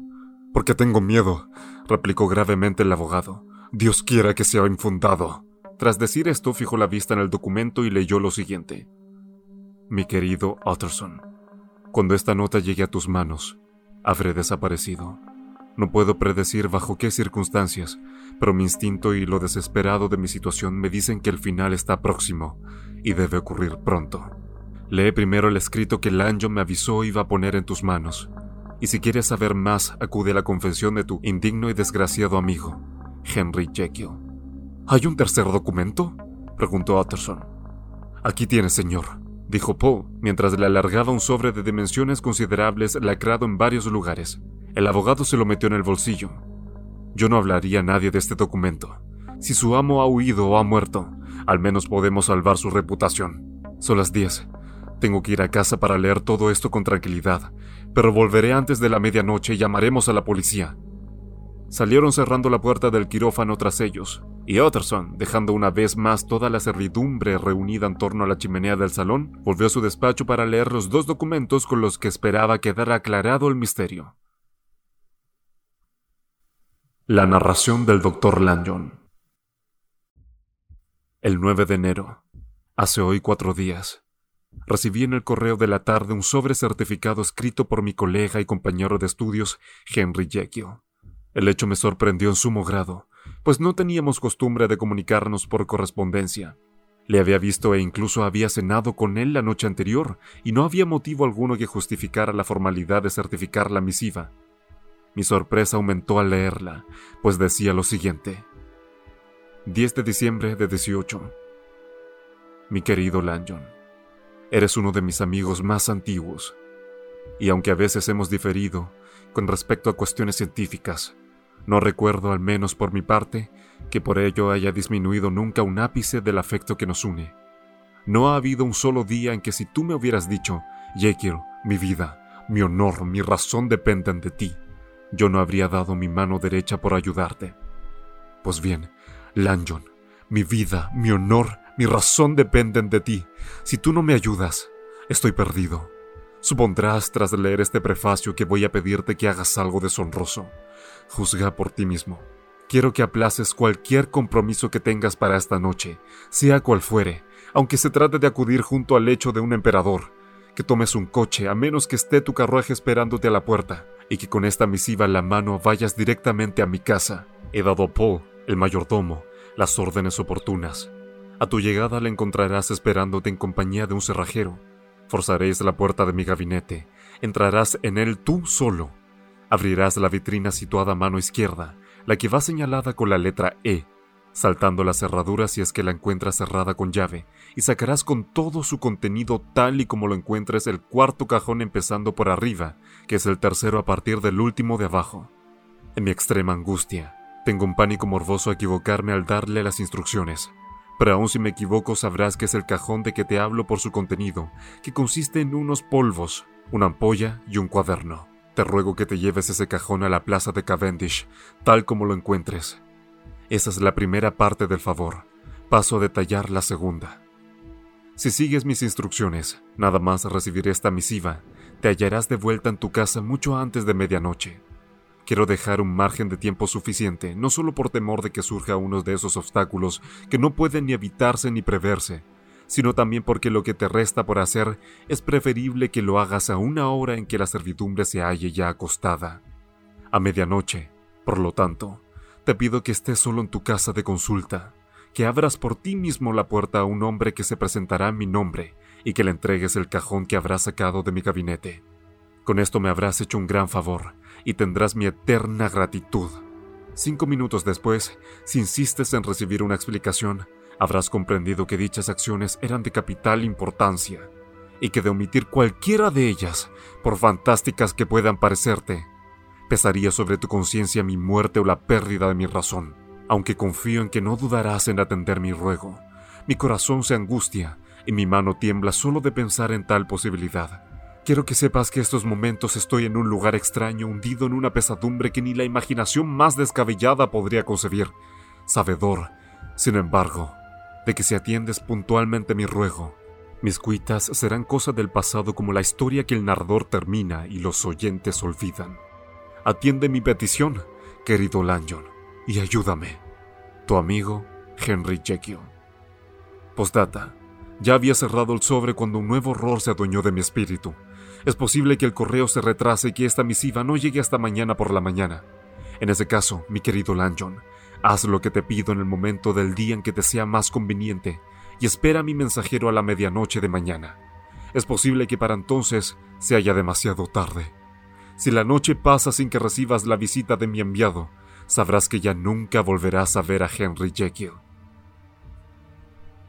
Porque tengo miedo, replicó gravemente el abogado. Dios quiera que sea infundado. Tras decir esto, fijó la vista en el documento y leyó lo siguiente. Mi querido Utterson, cuando esta nota llegue a tus manos, habré desaparecido. No puedo predecir bajo qué circunstancias, pero mi instinto y lo desesperado de mi situación me dicen que el final está próximo y debe ocurrir pronto. Lee primero el escrito que Lanjo me avisó iba a poner en tus manos. Y si quieres saber más, acude a la confesión de tu indigno y desgraciado amigo, Henry Jekyll. ¿Hay un tercer documento? preguntó Utterson. Aquí tienes, señor, dijo Poe, mientras le alargaba un sobre de dimensiones considerables lacrado en varios lugares. El abogado se lo metió en el bolsillo. Yo no hablaría a nadie de este documento. Si su amo ha huido o ha muerto, al menos podemos salvar su reputación. Son las 10. Tengo que ir a casa para leer todo esto con tranquilidad, pero volveré antes de la medianoche y llamaremos a la policía. Salieron cerrando la puerta del quirófano tras ellos, y Utterson, dejando una vez más toda la servidumbre reunida en torno a la chimenea del salón, volvió a su despacho para leer los dos documentos con los que esperaba quedar aclarado el misterio. La narración del Dr. Lanyon. El 9 de enero, hace hoy cuatro días, recibí en el correo de la tarde un sobre certificado escrito por mi colega y compañero de estudios, Henry Jekyll. El hecho me sorprendió en sumo grado, pues no teníamos costumbre de comunicarnos por correspondencia. Le había visto e incluso había cenado con él la noche anterior, y no había motivo alguno que justificara la formalidad de certificar la misiva. Mi sorpresa aumentó al leerla, pues decía lo siguiente. 10 de diciembre de 18. Mi querido Lanyon, eres uno de mis amigos más antiguos, y aunque a veces hemos diferido con respecto a cuestiones científicas, no recuerdo, al menos por mi parte, que por ello haya disminuido nunca un ápice del afecto que nos une. No ha habido un solo día en que si tú me hubieras dicho, Jekyll, mi vida, mi honor, mi razón dependen de ti, yo no habría dado mi mano derecha por ayudarte. Pues bien, Lanyon, mi vida, mi honor, mi razón dependen de ti. Si tú no me ayudas, estoy perdido. Supondrás tras leer este prefacio que voy a pedirte que hagas algo deshonroso. Juzga por ti mismo. Quiero que aplaces cualquier compromiso que tengas para esta noche, sea cual fuere, aunque se trate de acudir junto al lecho de un emperador, que tomes un coche a menos que esté tu carruaje esperándote a la puerta, y que con esta misiva en la mano vayas directamente a mi casa. He dado a Paul, el mayordomo, las órdenes oportunas. A tu llegada la encontrarás esperándote en compañía de un cerrajero. Forzaréis la puerta de mi gabinete, entrarás en él tú solo. Abrirás la vitrina situada a mano izquierda, la que va señalada con la letra E saltando la cerradura si es que la encuentras cerrada con llave, y sacarás con todo su contenido tal y como lo encuentres el cuarto cajón empezando por arriba, que es el tercero a partir del último de abajo. En mi extrema angustia, tengo un pánico morboso a equivocarme al darle las instrucciones, pero aun si me equivoco sabrás que es el cajón de que te hablo por su contenido, que consiste en unos polvos, una ampolla y un cuaderno. Te ruego que te lleves ese cajón a la plaza de Cavendish, tal como lo encuentres esa es la primera parte del favor. Paso a detallar la segunda. Si sigues mis instrucciones, nada más recibir esta misiva, te hallarás de vuelta en tu casa mucho antes de medianoche. Quiero dejar un margen de tiempo suficiente, no solo por temor de que surja uno de esos obstáculos que no pueden ni evitarse ni preverse, sino también porque lo que te resta por hacer es preferible que lo hagas a una hora en que la servidumbre se halle ya acostada. A medianoche, por lo tanto, te pido que estés solo en tu casa de consulta, que abras por ti mismo la puerta a un hombre que se presentará en mi nombre y que le entregues el cajón que habrás sacado de mi gabinete. Con esto me habrás hecho un gran favor y tendrás mi eterna gratitud. Cinco minutos después, si insistes en recibir una explicación, habrás comprendido que dichas acciones eran de capital importancia y que de omitir cualquiera de ellas, por fantásticas que puedan parecerte, pesaría sobre tu conciencia mi muerte o la pérdida de mi razón, aunque confío en que no dudarás en atender mi ruego. Mi corazón se angustia y mi mano tiembla solo de pensar en tal posibilidad. Quiero que sepas que estos momentos estoy en un lugar extraño, hundido en una pesadumbre que ni la imaginación más descabellada podría concebir, sabedor, sin embargo, de que si atiendes puntualmente mi ruego, mis cuitas serán cosa del pasado como la historia que el narrador termina y los oyentes olvidan. Atiende mi petición, querido Lanyon, y ayúdame. Tu amigo, Henry Jekyll. Postdata. Ya había cerrado el sobre cuando un nuevo horror se adueñó de mi espíritu. Es posible que el correo se retrase y que esta misiva no llegue hasta mañana por la mañana. En ese caso, mi querido Lanyon, haz lo que te pido en el momento del día en que te sea más conveniente y espera a mi mensajero a la medianoche de mañana. Es posible que para entonces se haya demasiado tarde. Si la noche pasa sin que recibas la visita de mi enviado, sabrás que ya nunca volverás a ver a Henry Jekyll.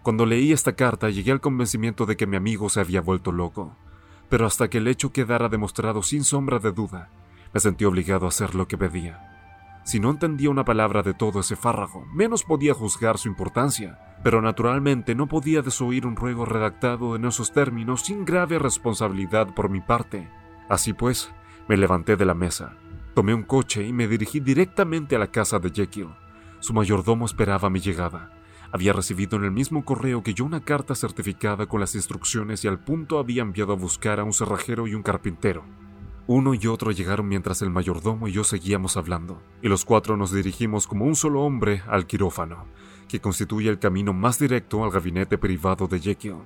Cuando leí esta carta llegué al convencimiento de que mi amigo se había vuelto loco, pero hasta que el hecho quedara demostrado sin sombra de duda, me sentí obligado a hacer lo que pedía. Si no entendía una palabra de todo ese fárrago, menos podía juzgar su importancia, pero naturalmente no podía desoír un ruego redactado en esos términos sin grave responsabilidad por mi parte. Así pues, me levanté de la mesa, tomé un coche y me dirigí directamente a la casa de Jekyll. Su mayordomo esperaba mi llegada. Había recibido en el mismo correo que yo una carta certificada con las instrucciones y al punto había enviado a buscar a un cerrajero y un carpintero. Uno y otro llegaron mientras el mayordomo y yo seguíamos hablando, y los cuatro nos dirigimos como un solo hombre al quirófano, que constituye el camino más directo al gabinete privado de Jekyll.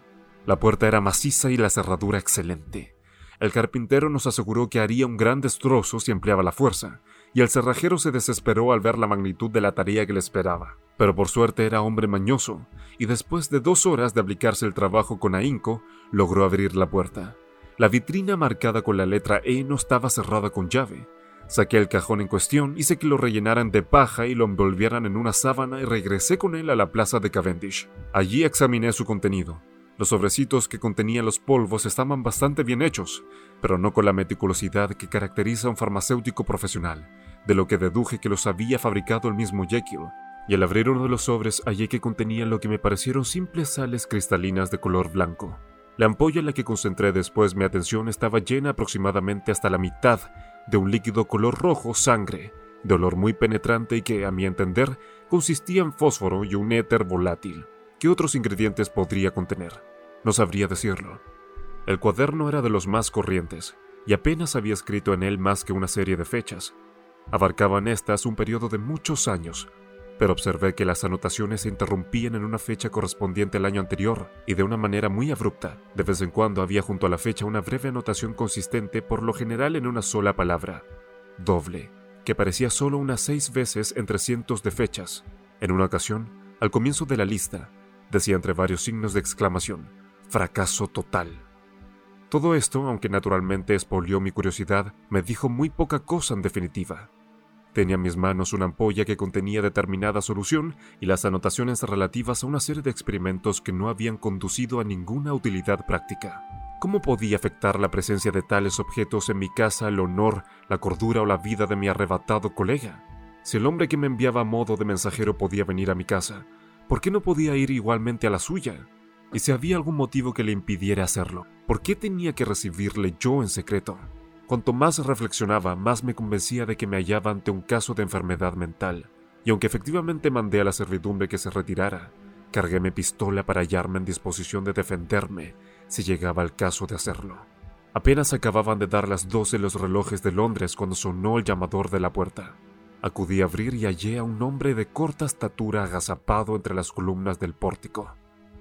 La puerta era maciza y la cerradura excelente. El carpintero nos aseguró que haría un gran destrozo si empleaba la fuerza, y el cerrajero se desesperó al ver la magnitud de la tarea que le esperaba. Pero por suerte era hombre mañoso, y después de dos horas de aplicarse el trabajo con ahínco, logró abrir la puerta. La vitrina marcada con la letra E no estaba cerrada con llave. Saqué el cajón en cuestión, hice que lo rellenaran de paja y lo envolvieran en una sábana y regresé con él a la plaza de Cavendish. Allí examiné su contenido. Los sobrecitos que contenían los polvos estaban bastante bien hechos, pero no con la meticulosidad que caracteriza a un farmacéutico profesional, de lo que deduje que los había fabricado el mismo Jekyll, y al abrir uno de los sobres hallé que contenía lo que me parecieron simples sales cristalinas de color blanco. La ampolla en la que concentré después mi atención estaba llena aproximadamente hasta la mitad de un líquido color rojo sangre, de olor muy penetrante y que, a mi entender, consistía en fósforo y un éter volátil. ¿Qué otros ingredientes podría contener? No sabría decirlo. El cuaderno era de los más corrientes, y apenas había escrito en él más que una serie de fechas. Abarcaban estas un periodo de muchos años, pero observé que las anotaciones se interrumpían en una fecha correspondiente al año anterior y de una manera muy abrupta. De vez en cuando había junto a la fecha una breve anotación consistente, por lo general en una sola palabra, doble, que aparecía solo unas seis veces entre cientos de fechas. En una ocasión, al comienzo de la lista, decía entre varios signos de exclamación, fracaso total. Todo esto, aunque naturalmente expolió mi curiosidad, me dijo muy poca cosa en definitiva. Tenía en mis manos una ampolla que contenía determinada solución y las anotaciones relativas a una serie de experimentos que no habían conducido a ninguna utilidad práctica. ¿Cómo podía afectar la presencia de tales objetos en mi casa el honor, la cordura o la vida de mi arrebatado colega? Si el hombre que me enviaba a modo de mensajero podía venir a mi casa, ¿por qué no podía ir igualmente a la suya? Y si había algún motivo que le impidiera hacerlo, ¿por qué tenía que recibirle yo en secreto? Cuanto más reflexionaba, más me convencía de que me hallaba ante un caso de enfermedad mental, y aunque efectivamente mandé a la servidumbre que se retirara, cargué mi pistola para hallarme en disposición de defenderme si llegaba el caso de hacerlo. Apenas acababan de dar las doce los relojes de Londres cuando sonó el llamador de la puerta. Acudí a abrir y hallé a un hombre de corta estatura agazapado entre las columnas del pórtico.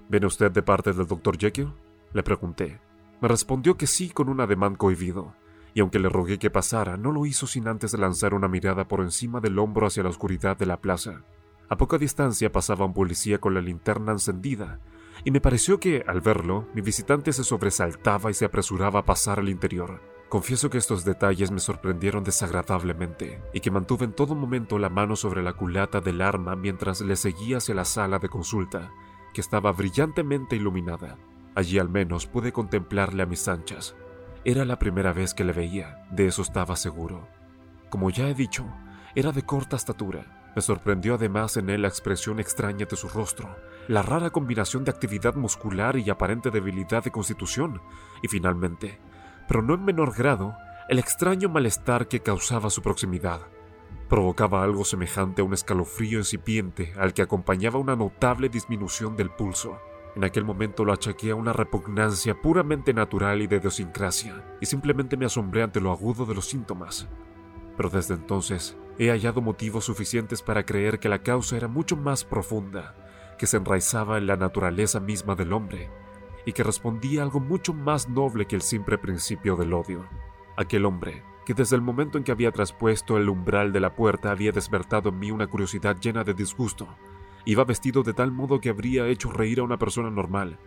¿Viene usted de parte del doctor Jekyll? Le pregunté. Me respondió que sí con un ademán cohibido y aunque le rogué que pasara, no lo hizo sin antes lanzar una mirada por encima del hombro hacia la oscuridad de la plaza. A poca distancia pasaba un policía con la linterna encendida, y me pareció que, al verlo, mi visitante se sobresaltaba y se apresuraba a pasar al interior. Confieso que estos detalles me sorprendieron desagradablemente, y que mantuve en todo momento la mano sobre la culata del arma mientras le seguía hacia la sala de consulta, que estaba brillantemente iluminada. Allí al menos pude contemplarle a mis anchas, era la primera vez que le veía, de eso estaba seguro. Como ya he dicho, era de corta estatura. Me sorprendió además en él la expresión extraña de su rostro, la rara combinación de actividad muscular y aparente debilidad de constitución, y finalmente, pero no en menor grado, el extraño malestar que causaba su proximidad. Provocaba algo semejante a un escalofrío incipiente al que acompañaba una notable disminución del pulso. En aquel momento lo achaqué a una repugnancia puramente natural y de idiosincrasia, y simplemente me asombré ante lo agudo de los síntomas. Pero desde entonces he hallado motivos suficientes para creer que la causa era mucho más profunda, que se enraizaba en la naturaleza misma del hombre, y que respondía a algo mucho más noble que el simple principio del odio. Aquel hombre, que desde el momento en que había traspuesto el umbral de la puerta había despertado en mí una curiosidad llena de disgusto, Iba vestido de tal modo que habría hecho reír a una persona normal.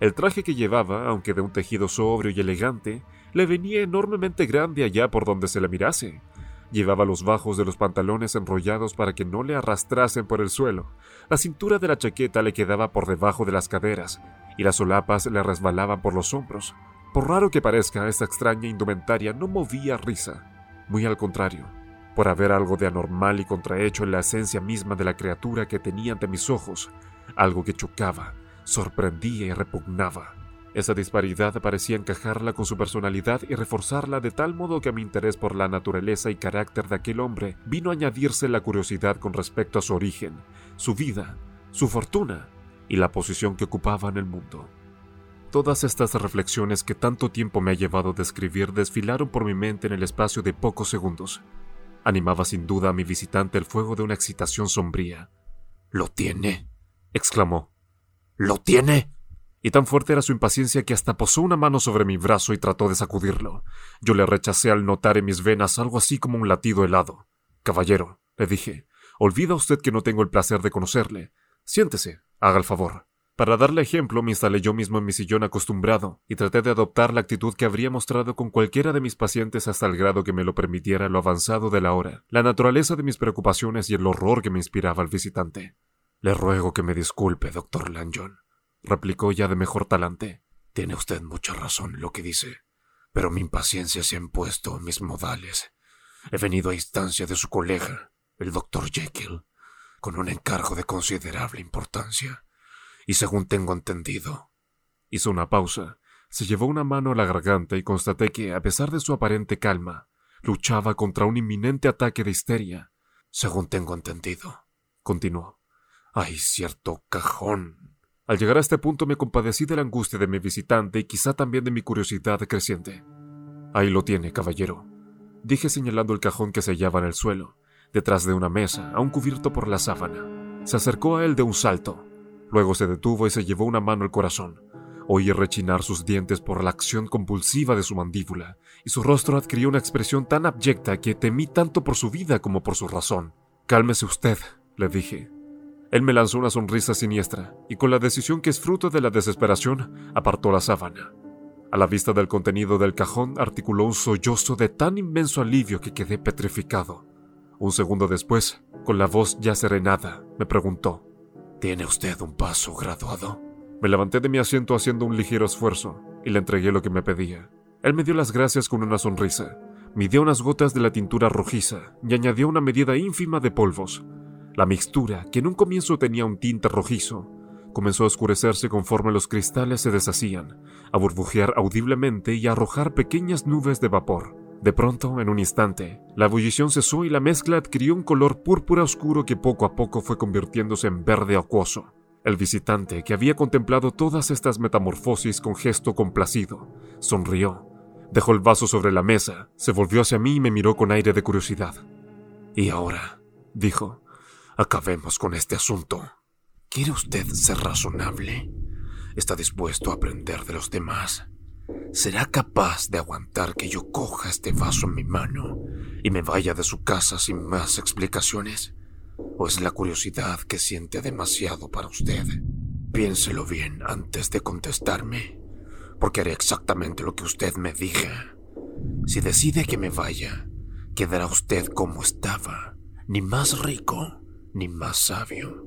El traje que llevaba, aunque de un tejido sobrio y elegante, le venía enormemente grande allá por donde se le mirase. Llevaba los bajos de los pantalones enrollados para que no le arrastrasen por el suelo. La cintura de la chaqueta le quedaba por debajo de las caderas, y las solapas le resbalaban por los hombros. Por raro que parezca, esta extraña indumentaria no movía risa. Muy al contrario, por haber algo de anormal y contrahecho en la esencia misma de la criatura que tenía ante mis ojos, algo que chocaba, sorprendía y repugnaba. Esa disparidad parecía encajarla con su personalidad y reforzarla de tal modo que mi interés por la naturaleza y carácter de aquel hombre vino a añadirse la curiosidad con respecto a su origen, su vida, su fortuna y la posición que ocupaba en el mundo. Todas estas reflexiones que tanto tiempo me ha llevado a describir desfilaron por mi mente en el espacio de pocos segundos, Animaba sin duda a mi visitante el fuego de una excitación sombría. ¿Lo tiene? exclamó. ¿Lo tiene? Y tan fuerte era su impaciencia que hasta posó una mano sobre mi brazo y trató de sacudirlo. Yo le rechacé al notar en mis venas algo así como un latido helado. Caballero, le dije, olvida usted que no tengo el placer de conocerle. Siéntese, haga el favor. Para darle ejemplo, me instalé yo mismo en mi sillón acostumbrado y traté de adoptar la actitud que habría mostrado con cualquiera de mis pacientes hasta el grado que me lo permitiera lo avanzado de la hora, la naturaleza de mis preocupaciones y el horror que me inspiraba al visitante. Le ruego que me disculpe, doctor Lanyon, replicó ya de mejor talante. Tiene usted mucha razón en lo que dice, pero mi impaciencia se ha impuesto en mis modales. He venido a instancia de su colega, el doctor Jekyll, con un encargo de considerable importancia y según tengo entendido. Hizo una pausa, se llevó una mano a la garganta y constaté que, a pesar de su aparente calma, luchaba contra un inminente ataque de histeria. Según tengo entendido, continuó, hay cierto cajón. Al llegar a este punto me compadecí de la angustia de mi visitante y quizá también de mi curiosidad creciente. Ahí lo tiene, caballero. dije señalando el cajón que se hallaba en el suelo, detrás de una mesa, aún cubierto por la sábana. Se acercó a él de un salto. Luego se detuvo y se llevó una mano al corazón. Oí rechinar sus dientes por la acción compulsiva de su mandíbula, y su rostro adquirió una expresión tan abyecta que temí tanto por su vida como por su razón. Cálmese usted, le dije. Él me lanzó una sonrisa siniestra, y con la decisión que es fruto de la desesperación, apartó la sábana. A la vista del contenido del cajón articuló un sollozo de tan inmenso alivio que quedé petrificado. Un segundo después, con la voz ya serenada, me preguntó, ¿Tiene usted un paso graduado? Me levanté de mi asiento haciendo un ligero esfuerzo y le entregué lo que me pedía. Él me dio las gracias con una sonrisa, midió unas gotas de la tintura rojiza y añadió una medida ínfima de polvos. La mixtura, que en un comienzo tenía un tinte rojizo, comenzó a oscurecerse conforme los cristales se deshacían, a burbujear audiblemente y a arrojar pequeñas nubes de vapor. De pronto, en un instante, la ebullición cesó y la mezcla adquirió un color púrpura oscuro que poco a poco fue convirtiéndose en verde acuoso. El visitante, que había contemplado todas estas metamorfosis con gesto complacido, sonrió, dejó el vaso sobre la mesa, se volvió hacia mí y me miró con aire de curiosidad. Y ahora, dijo, acabemos con este asunto. ¿Quiere usted ser razonable? ¿Está dispuesto a aprender de los demás? ¿Será capaz de aguantar que yo coja este vaso en mi mano y me vaya de su casa sin más explicaciones? ¿O es la curiosidad que siente demasiado para usted? Piénselo bien antes de contestarme, porque haré exactamente lo que usted me diga. Si decide que me vaya, quedará usted como estaba, ni más rico, ni más sabio,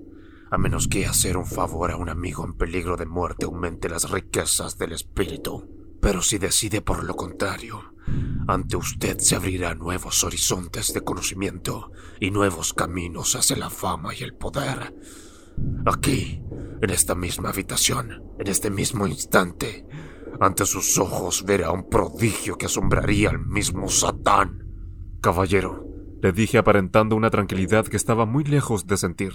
a menos que hacer un favor a un amigo en peligro de muerte aumente las riquezas del espíritu. Pero si decide por lo contrario, ante usted se abrirán nuevos horizontes de conocimiento y nuevos caminos hacia la fama y el poder. Aquí, en esta misma habitación, en este mismo instante, ante sus ojos verá un prodigio que asombraría al mismo Satán. Caballero, le dije aparentando una tranquilidad que estaba muy lejos de sentir.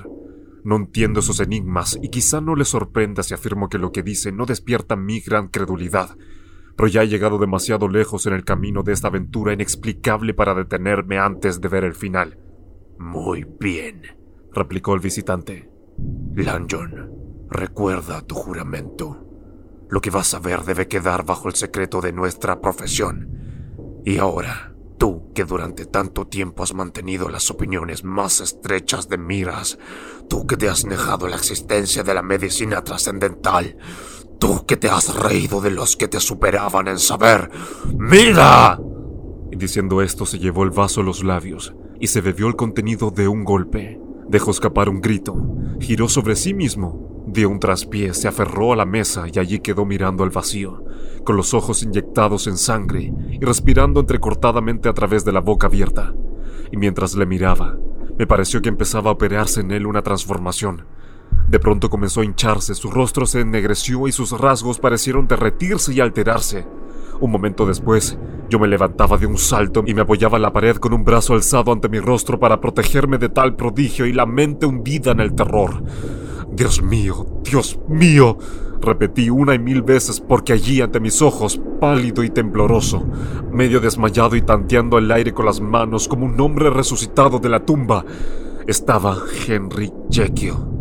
No entiendo esos enigmas y quizá no le sorprenda si afirmo que lo que dice no despierta mi gran credulidad pero ya he llegado demasiado lejos en el camino de esta aventura inexplicable para detenerme antes de ver el final. Muy bien, replicó el visitante. Lanjon, recuerda tu juramento. Lo que vas a ver debe quedar bajo el secreto de nuestra profesión. Y ahora, tú que durante tanto tiempo has mantenido las opiniones más estrechas de miras, tú que te has negado la existencia de la medicina trascendental, Tú que te has reído de los que te superaban en saber. ¡Mira! Y diciendo esto se llevó el vaso a los labios y se bebió el contenido de un golpe. Dejó escapar un grito, giró sobre sí mismo, dio un traspié, se aferró a la mesa y allí quedó mirando al vacío, con los ojos inyectados en sangre y respirando entrecortadamente a través de la boca abierta. Y mientras le miraba, me pareció que empezaba a operarse en él una transformación, de pronto comenzó a hincharse, su rostro se ennegreció y sus rasgos parecieron derretirse y alterarse. Un momento después, yo me levantaba de un salto y me apoyaba en la pared con un brazo alzado ante mi rostro para protegerme de tal prodigio y la mente hundida en el terror. Dios mío, Dios mío, repetí una y mil veces porque allí ante mis ojos, pálido y tembloroso, medio desmayado y tanteando el aire con las manos como un hombre resucitado de la tumba, estaba Henry Jekyll.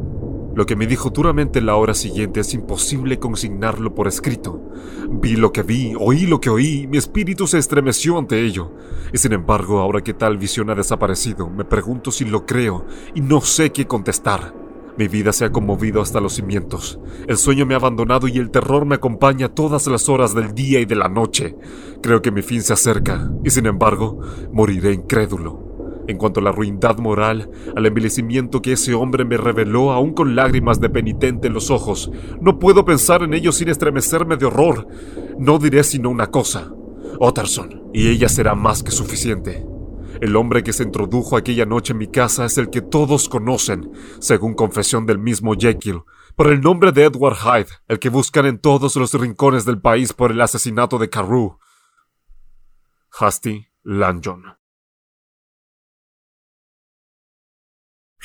Lo que me dijo duramente la hora siguiente es imposible consignarlo por escrito. Vi lo que vi, oí lo que oí, mi espíritu se estremeció ante ello. Y sin embargo, ahora que tal visión ha desaparecido, me pregunto si lo creo y no sé qué contestar. Mi vida se ha conmovido hasta los cimientos. El sueño me ha abandonado y el terror me acompaña todas las horas del día y de la noche. Creo que mi fin se acerca, y sin embargo, moriré incrédulo. En cuanto a la ruindad moral, al envilecimiento que ese hombre me reveló, aún con lágrimas de penitente en los ojos, no puedo pensar en ello sin estremecerme de horror. No diré sino una cosa. Otterson, y ella será más que suficiente. El hombre que se introdujo aquella noche en mi casa es el que todos conocen, según confesión del mismo Jekyll, por el nombre de Edward Hyde, el que buscan en todos los rincones del país por el asesinato de Carew. Hasty Lanjon.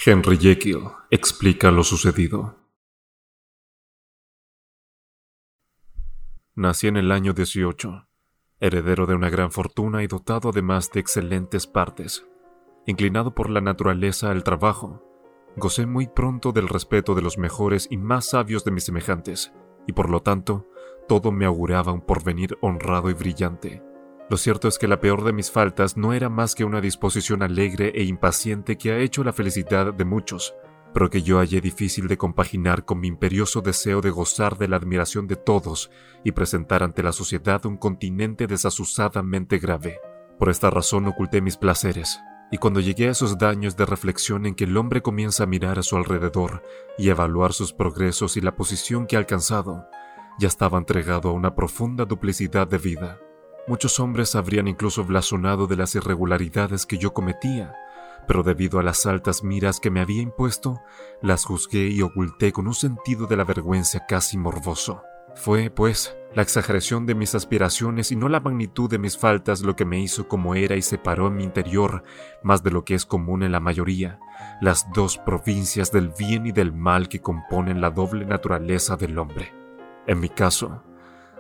Henry Jekyll explica lo sucedido. Nací en el año 18. Heredero de una gran fortuna y dotado además de excelentes partes, inclinado por la naturaleza al trabajo, gocé muy pronto del respeto de los mejores y más sabios de mis semejantes, y por lo tanto, todo me auguraba un porvenir honrado y brillante. Lo cierto es que la peor de mis faltas no era más que una disposición alegre e impaciente que ha hecho la felicidad de muchos, pero que yo hallé difícil de compaginar con mi imperioso deseo de gozar de la admiración de todos y presentar ante la sociedad un continente desazusadamente grave. Por esta razón oculté mis placeres, y cuando llegué a esos daños de reflexión en que el hombre comienza a mirar a su alrededor y evaluar sus progresos y la posición que ha alcanzado, ya estaba entregado a una profunda duplicidad de vida Muchos hombres habrían incluso blasonado de las irregularidades que yo cometía, pero debido a las altas miras que me había impuesto, las juzgué y oculté con un sentido de la vergüenza casi morboso. Fue, pues, la exageración de mis aspiraciones y no la magnitud de mis faltas lo que me hizo como era y separó en mi interior, más de lo que es común en la mayoría, las dos provincias del bien y del mal que componen la doble naturaleza del hombre. En mi caso,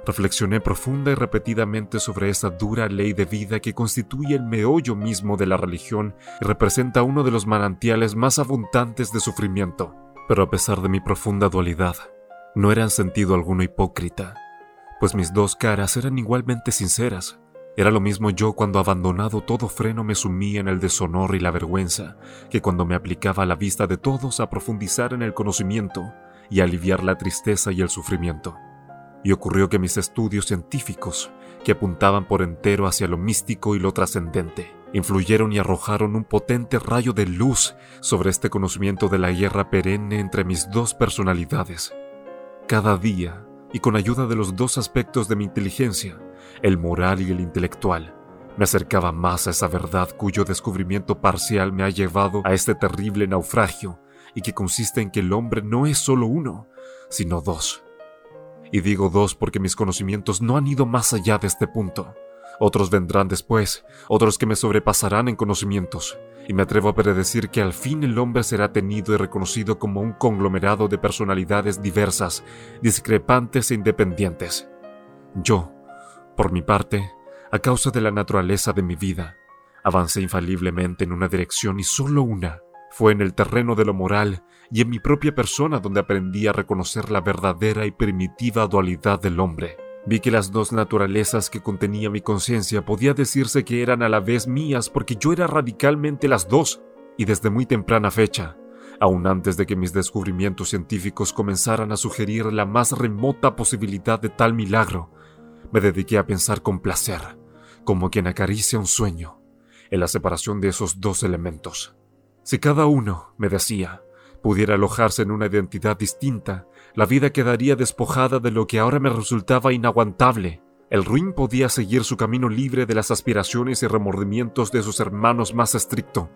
Reflexioné profunda y repetidamente sobre esa dura ley de vida que constituye el meollo mismo de la religión y representa uno de los manantiales más abundantes de sufrimiento. Pero a pesar de mi profunda dualidad, no era en sentido alguno hipócrita, pues mis dos caras eran igualmente sinceras. Era lo mismo yo cuando abandonado todo freno me sumía en el deshonor y la vergüenza, que cuando me aplicaba a la vista de todos a profundizar en el conocimiento y aliviar la tristeza y el sufrimiento y ocurrió que mis estudios científicos, que apuntaban por entero hacia lo místico y lo trascendente, influyeron y arrojaron un potente rayo de luz sobre este conocimiento de la guerra perenne entre mis dos personalidades. Cada día, y con ayuda de los dos aspectos de mi inteligencia, el moral y el intelectual, me acercaba más a esa verdad cuyo descubrimiento parcial me ha llevado a este terrible naufragio y que consiste en que el hombre no es solo uno, sino dos y digo dos porque mis conocimientos no han ido más allá de este punto. Otros vendrán después, otros que me sobrepasarán en conocimientos, y me atrevo a predecir que al fin el hombre será tenido y reconocido como un conglomerado de personalidades diversas, discrepantes e independientes. Yo, por mi parte, a causa de la naturaleza de mi vida, avancé infaliblemente en una dirección y solo una, fue en el terreno de lo moral y en mi propia persona donde aprendí a reconocer la verdadera y primitiva dualidad del hombre. Vi que las dos naturalezas que contenía mi conciencia podía decirse que eran a la vez mías porque yo era radicalmente las dos, y desde muy temprana fecha, aun antes de que mis descubrimientos científicos comenzaran a sugerir la más remota posibilidad de tal milagro, me dediqué a pensar con placer, como quien acaricia un sueño, en la separación de esos dos elementos. Si cada uno, me decía, pudiera alojarse en una identidad distinta, la vida quedaría despojada de lo que ahora me resultaba inaguantable. El ruin podía seguir su camino libre de las aspiraciones y remordimientos de sus hermanos más estricto.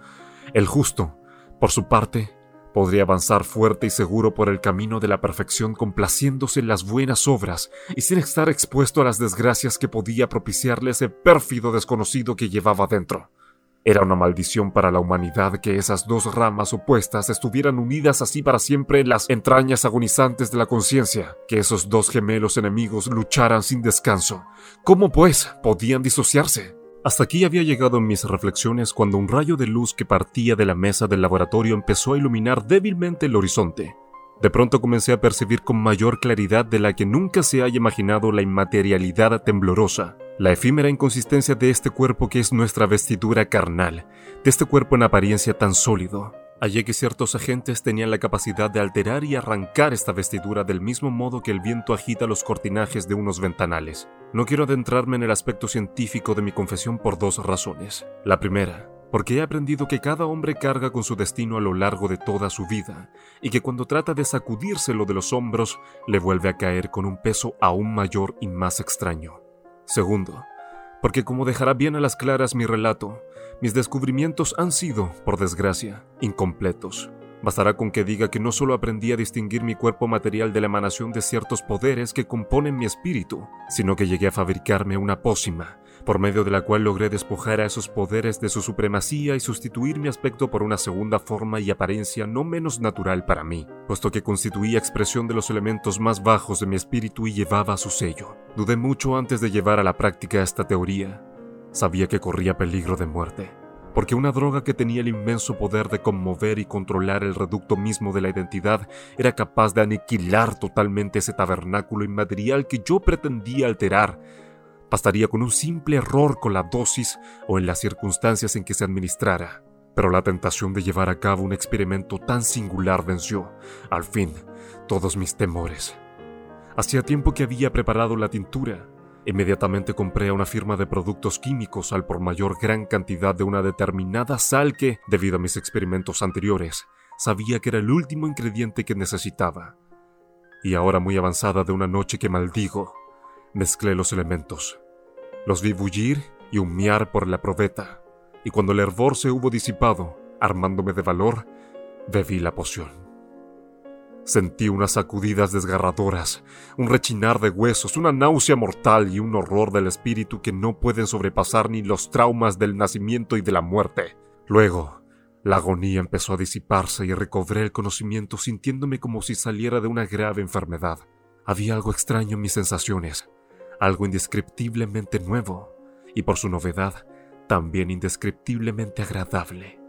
El justo, por su parte, podría avanzar fuerte y seguro por el camino de la perfección complaciéndose en las buenas obras y sin estar expuesto a las desgracias que podía propiciarle ese pérfido desconocido que llevaba dentro. Era una maldición para la humanidad que esas dos ramas opuestas estuvieran unidas así para siempre en las entrañas agonizantes de la conciencia, que esos dos gemelos enemigos lucharan sin descanso. ¿Cómo, pues, podían disociarse? Hasta aquí había llegado en mis reflexiones cuando un rayo de luz que partía de la mesa del laboratorio empezó a iluminar débilmente el horizonte. De pronto comencé a percibir con mayor claridad de la que nunca se haya imaginado la inmaterialidad temblorosa, la efímera inconsistencia de este cuerpo que es nuestra vestidura carnal, de este cuerpo en apariencia tan sólido. Hallé que ciertos agentes tenían la capacidad de alterar y arrancar esta vestidura del mismo modo que el viento agita los cortinajes de unos ventanales. No quiero adentrarme en el aspecto científico de mi confesión por dos razones. La primera, porque he aprendido que cada hombre carga con su destino a lo largo de toda su vida, y que cuando trata de sacudírselo de los hombros, le vuelve a caer con un peso aún mayor y más extraño. Segundo, porque como dejará bien a las claras mi relato, mis descubrimientos han sido, por desgracia, incompletos. Bastará con que diga que no solo aprendí a distinguir mi cuerpo material de la emanación de ciertos poderes que componen mi espíritu, sino que llegué a fabricarme una pócima por medio de la cual logré despojar a esos poderes de su supremacía y sustituir mi aspecto por una segunda forma y apariencia no menos natural para mí, puesto que constituía expresión de los elementos más bajos de mi espíritu y llevaba su sello. Dudé mucho antes de llevar a la práctica esta teoría. Sabía que corría peligro de muerte, porque una droga que tenía el inmenso poder de conmover y controlar el reducto mismo de la identidad era capaz de aniquilar totalmente ese tabernáculo inmaterial que yo pretendía alterar Bastaría con un simple error con la dosis o en las circunstancias en que se administrara. Pero la tentación de llevar a cabo un experimento tan singular venció, al fin, todos mis temores. Hacía tiempo que había preparado la tintura. Inmediatamente compré a una firma de productos químicos al por mayor gran cantidad de una determinada sal que, debido a mis experimentos anteriores, sabía que era el último ingrediente que necesitaba. Y ahora muy avanzada de una noche que maldigo, mezclé los elementos. Los vi bullir y humear por la probeta, y cuando el hervor se hubo disipado, armándome de valor, bebí la poción. Sentí unas sacudidas desgarradoras, un rechinar de huesos, una náusea mortal y un horror del espíritu que no pueden sobrepasar ni los traumas del nacimiento y de la muerte. Luego, la agonía empezó a disiparse y recobré el conocimiento sintiéndome como si saliera de una grave enfermedad. Había algo extraño en mis sensaciones, algo indescriptiblemente nuevo y por su novedad también indescriptiblemente agradable.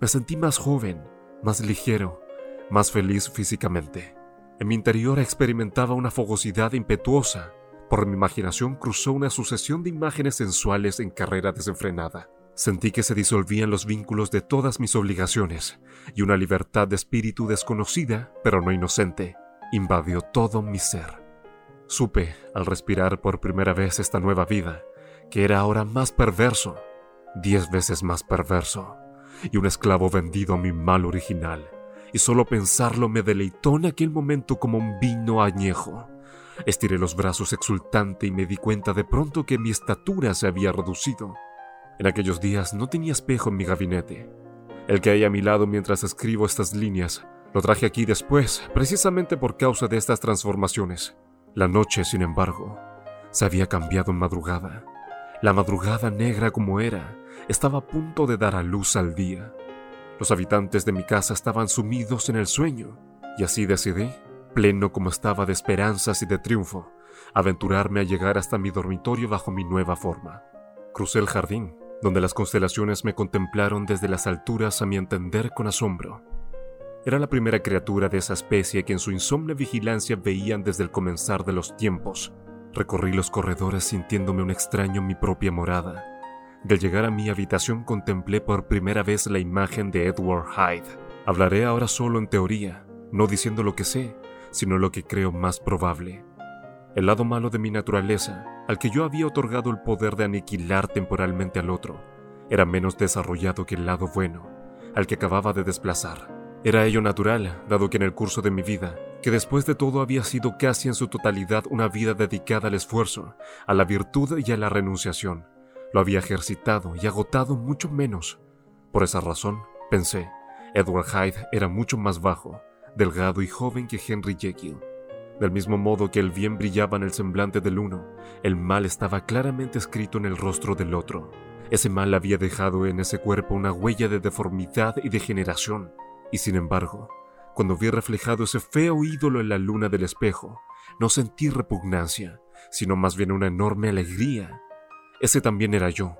Me sentí más joven, más ligero, más feliz físicamente. En mi interior experimentaba una fogosidad impetuosa. Por mi imaginación cruzó una sucesión de imágenes sensuales en carrera desenfrenada. Sentí que se disolvían los vínculos de todas mis obligaciones y una libertad de espíritu desconocida, pero no inocente, invadió todo mi ser. Supe, al respirar por primera vez esta nueva vida, que era ahora más perverso, diez veces más perverso, y un esclavo vendido a mi mal original, y solo pensarlo me deleitó en aquel momento como un vino añejo. Estiré los brazos exultante y me di cuenta de pronto que mi estatura se había reducido. En aquellos días no tenía espejo en mi gabinete. El que hay a mi lado mientras escribo estas líneas lo traje aquí después, precisamente por causa de estas transformaciones. La noche, sin embargo, se había cambiado en madrugada. La madrugada negra como era, estaba a punto de dar a luz al día. Los habitantes de mi casa estaban sumidos en el sueño, y así decidí, pleno como estaba de esperanzas y de triunfo, aventurarme a llegar hasta mi dormitorio bajo mi nueva forma. Crucé el jardín, donde las constelaciones me contemplaron desde las alturas a mi entender con asombro. Era la primera criatura de esa especie que en su insomne vigilancia veían desde el comenzar de los tiempos. Recorrí los corredores sintiéndome un extraño en mi propia morada. Del llegar a mi habitación contemplé por primera vez la imagen de Edward Hyde. Hablaré ahora solo en teoría, no diciendo lo que sé, sino lo que creo más probable. El lado malo de mi naturaleza, al que yo había otorgado el poder de aniquilar temporalmente al otro, era menos desarrollado que el lado bueno, al que acababa de desplazar. Era ello natural, dado que en el curso de mi vida, que después de todo había sido casi en su totalidad una vida dedicada al esfuerzo, a la virtud y a la renunciación, lo había ejercitado y agotado mucho menos. Por esa razón, pensé, Edward Hyde era mucho más bajo, delgado y joven que Henry Jekyll. Del mismo modo que el bien brillaba en el semblante del uno, el mal estaba claramente escrito en el rostro del otro. Ese mal había dejado en ese cuerpo una huella de deformidad y degeneración, y sin embargo, cuando vi reflejado ese feo ídolo en la luna del espejo, no sentí repugnancia, sino más bien una enorme alegría. Ese también era yo.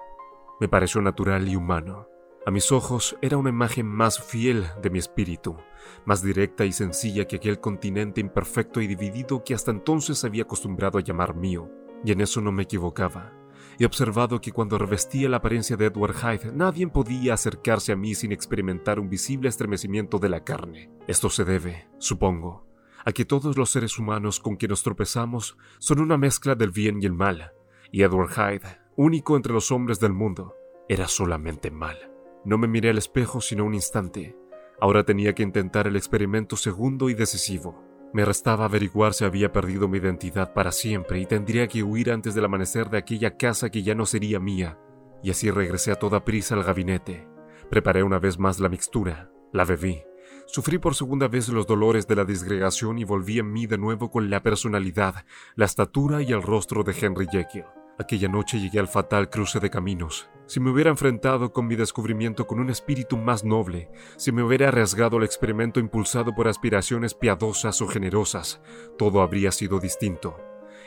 Me pareció natural y humano. A mis ojos era una imagen más fiel de mi espíritu, más directa y sencilla que aquel continente imperfecto y dividido que hasta entonces había acostumbrado a llamar mío. Y en eso no me equivocaba. He observado que cuando revestía la apariencia de Edward Hyde, nadie podía acercarse a mí sin experimentar un visible estremecimiento de la carne. Esto se debe, supongo, a que todos los seres humanos con quienes nos tropezamos son una mezcla del bien y el mal, y Edward Hyde, único entre los hombres del mundo, era solamente mal. No me miré al espejo sino un instante. Ahora tenía que intentar el experimento segundo y decisivo. Me restaba averiguar si había perdido mi identidad para siempre y tendría que huir antes del amanecer de aquella casa que ya no sería mía. Y así regresé a toda prisa al gabinete. Preparé una vez más la mixtura, la bebí. Sufrí por segunda vez los dolores de la disgregación y volví en mí de nuevo con la personalidad, la estatura y el rostro de Henry Jekyll. Aquella noche llegué al fatal cruce de caminos. Si me hubiera enfrentado con mi descubrimiento con un espíritu más noble, si me hubiera arriesgado al experimento impulsado por aspiraciones piadosas o generosas, todo habría sido distinto.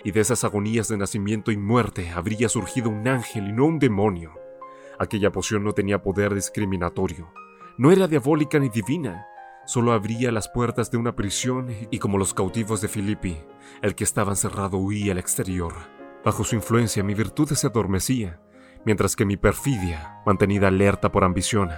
Y de esas agonías de nacimiento y muerte habría surgido un ángel y no un demonio. Aquella poción no tenía poder discriminatorio. No era diabólica ni divina. Solo abría las puertas de una prisión y como los cautivos de Filippi, el que estaba encerrado huía al exterior. Bajo su influencia mi virtud se adormecía, mientras que mi perfidia, mantenida alerta por ambición,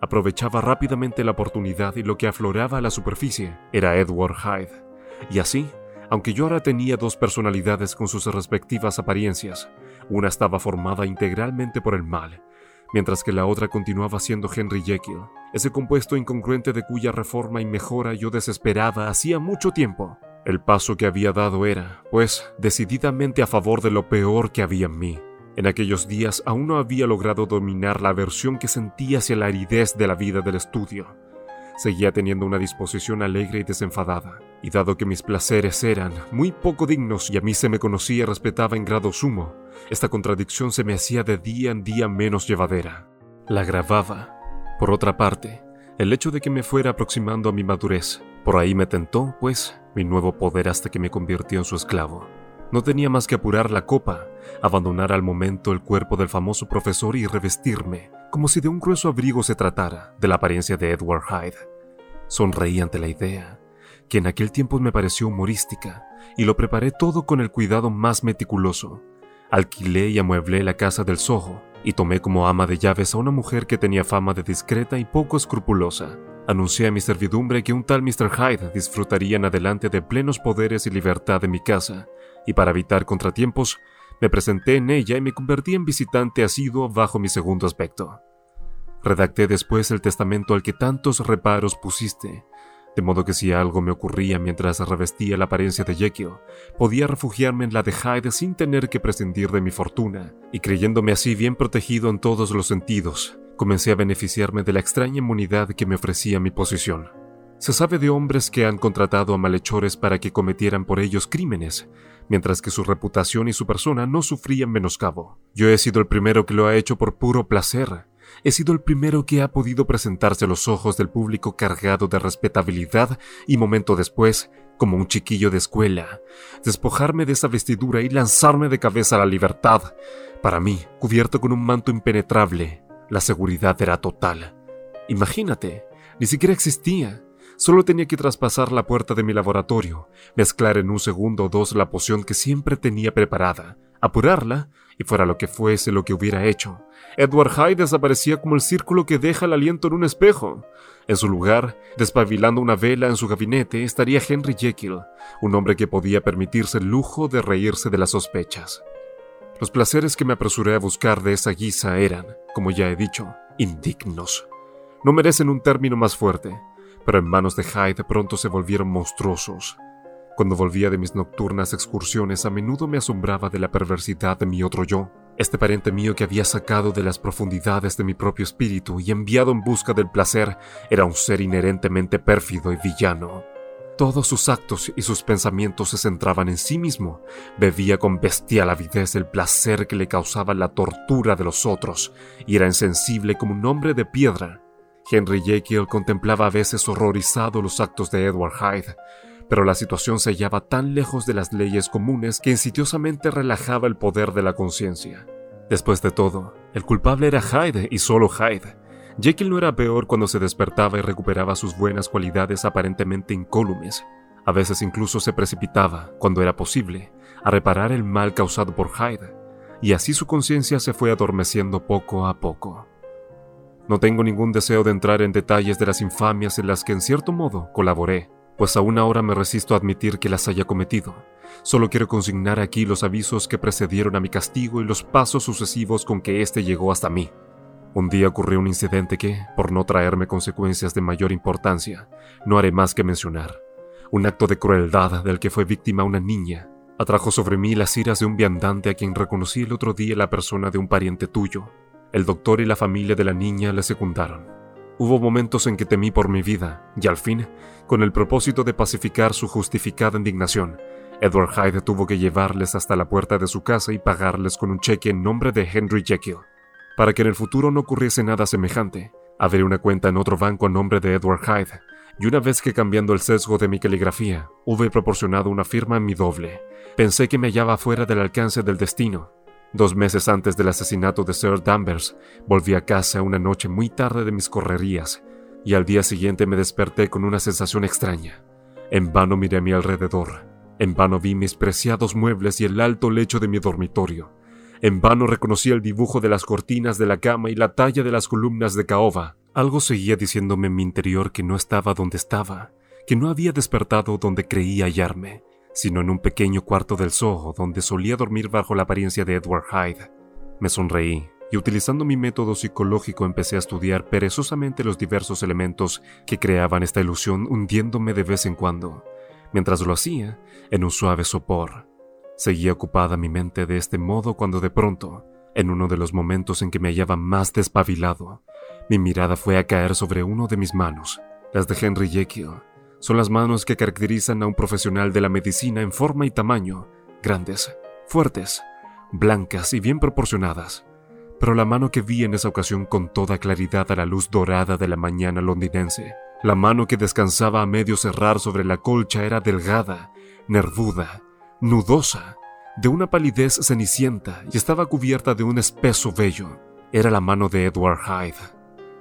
aprovechaba rápidamente la oportunidad y lo que afloraba a la superficie era Edward Hyde. Y así, aunque yo ahora tenía dos personalidades con sus respectivas apariencias, una estaba formada integralmente por el mal, mientras que la otra continuaba siendo Henry Jekyll, ese compuesto incongruente de cuya reforma y mejora yo desesperaba hacía mucho tiempo. El paso que había dado era, pues, decididamente a favor de lo peor que había en mí. En aquellos días aún no había logrado dominar la aversión que sentía hacia la aridez de la vida del estudio. Seguía teniendo una disposición alegre y desenfadada, y dado que mis placeres eran muy poco dignos y a mí se me conocía y respetaba en grado sumo, esta contradicción se me hacía de día en día menos llevadera. La agravaba. Por otra parte, el hecho de que me fuera aproximando a mi madurez, por ahí me tentó, pues, mi nuevo poder hasta que me convirtió en su esclavo. No tenía más que apurar la copa, abandonar al momento el cuerpo del famoso profesor y revestirme, como si de un grueso abrigo se tratara, de la apariencia de Edward Hyde. Sonreí ante la idea, que en aquel tiempo me pareció humorística, y lo preparé todo con el cuidado más meticuloso. Alquilé y amueblé la casa del Soho, y tomé como ama de llaves a una mujer que tenía fama de discreta y poco escrupulosa. Anuncié a mi servidumbre que un tal Mr. Hyde disfrutaría en adelante de plenos poderes y libertad en mi casa, y para evitar contratiempos, me presenté en ella y me convertí en visitante asiduo bajo mi segundo aspecto. Redacté después el testamento al que tantos reparos pusiste, de modo que si algo me ocurría mientras revestía la apariencia de Jekyll, podía refugiarme en la de Hyde sin tener que prescindir de mi fortuna, y creyéndome así bien protegido en todos los sentidos, comencé a beneficiarme de la extraña inmunidad que me ofrecía mi posición. Se sabe de hombres que han contratado a malhechores para que cometieran por ellos crímenes, mientras que su reputación y su persona no sufrían menoscabo. Yo he sido el primero que lo ha hecho por puro placer. He sido el primero que ha podido presentarse a los ojos del público cargado de respetabilidad y momento después, como un chiquillo de escuela, despojarme de esa vestidura y lanzarme de cabeza a la libertad. Para mí, cubierto con un manto impenetrable, la seguridad era total. Imagínate, ni siquiera existía. Solo tenía que traspasar la puerta de mi laboratorio, mezclar en un segundo o dos la poción que siempre tenía preparada, apurarla, y fuera lo que fuese lo que hubiera hecho. Edward Hyde desaparecía como el círculo que deja el aliento en un espejo. En su lugar, despabilando una vela en su gabinete, estaría Henry Jekyll, un hombre que podía permitirse el lujo de reírse de las sospechas. Los placeres que me apresuré a buscar de esa guisa eran, como ya he dicho, indignos. No merecen un término más fuerte, pero en manos de Hyde pronto se volvieron monstruosos. Cuando volvía de mis nocturnas excursiones a menudo me asombraba de la perversidad de mi otro yo, este pariente mío que había sacado de las profundidades de mi propio espíritu y enviado en busca del placer era un ser inherentemente pérfido y villano. Todos sus actos y sus pensamientos se centraban en sí mismo. Bebía con bestial avidez el placer que le causaba la tortura de los otros, y era insensible como un hombre de piedra. Henry Jekyll contemplaba a veces horrorizado los actos de Edward Hyde, pero la situación se hallaba tan lejos de las leyes comunes que insidiosamente relajaba el poder de la conciencia. Después de todo, el culpable era Hyde y solo Hyde, Jekyll no era peor cuando se despertaba y recuperaba sus buenas cualidades aparentemente incólumes. A veces incluso se precipitaba, cuando era posible, a reparar el mal causado por Hyde, y así su conciencia se fue adormeciendo poco a poco. No tengo ningún deseo de entrar en detalles de las infamias en las que en cierto modo colaboré, pues aún ahora me resisto a admitir que las haya cometido. Solo quiero consignar aquí los avisos que precedieron a mi castigo y los pasos sucesivos con que éste llegó hasta mí. Un día ocurrió un incidente que, por no traerme consecuencias de mayor importancia, no haré más que mencionar. Un acto de crueldad del que fue víctima una niña atrajo sobre mí las iras de un viandante a quien reconocí el otro día la persona de un pariente tuyo. El doctor y la familia de la niña le secundaron. Hubo momentos en que temí por mi vida, y al fin, con el propósito de pacificar su justificada indignación, Edward Hyde tuvo que llevarles hasta la puerta de su casa y pagarles con un cheque en nombre de Henry Jekyll. Para que en el futuro no ocurriese nada semejante, abrí una cuenta en otro banco a nombre de Edward Hyde, y una vez que cambiando el sesgo de mi caligrafía, hube proporcionado una firma en mi doble, pensé que me hallaba fuera del alcance del destino. Dos meses antes del asesinato de Sir Danvers, volví a casa una noche muy tarde de mis correrías, y al día siguiente me desperté con una sensación extraña. En vano miré a mi alrededor, en vano vi mis preciados muebles y el alto lecho de mi dormitorio. En vano reconocí el dibujo de las cortinas de la cama y la talla de las columnas de caoba. Algo seguía diciéndome en mi interior que no estaba donde estaba, que no había despertado donde creía hallarme, sino en un pequeño cuarto del Soho donde solía dormir bajo la apariencia de Edward Hyde. Me sonreí y utilizando mi método psicológico empecé a estudiar perezosamente los diversos elementos que creaban esta ilusión hundiéndome de vez en cuando. Mientras lo hacía, en un suave sopor, seguía ocupada mi mente de este modo cuando de pronto, en uno de los momentos en que me hallaba más despabilado, mi mirada fue a caer sobre uno de mis manos, las de Henry Jekyll. Son las manos que caracterizan a un profesional de la medicina en forma y tamaño, grandes, fuertes, blancas y bien proporcionadas. Pero la mano que vi en esa ocasión con toda claridad a la luz dorada de la mañana londinense la mano que descansaba a medio cerrar sobre la colcha era delgada, nervuda, nudosa, de una palidez cenicienta y estaba cubierta de un espeso vello. Era la mano de Edward Hyde.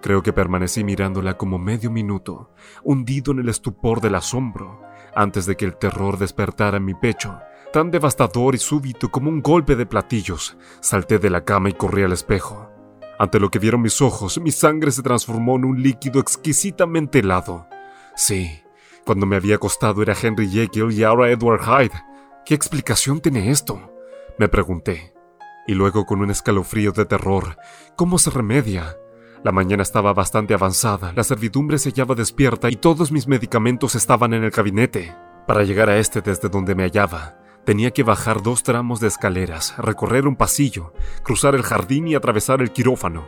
Creo que permanecí mirándola como medio minuto, hundido en el estupor del asombro, antes de que el terror despertara en mi pecho, tan devastador y súbito como un golpe de platillos. Salté de la cama y corrí al espejo. Ante lo que vieron mis ojos, mi sangre se transformó en un líquido exquisitamente helado. Sí, cuando me había acostado era Henry Jekyll y ahora Edward Hyde. ¿Qué explicación tiene esto? Me pregunté. Y luego con un escalofrío de terror, ¿cómo se remedia? La mañana estaba bastante avanzada, la servidumbre se hallaba despierta y todos mis medicamentos estaban en el gabinete. Para llegar a este desde donde me hallaba, Tenía que bajar dos tramos de escaleras, recorrer un pasillo, cruzar el jardín y atravesar el quirófano.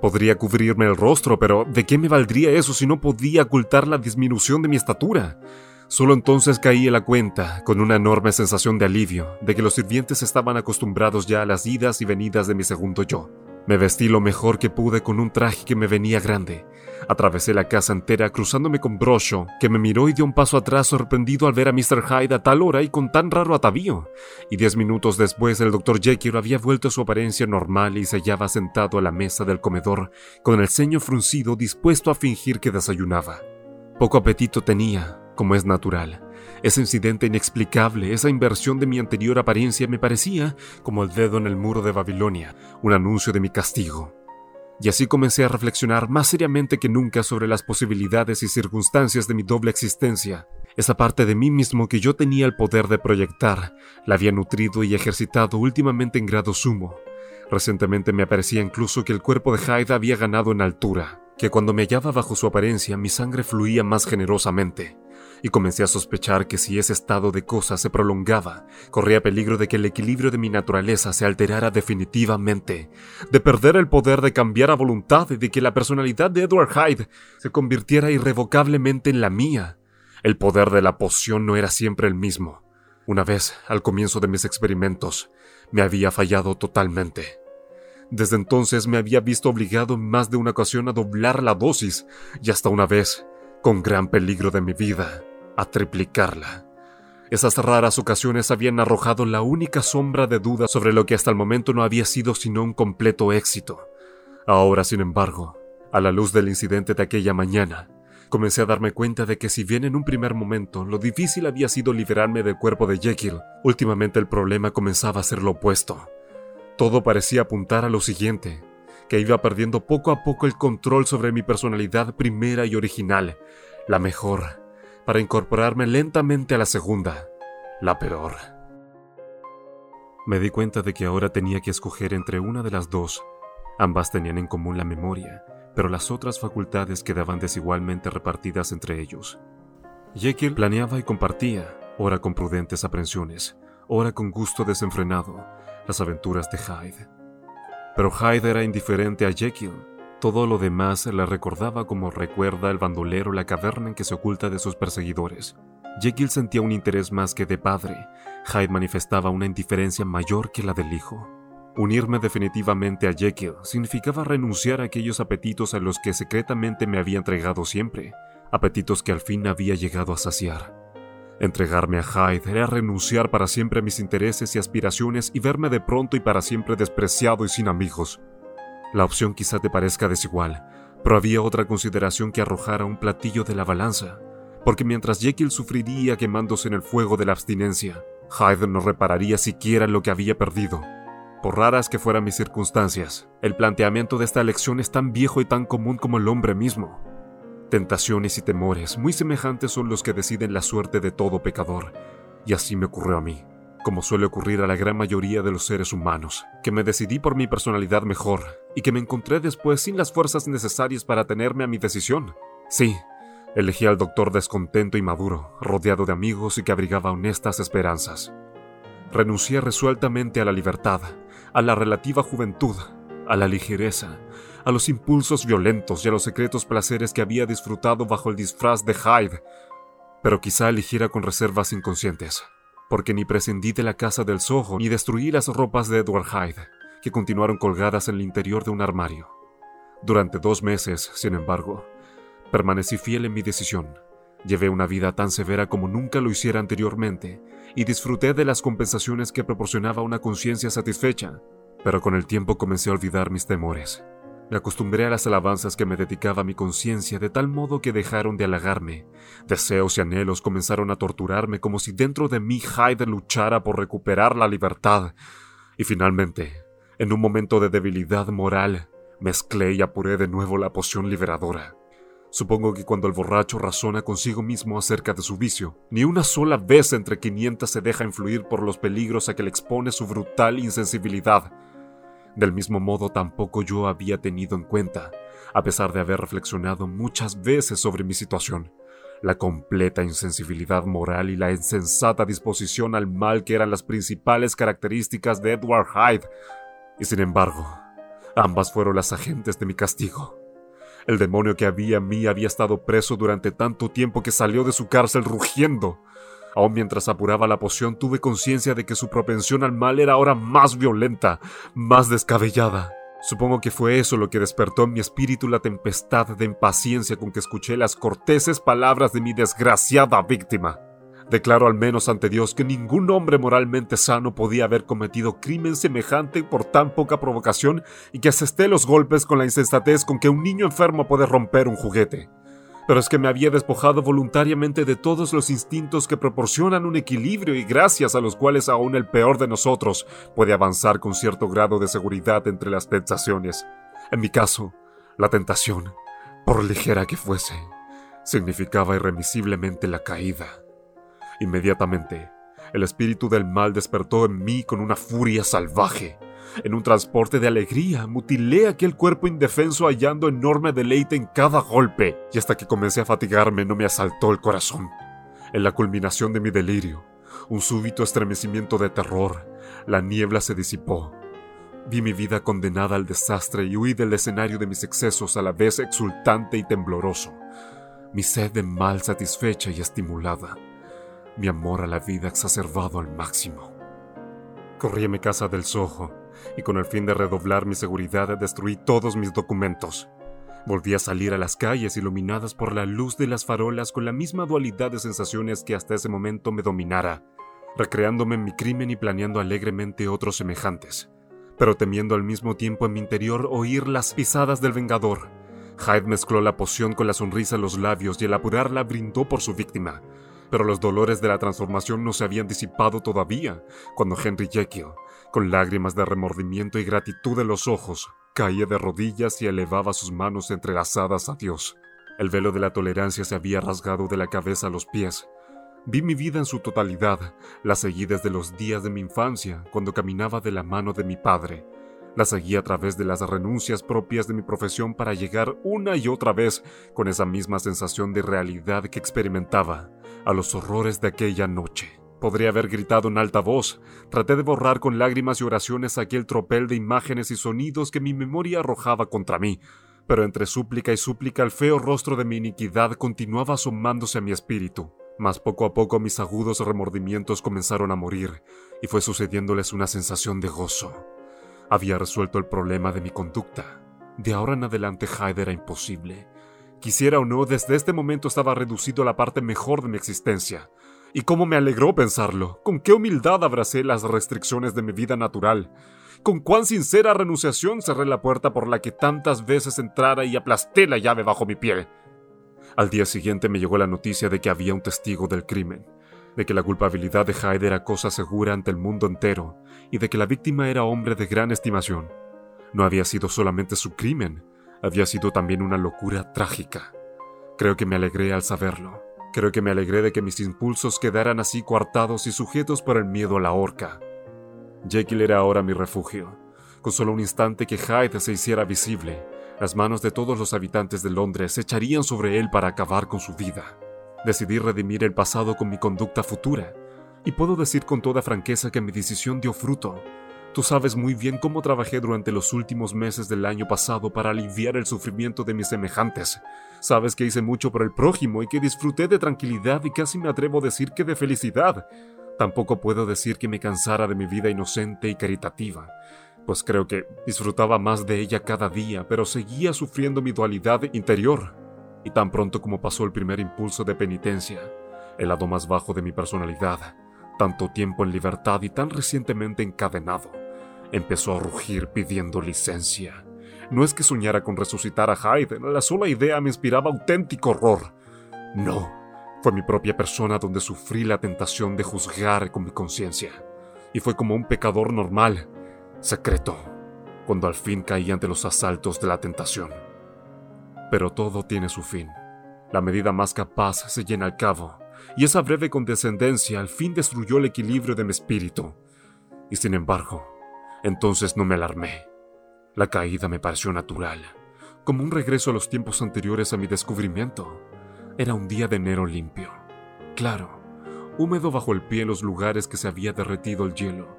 Podría cubrirme el rostro, pero ¿de qué me valdría eso si no podía ocultar la disminución de mi estatura? Solo entonces caí en la cuenta, con una enorme sensación de alivio, de que los sirvientes estaban acostumbrados ya a las idas y venidas de mi segundo yo. Me vestí lo mejor que pude con un traje que me venía grande. Atravesé la casa entera cruzándome con Brosho, que me miró y dio un paso atrás sorprendido al ver a Mr. Hyde a tal hora y con tan raro atavío. Y diez minutos después el Dr. Jekyll había vuelto a su apariencia normal y se hallaba sentado a la mesa del comedor, con el ceño fruncido dispuesto a fingir que desayunaba. Poco apetito tenía, como es natural, ese incidente inexplicable, esa inversión de mi anterior apariencia me parecía, como el dedo en el muro de Babilonia, un anuncio de mi castigo. Y así comencé a reflexionar más seriamente que nunca sobre las posibilidades y circunstancias de mi doble existencia. Esa parte de mí mismo que yo tenía el poder de proyectar, la había nutrido y ejercitado últimamente en grado sumo. Recientemente me parecía incluso que el cuerpo de Hyde había ganado en altura, que cuando me hallaba bajo su apariencia mi sangre fluía más generosamente y comencé a sospechar que si ese estado de cosas se prolongaba, corría peligro de que el equilibrio de mi naturaleza se alterara definitivamente, de perder el poder de cambiar a voluntad y de que la personalidad de Edward Hyde se convirtiera irrevocablemente en la mía. El poder de la poción no era siempre el mismo. Una vez, al comienzo de mis experimentos, me había fallado totalmente. Desde entonces me había visto obligado en más de una ocasión a doblar la dosis, y hasta una vez, con gran peligro de mi vida, a triplicarla. Esas raras ocasiones habían arrojado la única sombra de duda sobre lo que hasta el momento no había sido sino un completo éxito. Ahora, sin embargo, a la luz del incidente de aquella mañana, comencé a darme cuenta de que si bien en un primer momento lo difícil había sido liberarme del cuerpo de Jekyll, últimamente el problema comenzaba a ser lo opuesto. Todo parecía apuntar a lo siguiente, que iba perdiendo poco a poco el control sobre mi personalidad primera y original, la mejor, para incorporarme lentamente a la segunda, la peor. Me di cuenta de que ahora tenía que escoger entre una de las dos. Ambas tenían en común la memoria, pero las otras facultades quedaban desigualmente repartidas entre ellos. Jekyll planeaba y compartía, ora con prudentes aprensiones, ora con gusto desenfrenado, las aventuras de Hyde. Pero Hyde era indiferente a Jekyll. Todo lo demás la recordaba como recuerda el bandolero la caverna en que se oculta de sus perseguidores. Jekyll sentía un interés más que de padre. Hyde manifestaba una indiferencia mayor que la del hijo. Unirme definitivamente a Jekyll significaba renunciar a aquellos apetitos a los que secretamente me había entregado siempre, apetitos que al fin había llegado a saciar. Entregarme a Hyde era renunciar para siempre a mis intereses y aspiraciones y verme de pronto y para siempre despreciado y sin amigos. La opción quizá te parezca desigual, pero había otra consideración que arrojara un platillo de la balanza, porque mientras Jekyll sufriría quemándose en el fuego de la abstinencia, Hyde no repararía siquiera lo que había perdido. Por raras que fueran mis circunstancias, el planteamiento de esta elección es tan viejo y tan común como el hombre mismo. Tentaciones y temores muy semejantes son los que deciden la suerte de todo pecador, y así me ocurrió a mí, como suele ocurrir a la gran mayoría de los seres humanos, que me decidí por mi personalidad mejor y que me encontré después sin las fuerzas necesarias para tenerme a mi decisión. Sí, elegí al doctor descontento y maduro, rodeado de amigos y que abrigaba honestas esperanzas. Renuncié resueltamente a la libertad, a la relativa juventud, a la ligereza, a los impulsos violentos y a los secretos placeres que había disfrutado bajo el disfraz de Hyde, pero quizá eligiera con reservas inconscientes, porque ni prescindí de la casa del Soho ni destruí las ropas de Edward Hyde, que continuaron colgadas en el interior de un armario. Durante dos meses, sin embargo, permanecí fiel en mi decisión. Llevé una vida tan severa como nunca lo hiciera anteriormente, y disfruté de las compensaciones que proporcionaba una conciencia satisfecha, pero con el tiempo comencé a olvidar mis temores. Me acostumbré a las alabanzas que me dedicaba mi conciencia de tal modo que dejaron de halagarme. Deseos y anhelos comenzaron a torturarme como si dentro de mí Hyde luchara por recuperar la libertad. Y finalmente, en un momento de debilidad moral, mezclé y apuré de nuevo la poción liberadora. Supongo que cuando el borracho razona consigo mismo acerca de su vicio, ni una sola vez entre 500 se deja influir por los peligros a que le expone su brutal insensibilidad. Del mismo modo tampoco yo había tenido en cuenta, a pesar de haber reflexionado muchas veces sobre mi situación, la completa insensibilidad moral y la insensata disposición al mal que eran las principales características de Edward Hyde. Y sin embargo, ambas fueron las agentes de mi castigo. El demonio que había en mí había estado preso durante tanto tiempo que salió de su cárcel rugiendo. Aún mientras apuraba la poción tuve conciencia de que su propensión al mal era ahora más violenta, más descabellada. Supongo que fue eso lo que despertó en mi espíritu la tempestad de impaciencia con que escuché las corteses palabras de mi desgraciada víctima. Declaro al menos ante Dios que ningún hombre moralmente sano podía haber cometido crimen semejante por tan poca provocación y que asesté los golpes con la insensatez con que un niño enfermo puede romper un juguete. Pero es que me había despojado voluntariamente de todos los instintos que proporcionan un equilibrio y gracias a los cuales aún el peor de nosotros puede avanzar con cierto grado de seguridad entre las tentaciones. En mi caso, la tentación, por ligera que fuese, significaba irremisiblemente la caída. Inmediatamente, el espíritu del mal despertó en mí con una furia salvaje. En un transporte de alegría, mutilé aquel cuerpo indefenso hallando enorme deleite en cada golpe, y hasta que comencé a fatigarme no me asaltó el corazón. En la culminación de mi delirio, un súbito estremecimiento de terror, la niebla se disipó. Vi mi vida condenada al desastre y huí del escenario de mis excesos a la vez exultante y tembloroso, mi sed de mal satisfecha y estimulada mi amor a la vida exacerbado al máximo. Corrí a mi casa del Soho y con el fin de redoblar mi seguridad destruí todos mis documentos. Volví a salir a las calles iluminadas por la luz de las farolas con la misma dualidad de sensaciones que hasta ese momento me dominara, recreándome en mi crimen y planeando alegremente otros semejantes, pero temiendo al mismo tiempo en mi interior oír las pisadas del vengador. Hyde mezcló la poción con la sonrisa en los labios y al apurarla brindó por su víctima, pero los dolores de la transformación no se habían disipado todavía, cuando Henry Jekyll, con lágrimas de remordimiento y gratitud en los ojos, caía de rodillas y elevaba sus manos entrelazadas a Dios. El velo de la tolerancia se había rasgado de la cabeza a los pies. Vi mi vida en su totalidad, la seguí desde los días de mi infancia, cuando caminaba de la mano de mi padre. La seguí a través de las renuncias propias de mi profesión para llegar una y otra vez con esa misma sensación de realidad que experimentaba, a los horrores de aquella noche. Podría haber gritado en alta voz. Traté de borrar con lágrimas y oraciones aquel tropel de imágenes y sonidos que mi memoria arrojaba contra mí, pero entre súplica y súplica el feo rostro de mi iniquidad continuaba asomándose a mi espíritu. Mas poco a poco mis agudos remordimientos comenzaron a morir y fue sucediéndoles una sensación de gozo. Había resuelto el problema de mi conducta. De ahora en adelante Hyde era imposible. Quisiera o no, desde este momento estaba reducido a la parte mejor de mi existencia. Y cómo me alegró pensarlo, con qué humildad abracé las restricciones de mi vida natural, con cuán sincera renunciación cerré la puerta por la que tantas veces entrara y aplasté la llave bajo mi pie. Al día siguiente me llegó la noticia de que había un testigo del crimen, de que la culpabilidad de Hyde era cosa segura ante el mundo entero y de que la víctima era hombre de gran estimación. No había sido solamente su crimen, había sido también una locura trágica. Creo que me alegré al saberlo. Creo que me alegré de que mis impulsos quedaran así coartados y sujetos por el miedo a la horca. Jekyll era ahora mi refugio. Con solo un instante que Hyde se hiciera visible, las manos de todos los habitantes de Londres se echarían sobre él para acabar con su vida. Decidí redimir el pasado con mi conducta futura, y puedo decir con toda franqueza que mi decisión dio fruto. Tú sabes muy bien cómo trabajé durante los últimos meses del año pasado para aliviar el sufrimiento de mis semejantes. Sabes que hice mucho por el prójimo y que disfruté de tranquilidad y casi me atrevo a decir que de felicidad. Tampoco puedo decir que me cansara de mi vida inocente y caritativa pues creo que disfrutaba más de ella cada día, pero seguía sufriendo mi dualidad interior. Y tan pronto como pasó el primer impulso de penitencia, el lado más bajo de mi personalidad, tanto tiempo en libertad y tan recientemente encadenado, empezó a rugir pidiendo licencia. No es que soñara con resucitar a Hyde, la sola idea me inspiraba auténtico horror. No, fue mi propia persona donde sufrí la tentación de juzgar con mi conciencia. Y fue como un pecador normal, secreto, cuando al fin caí ante los asaltos de la tentación. Pero todo tiene su fin. La medida más capaz se llena al cabo, y esa breve condescendencia al fin destruyó el equilibrio de mi espíritu. Y sin embargo, entonces no me alarmé. La caída me pareció natural, como un regreso a los tiempos anteriores a mi descubrimiento. Era un día de enero limpio, claro, húmedo bajo el pie en los lugares que se había derretido el hielo,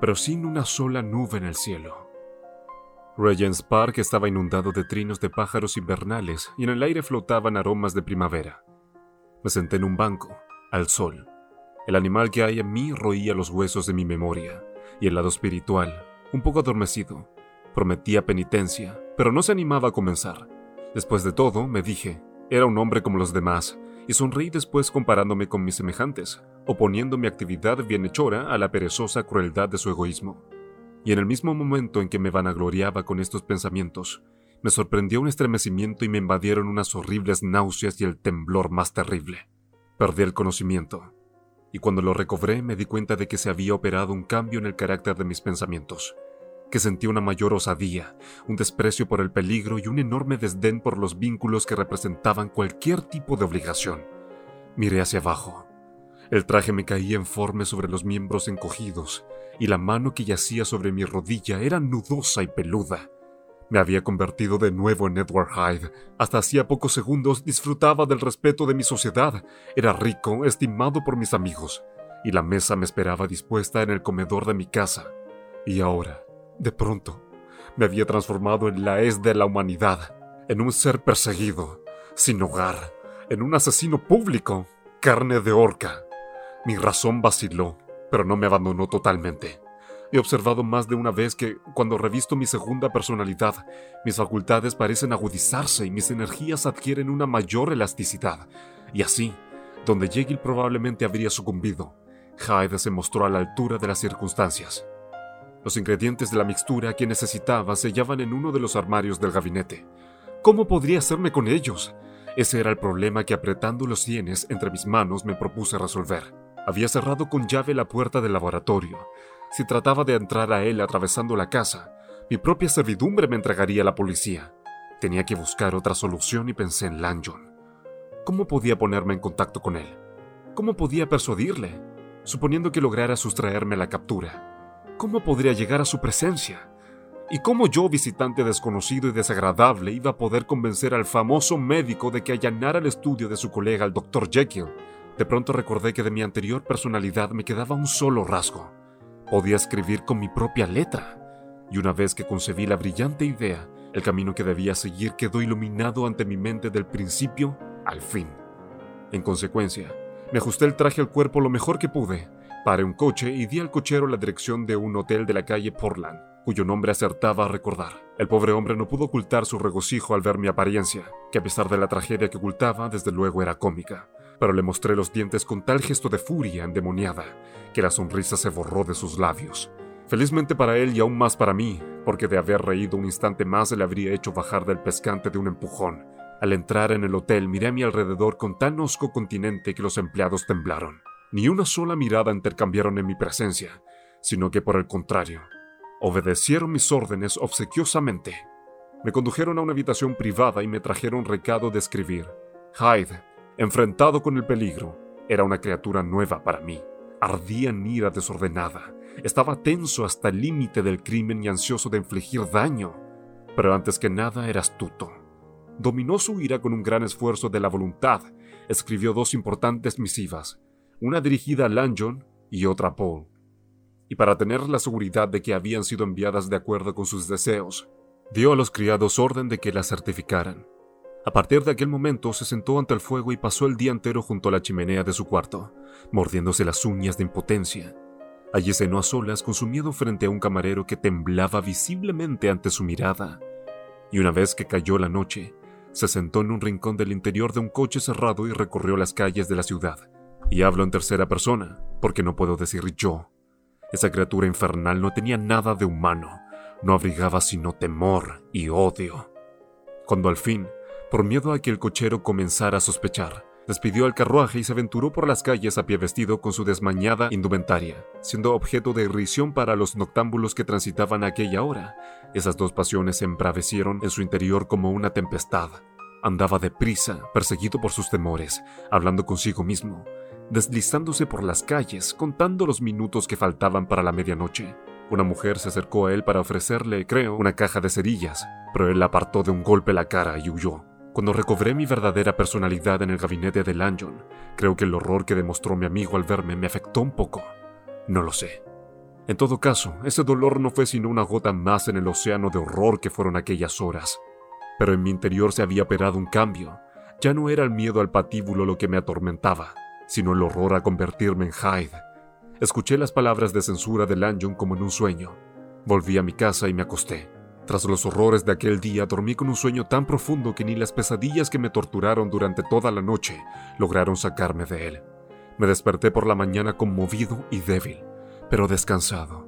pero sin una sola nube en el cielo. Regent's Park estaba inundado de trinos de pájaros invernales y en el aire flotaban aromas de primavera. Me senté en un banco, al sol. El animal que hay en mí roía los huesos de mi memoria, y el lado espiritual, un poco adormecido, prometía penitencia, pero no se animaba a comenzar. Después de todo, me dije, era un hombre como los demás, y sonreí después comparándome con mis semejantes, oponiendo mi actividad bienhechora a la perezosa crueldad de su egoísmo. Y en el mismo momento en que me vanagloriaba con estos pensamientos, me sorprendió un estremecimiento y me invadieron unas horribles náuseas y el temblor más terrible. Perdí el conocimiento, y cuando lo recobré me di cuenta de que se había operado un cambio en el carácter de mis pensamientos que sentía una mayor osadía, un desprecio por el peligro y un enorme desdén por los vínculos que representaban cualquier tipo de obligación. Miré hacia abajo. El traje me caía informe sobre los miembros encogidos, y la mano que yacía sobre mi rodilla era nudosa y peluda. Me había convertido de nuevo en Edward Hyde. Hasta hacía pocos segundos disfrutaba del respeto de mi sociedad. Era rico, estimado por mis amigos, y la mesa me esperaba dispuesta en el comedor de mi casa. Y ahora, de pronto, me había transformado en la es de la humanidad, en un ser perseguido, sin hogar, en un asesino público, carne de horca. Mi razón vaciló, pero no me abandonó totalmente. He observado más de una vez que, cuando revisto mi segunda personalidad, mis facultades parecen agudizarse y mis energías adquieren una mayor elasticidad. Y así, donde Jekyll probablemente habría sucumbido, Hyde se mostró a la altura de las circunstancias. Los ingredientes de la mixtura que necesitaba se hallaban en uno de los armarios del gabinete. ¿Cómo podría hacerme con ellos? Ese era el problema que apretando los sienes entre mis manos me propuse resolver. Había cerrado con llave la puerta del laboratorio. Si trataba de entrar a él atravesando la casa, mi propia servidumbre me entregaría a la policía. Tenía que buscar otra solución y pensé en Lanyon. ¿Cómo podía ponerme en contacto con él? ¿Cómo podía persuadirle? Suponiendo que lograra sustraerme la captura. ¿Cómo podría llegar a su presencia? ¿Y cómo yo, visitante desconocido y desagradable, iba a poder convencer al famoso médico de que allanara el estudio de su colega, el Dr. Jekyll? De pronto recordé que de mi anterior personalidad me quedaba un solo rasgo. Podía escribir con mi propia letra. Y una vez que concebí la brillante idea, el camino que debía seguir quedó iluminado ante mi mente del principio al fin. En consecuencia, Me ajusté el traje al cuerpo lo mejor que pude, paré un coche y di al cochero la dirección de un hotel de la calle Portland, cuyo nombre acertaba a recordar. El pobre hombre no pudo ocultar su regocijo al ver mi apariencia, que a pesar de la tragedia que ocultaba, desde luego era cómica, pero le mostré los dientes con tal gesto de furia endemoniada que la sonrisa se borró de sus labios. Felizmente para él y aún más para mí, porque de haber reído un instante más le habría hecho bajar del pescante de un empujón. Al entrar en el hotel miré a mi alrededor con tan hosco continente que los empleados temblaron. Ni una sola mirada intercambiaron en mi presencia, sino que por el contrario, obedecieron mis órdenes obsequiosamente. Me condujeron a una habitación privada y me trajeron recado de escribir. Hyde, enfrentado con el peligro, era una criatura nueva para mí. Ardía en ira desordenada. Estaba tenso hasta el límite del crimen y ansioso de infligir daño. Pero antes que nada era astuto. Dominó su ira con un gran esfuerzo de la voluntad. Escribió dos importantes misivas, una dirigida a Lanjon y otra a Paul. Y para tener la seguridad de que habían sido enviadas de acuerdo con sus deseos, dio a los criados orden de que las certificaran. A partir de aquel momento se sentó ante el fuego y pasó el día entero junto a la chimenea de su cuarto, mordiéndose las uñas de impotencia. Allí cenó a solas con su miedo frente a un camarero que temblaba visiblemente ante su mirada. Y una vez que cayó la noche, se sentó en un rincón del interior de un coche cerrado y recorrió las calles de la ciudad, y hablo en tercera persona, porque no puedo decir yo. Esa criatura infernal no tenía nada de humano, no abrigaba sino temor y odio. Cuando al fin, por miedo a que el cochero comenzara a sospechar, despidió al carruaje y se aventuró por las calles a pie vestido con su desmañada indumentaria, siendo objeto de irrisión para los noctámbulos que transitaban a aquella hora. Esas dos pasiones se embravecieron en su interior como una tempestad. Andaba deprisa, perseguido por sus temores, hablando consigo mismo, deslizándose por las calles, contando los minutos que faltaban para la medianoche. Una mujer se acercó a él para ofrecerle, creo, una caja de cerillas, pero él apartó de un golpe la cara y huyó. Cuando recobré mi verdadera personalidad en el gabinete de Lanyon, creo que el horror que demostró mi amigo al verme me afectó un poco. No lo sé. En todo caso, ese dolor no fue sino una gota más en el océano de horror que fueron aquellas horas. Pero en mi interior se había operado un cambio. Ya no era el miedo al patíbulo lo que me atormentaba, sino el horror a convertirme en Hyde. Escuché las palabras de censura de Lanyon como en un sueño. Volví a mi casa y me acosté. Tras los horrores de aquel día dormí con un sueño tan profundo que ni las pesadillas que me torturaron durante toda la noche lograron sacarme de él. Me desperté por la mañana conmovido y débil, pero descansado.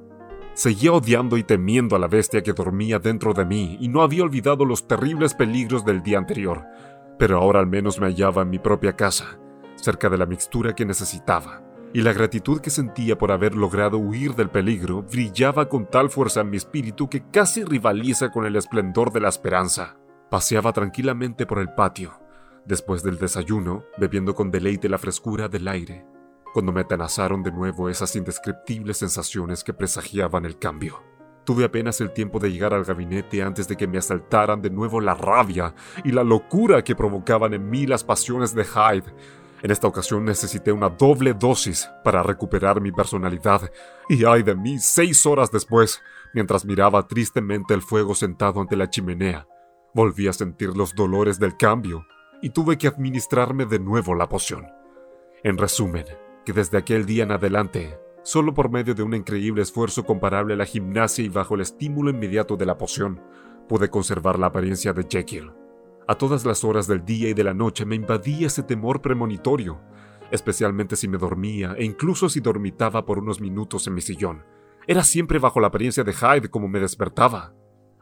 Seguía odiando y temiendo a la bestia que dormía dentro de mí y no había olvidado los terribles peligros del día anterior, pero ahora al menos me hallaba en mi propia casa, cerca de la mixtura que necesitaba, y la gratitud que sentía por haber logrado huir del peligro brillaba con tal fuerza en mi espíritu que casi rivaliza con el esplendor de la esperanza. Paseaba tranquilamente por el patio, después del desayuno, bebiendo con deleite la frescura del aire, cuando me atenazaron de nuevo esas indescriptibles sensaciones que presagiaban el cambio. Tuve apenas el tiempo de llegar al gabinete antes de que me asaltaran de nuevo la rabia y la locura que provocaban en mí las pasiones de Hyde, en esta ocasión necesité una doble dosis para recuperar mi personalidad, y ay de mí, seis horas después, mientras miraba tristemente el fuego sentado ante la chimenea, volví a sentir los dolores del cambio y tuve que administrarme de nuevo la poción. En resumen, que desde aquel día en adelante, solo por medio de un increíble esfuerzo comparable a la gimnasia y bajo el estímulo inmediato de la poción, pude conservar la apariencia de Jekyll. A todas las horas del día y de la noche me invadía ese temor premonitorio, especialmente si me dormía e incluso si dormitaba por unos minutos en mi sillón. Era siempre bajo la apariencia de Hyde como me despertaba.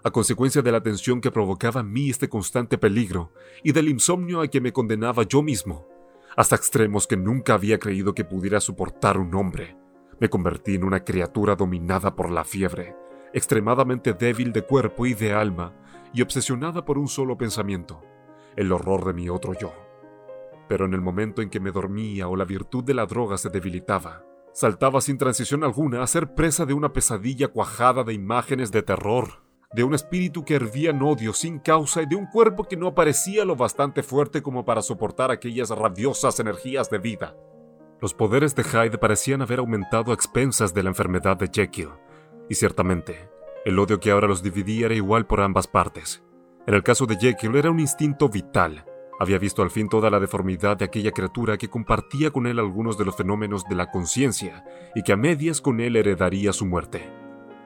A consecuencia de la tensión que provocaba en mí este constante peligro y del insomnio a que me condenaba yo mismo, hasta extremos que nunca había creído que pudiera soportar un hombre, me convertí en una criatura dominada por la fiebre, extremadamente débil de cuerpo y de alma, y obsesionada por un solo pensamiento, el horror de mi otro yo. Pero en el momento en que me dormía o la virtud de la droga se debilitaba, saltaba sin transición alguna a ser presa de una pesadilla cuajada de imágenes de terror, de un espíritu que hervía en odio sin causa y de un cuerpo que no parecía lo bastante fuerte como para soportar aquellas rabiosas energías de vida. Los poderes de Hyde parecían haber aumentado a expensas de la enfermedad de Jekyll, y ciertamente, el odio que ahora los dividía era igual por ambas partes. En el caso de Jekyll era un instinto vital, Había visto al fin toda la deformidad de aquella criatura que compartía con él algunos de los fenómenos de la conciencia y que a medias con él heredaría su muerte.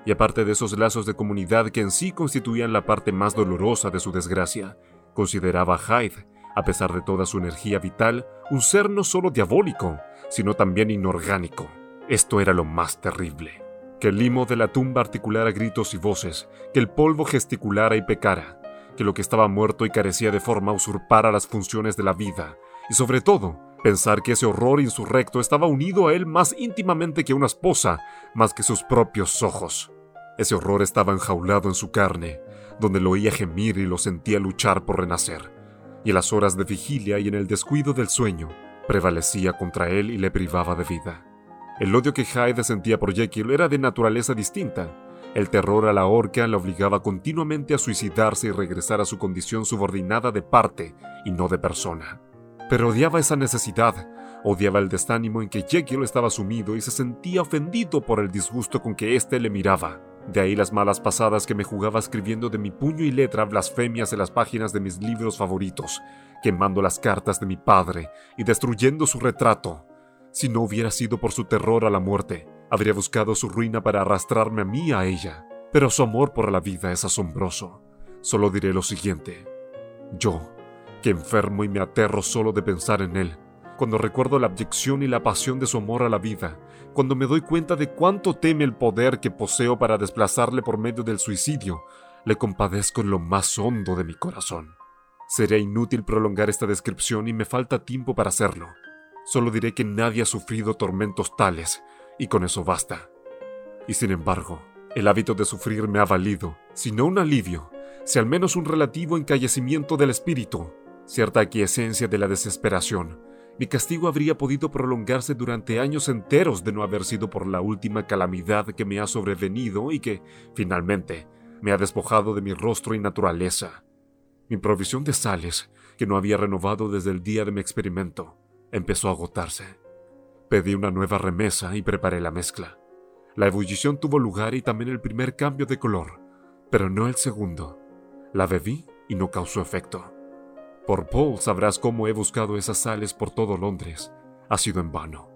Y aparte de esos lazos de comunidad que en sí constituían la parte más dolorosa de su desgracia, consideraba a Hyde, a pesar de toda su energía vital, un ser no solo diabólico, sino también inorgánico. Esto era lo más terrible. Que el limo de la tumba articulara gritos y voces, que el polvo gesticulara y pecara, que lo que estaba muerto y carecía de forma usurpara las funciones de la vida, y sobre todo, pensar que ese horror insurrecto estaba unido a él más íntimamente que una esposa, más que sus propios ojos. Ese horror estaba enjaulado en su carne, donde lo oía gemir y lo sentía luchar por renacer, y en las horas de vigilia y en el descuido del sueño, prevalecía contra él y le privaba de vida. El odio que Hyde sentía por Jekyll era de naturaleza distinta, el terror a la horca la obligaba continuamente a suicidarse y regresar a su condición subordinada de parte y no de persona. Pero odiaba esa necesidad, odiaba el desánimo en que Jekyll estaba sumido y se sentía ofendido por el disgusto con que éste le miraba. De ahí las malas pasadas que me jugaba escribiendo de mi puño y letra blasfemias en las páginas de mis libros favoritos, quemando las cartas de mi padre y destruyendo su retrato. Si no hubiera sido por su terror a la muerte, Habría buscado su ruina para arrastrarme a mí a ella, pero su amor por la vida es asombroso. Solo diré lo siguiente. Yo, que enfermo y me aterro solo de pensar en él, cuando recuerdo la abyección y la pasión de su amor a la vida, cuando me doy cuenta de cuánto teme el poder que poseo para desplazarle por medio del suicidio, le compadezco en lo más hondo de mi corazón. Sería inútil prolongar esta descripción y me falta tiempo para hacerlo. Solo diré que nadie ha sufrido tormentos tales y con eso basta. Y sin embargo, el hábito de sufrir me ha valido, si no un alivio, si al menos un relativo encallecimiento del espíritu, cierta aquiescencia de la desesperación, mi castigo habría podido prolongarse durante años enteros de no haber sido por la última calamidad que me ha sobrevenido y que, finalmente, me ha despojado de mi rostro y naturaleza. Mi provisión de sales, que no había renovado desde el día de mi experimento, empezó a agotarse. Pedí una nueva remesa y preparé la mezcla. La ebullición tuvo lugar y también el primer cambio de color, pero no el segundo. La bebí y no causó efecto. Por Paul sabrás cómo he buscado esas sales por todo Londres. Ha sido en vano.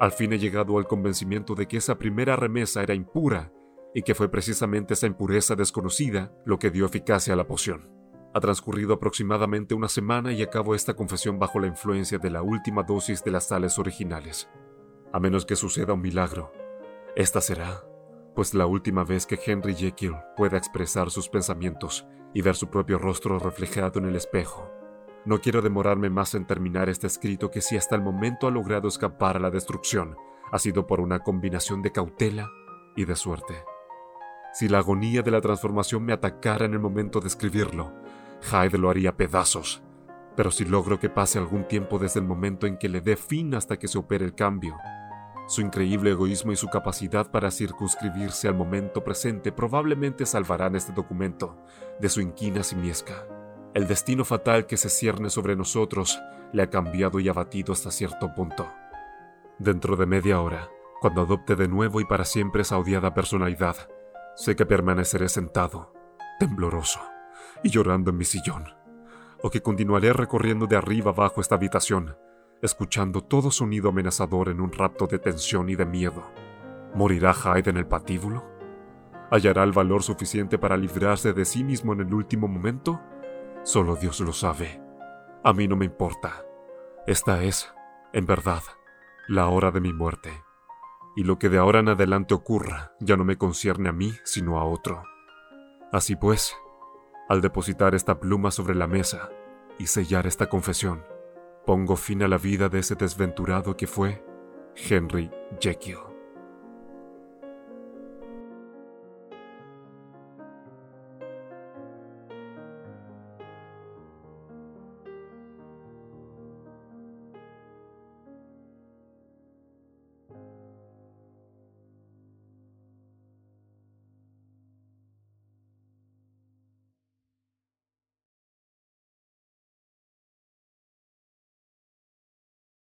Al fin he llegado al convencimiento de que esa primera remesa era impura y que fue precisamente esa impureza desconocida lo que dio eficacia a la poción. Ha transcurrido aproximadamente una semana y acabo esta confesión bajo la influencia de la última dosis de las sales originales. A menos que suceda un milagro, esta será, pues la última vez que Henry Jekyll pueda expresar sus pensamientos y ver su propio rostro reflejado en el espejo. No quiero demorarme más en terminar este escrito que si hasta el momento ha logrado escapar a la destrucción, ha sido por una combinación de cautela y de suerte. Si la agonía de la transformación me atacara en el momento de escribirlo, Hyde lo haría pedazos. Pero si logro que pase algún tiempo desde el momento en que le dé fin hasta que se opere el cambio, su increíble egoísmo y su capacidad para circunscribirse al momento presente probablemente salvarán este documento de su inquina simiesca. El destino fatal que se cierne sobre nosotros le ha cambiado y abatido hasta cierto punto. Dentro de media hora, cuando adopte de nuevo y para siempre esa odiada personalidad, sé que permaneceré sentado, tembloroso y llorando en mi sillón, o que continuaré recorriendo de arriba abajo esta habitación, escuchando todo sonido amenazador en un rapto de tensión y de miedo. ¿Morirá Hyde en el patíbulo? ¿Hallará el valor suficiente para librarse de sí mismo en el último momento? Solo Dios lo sabe. A mí no me importa. Esta es, en verdad, la hora de mi muerte. Y lo que de ahora en adelante ocurra ya no me concierne a mí, sino a otro. Así pues, al depositar esta pluma sobre la mesa y sellar esta confesión, pongo fin a la vida de ese desventurado que fue Henry Jekyll.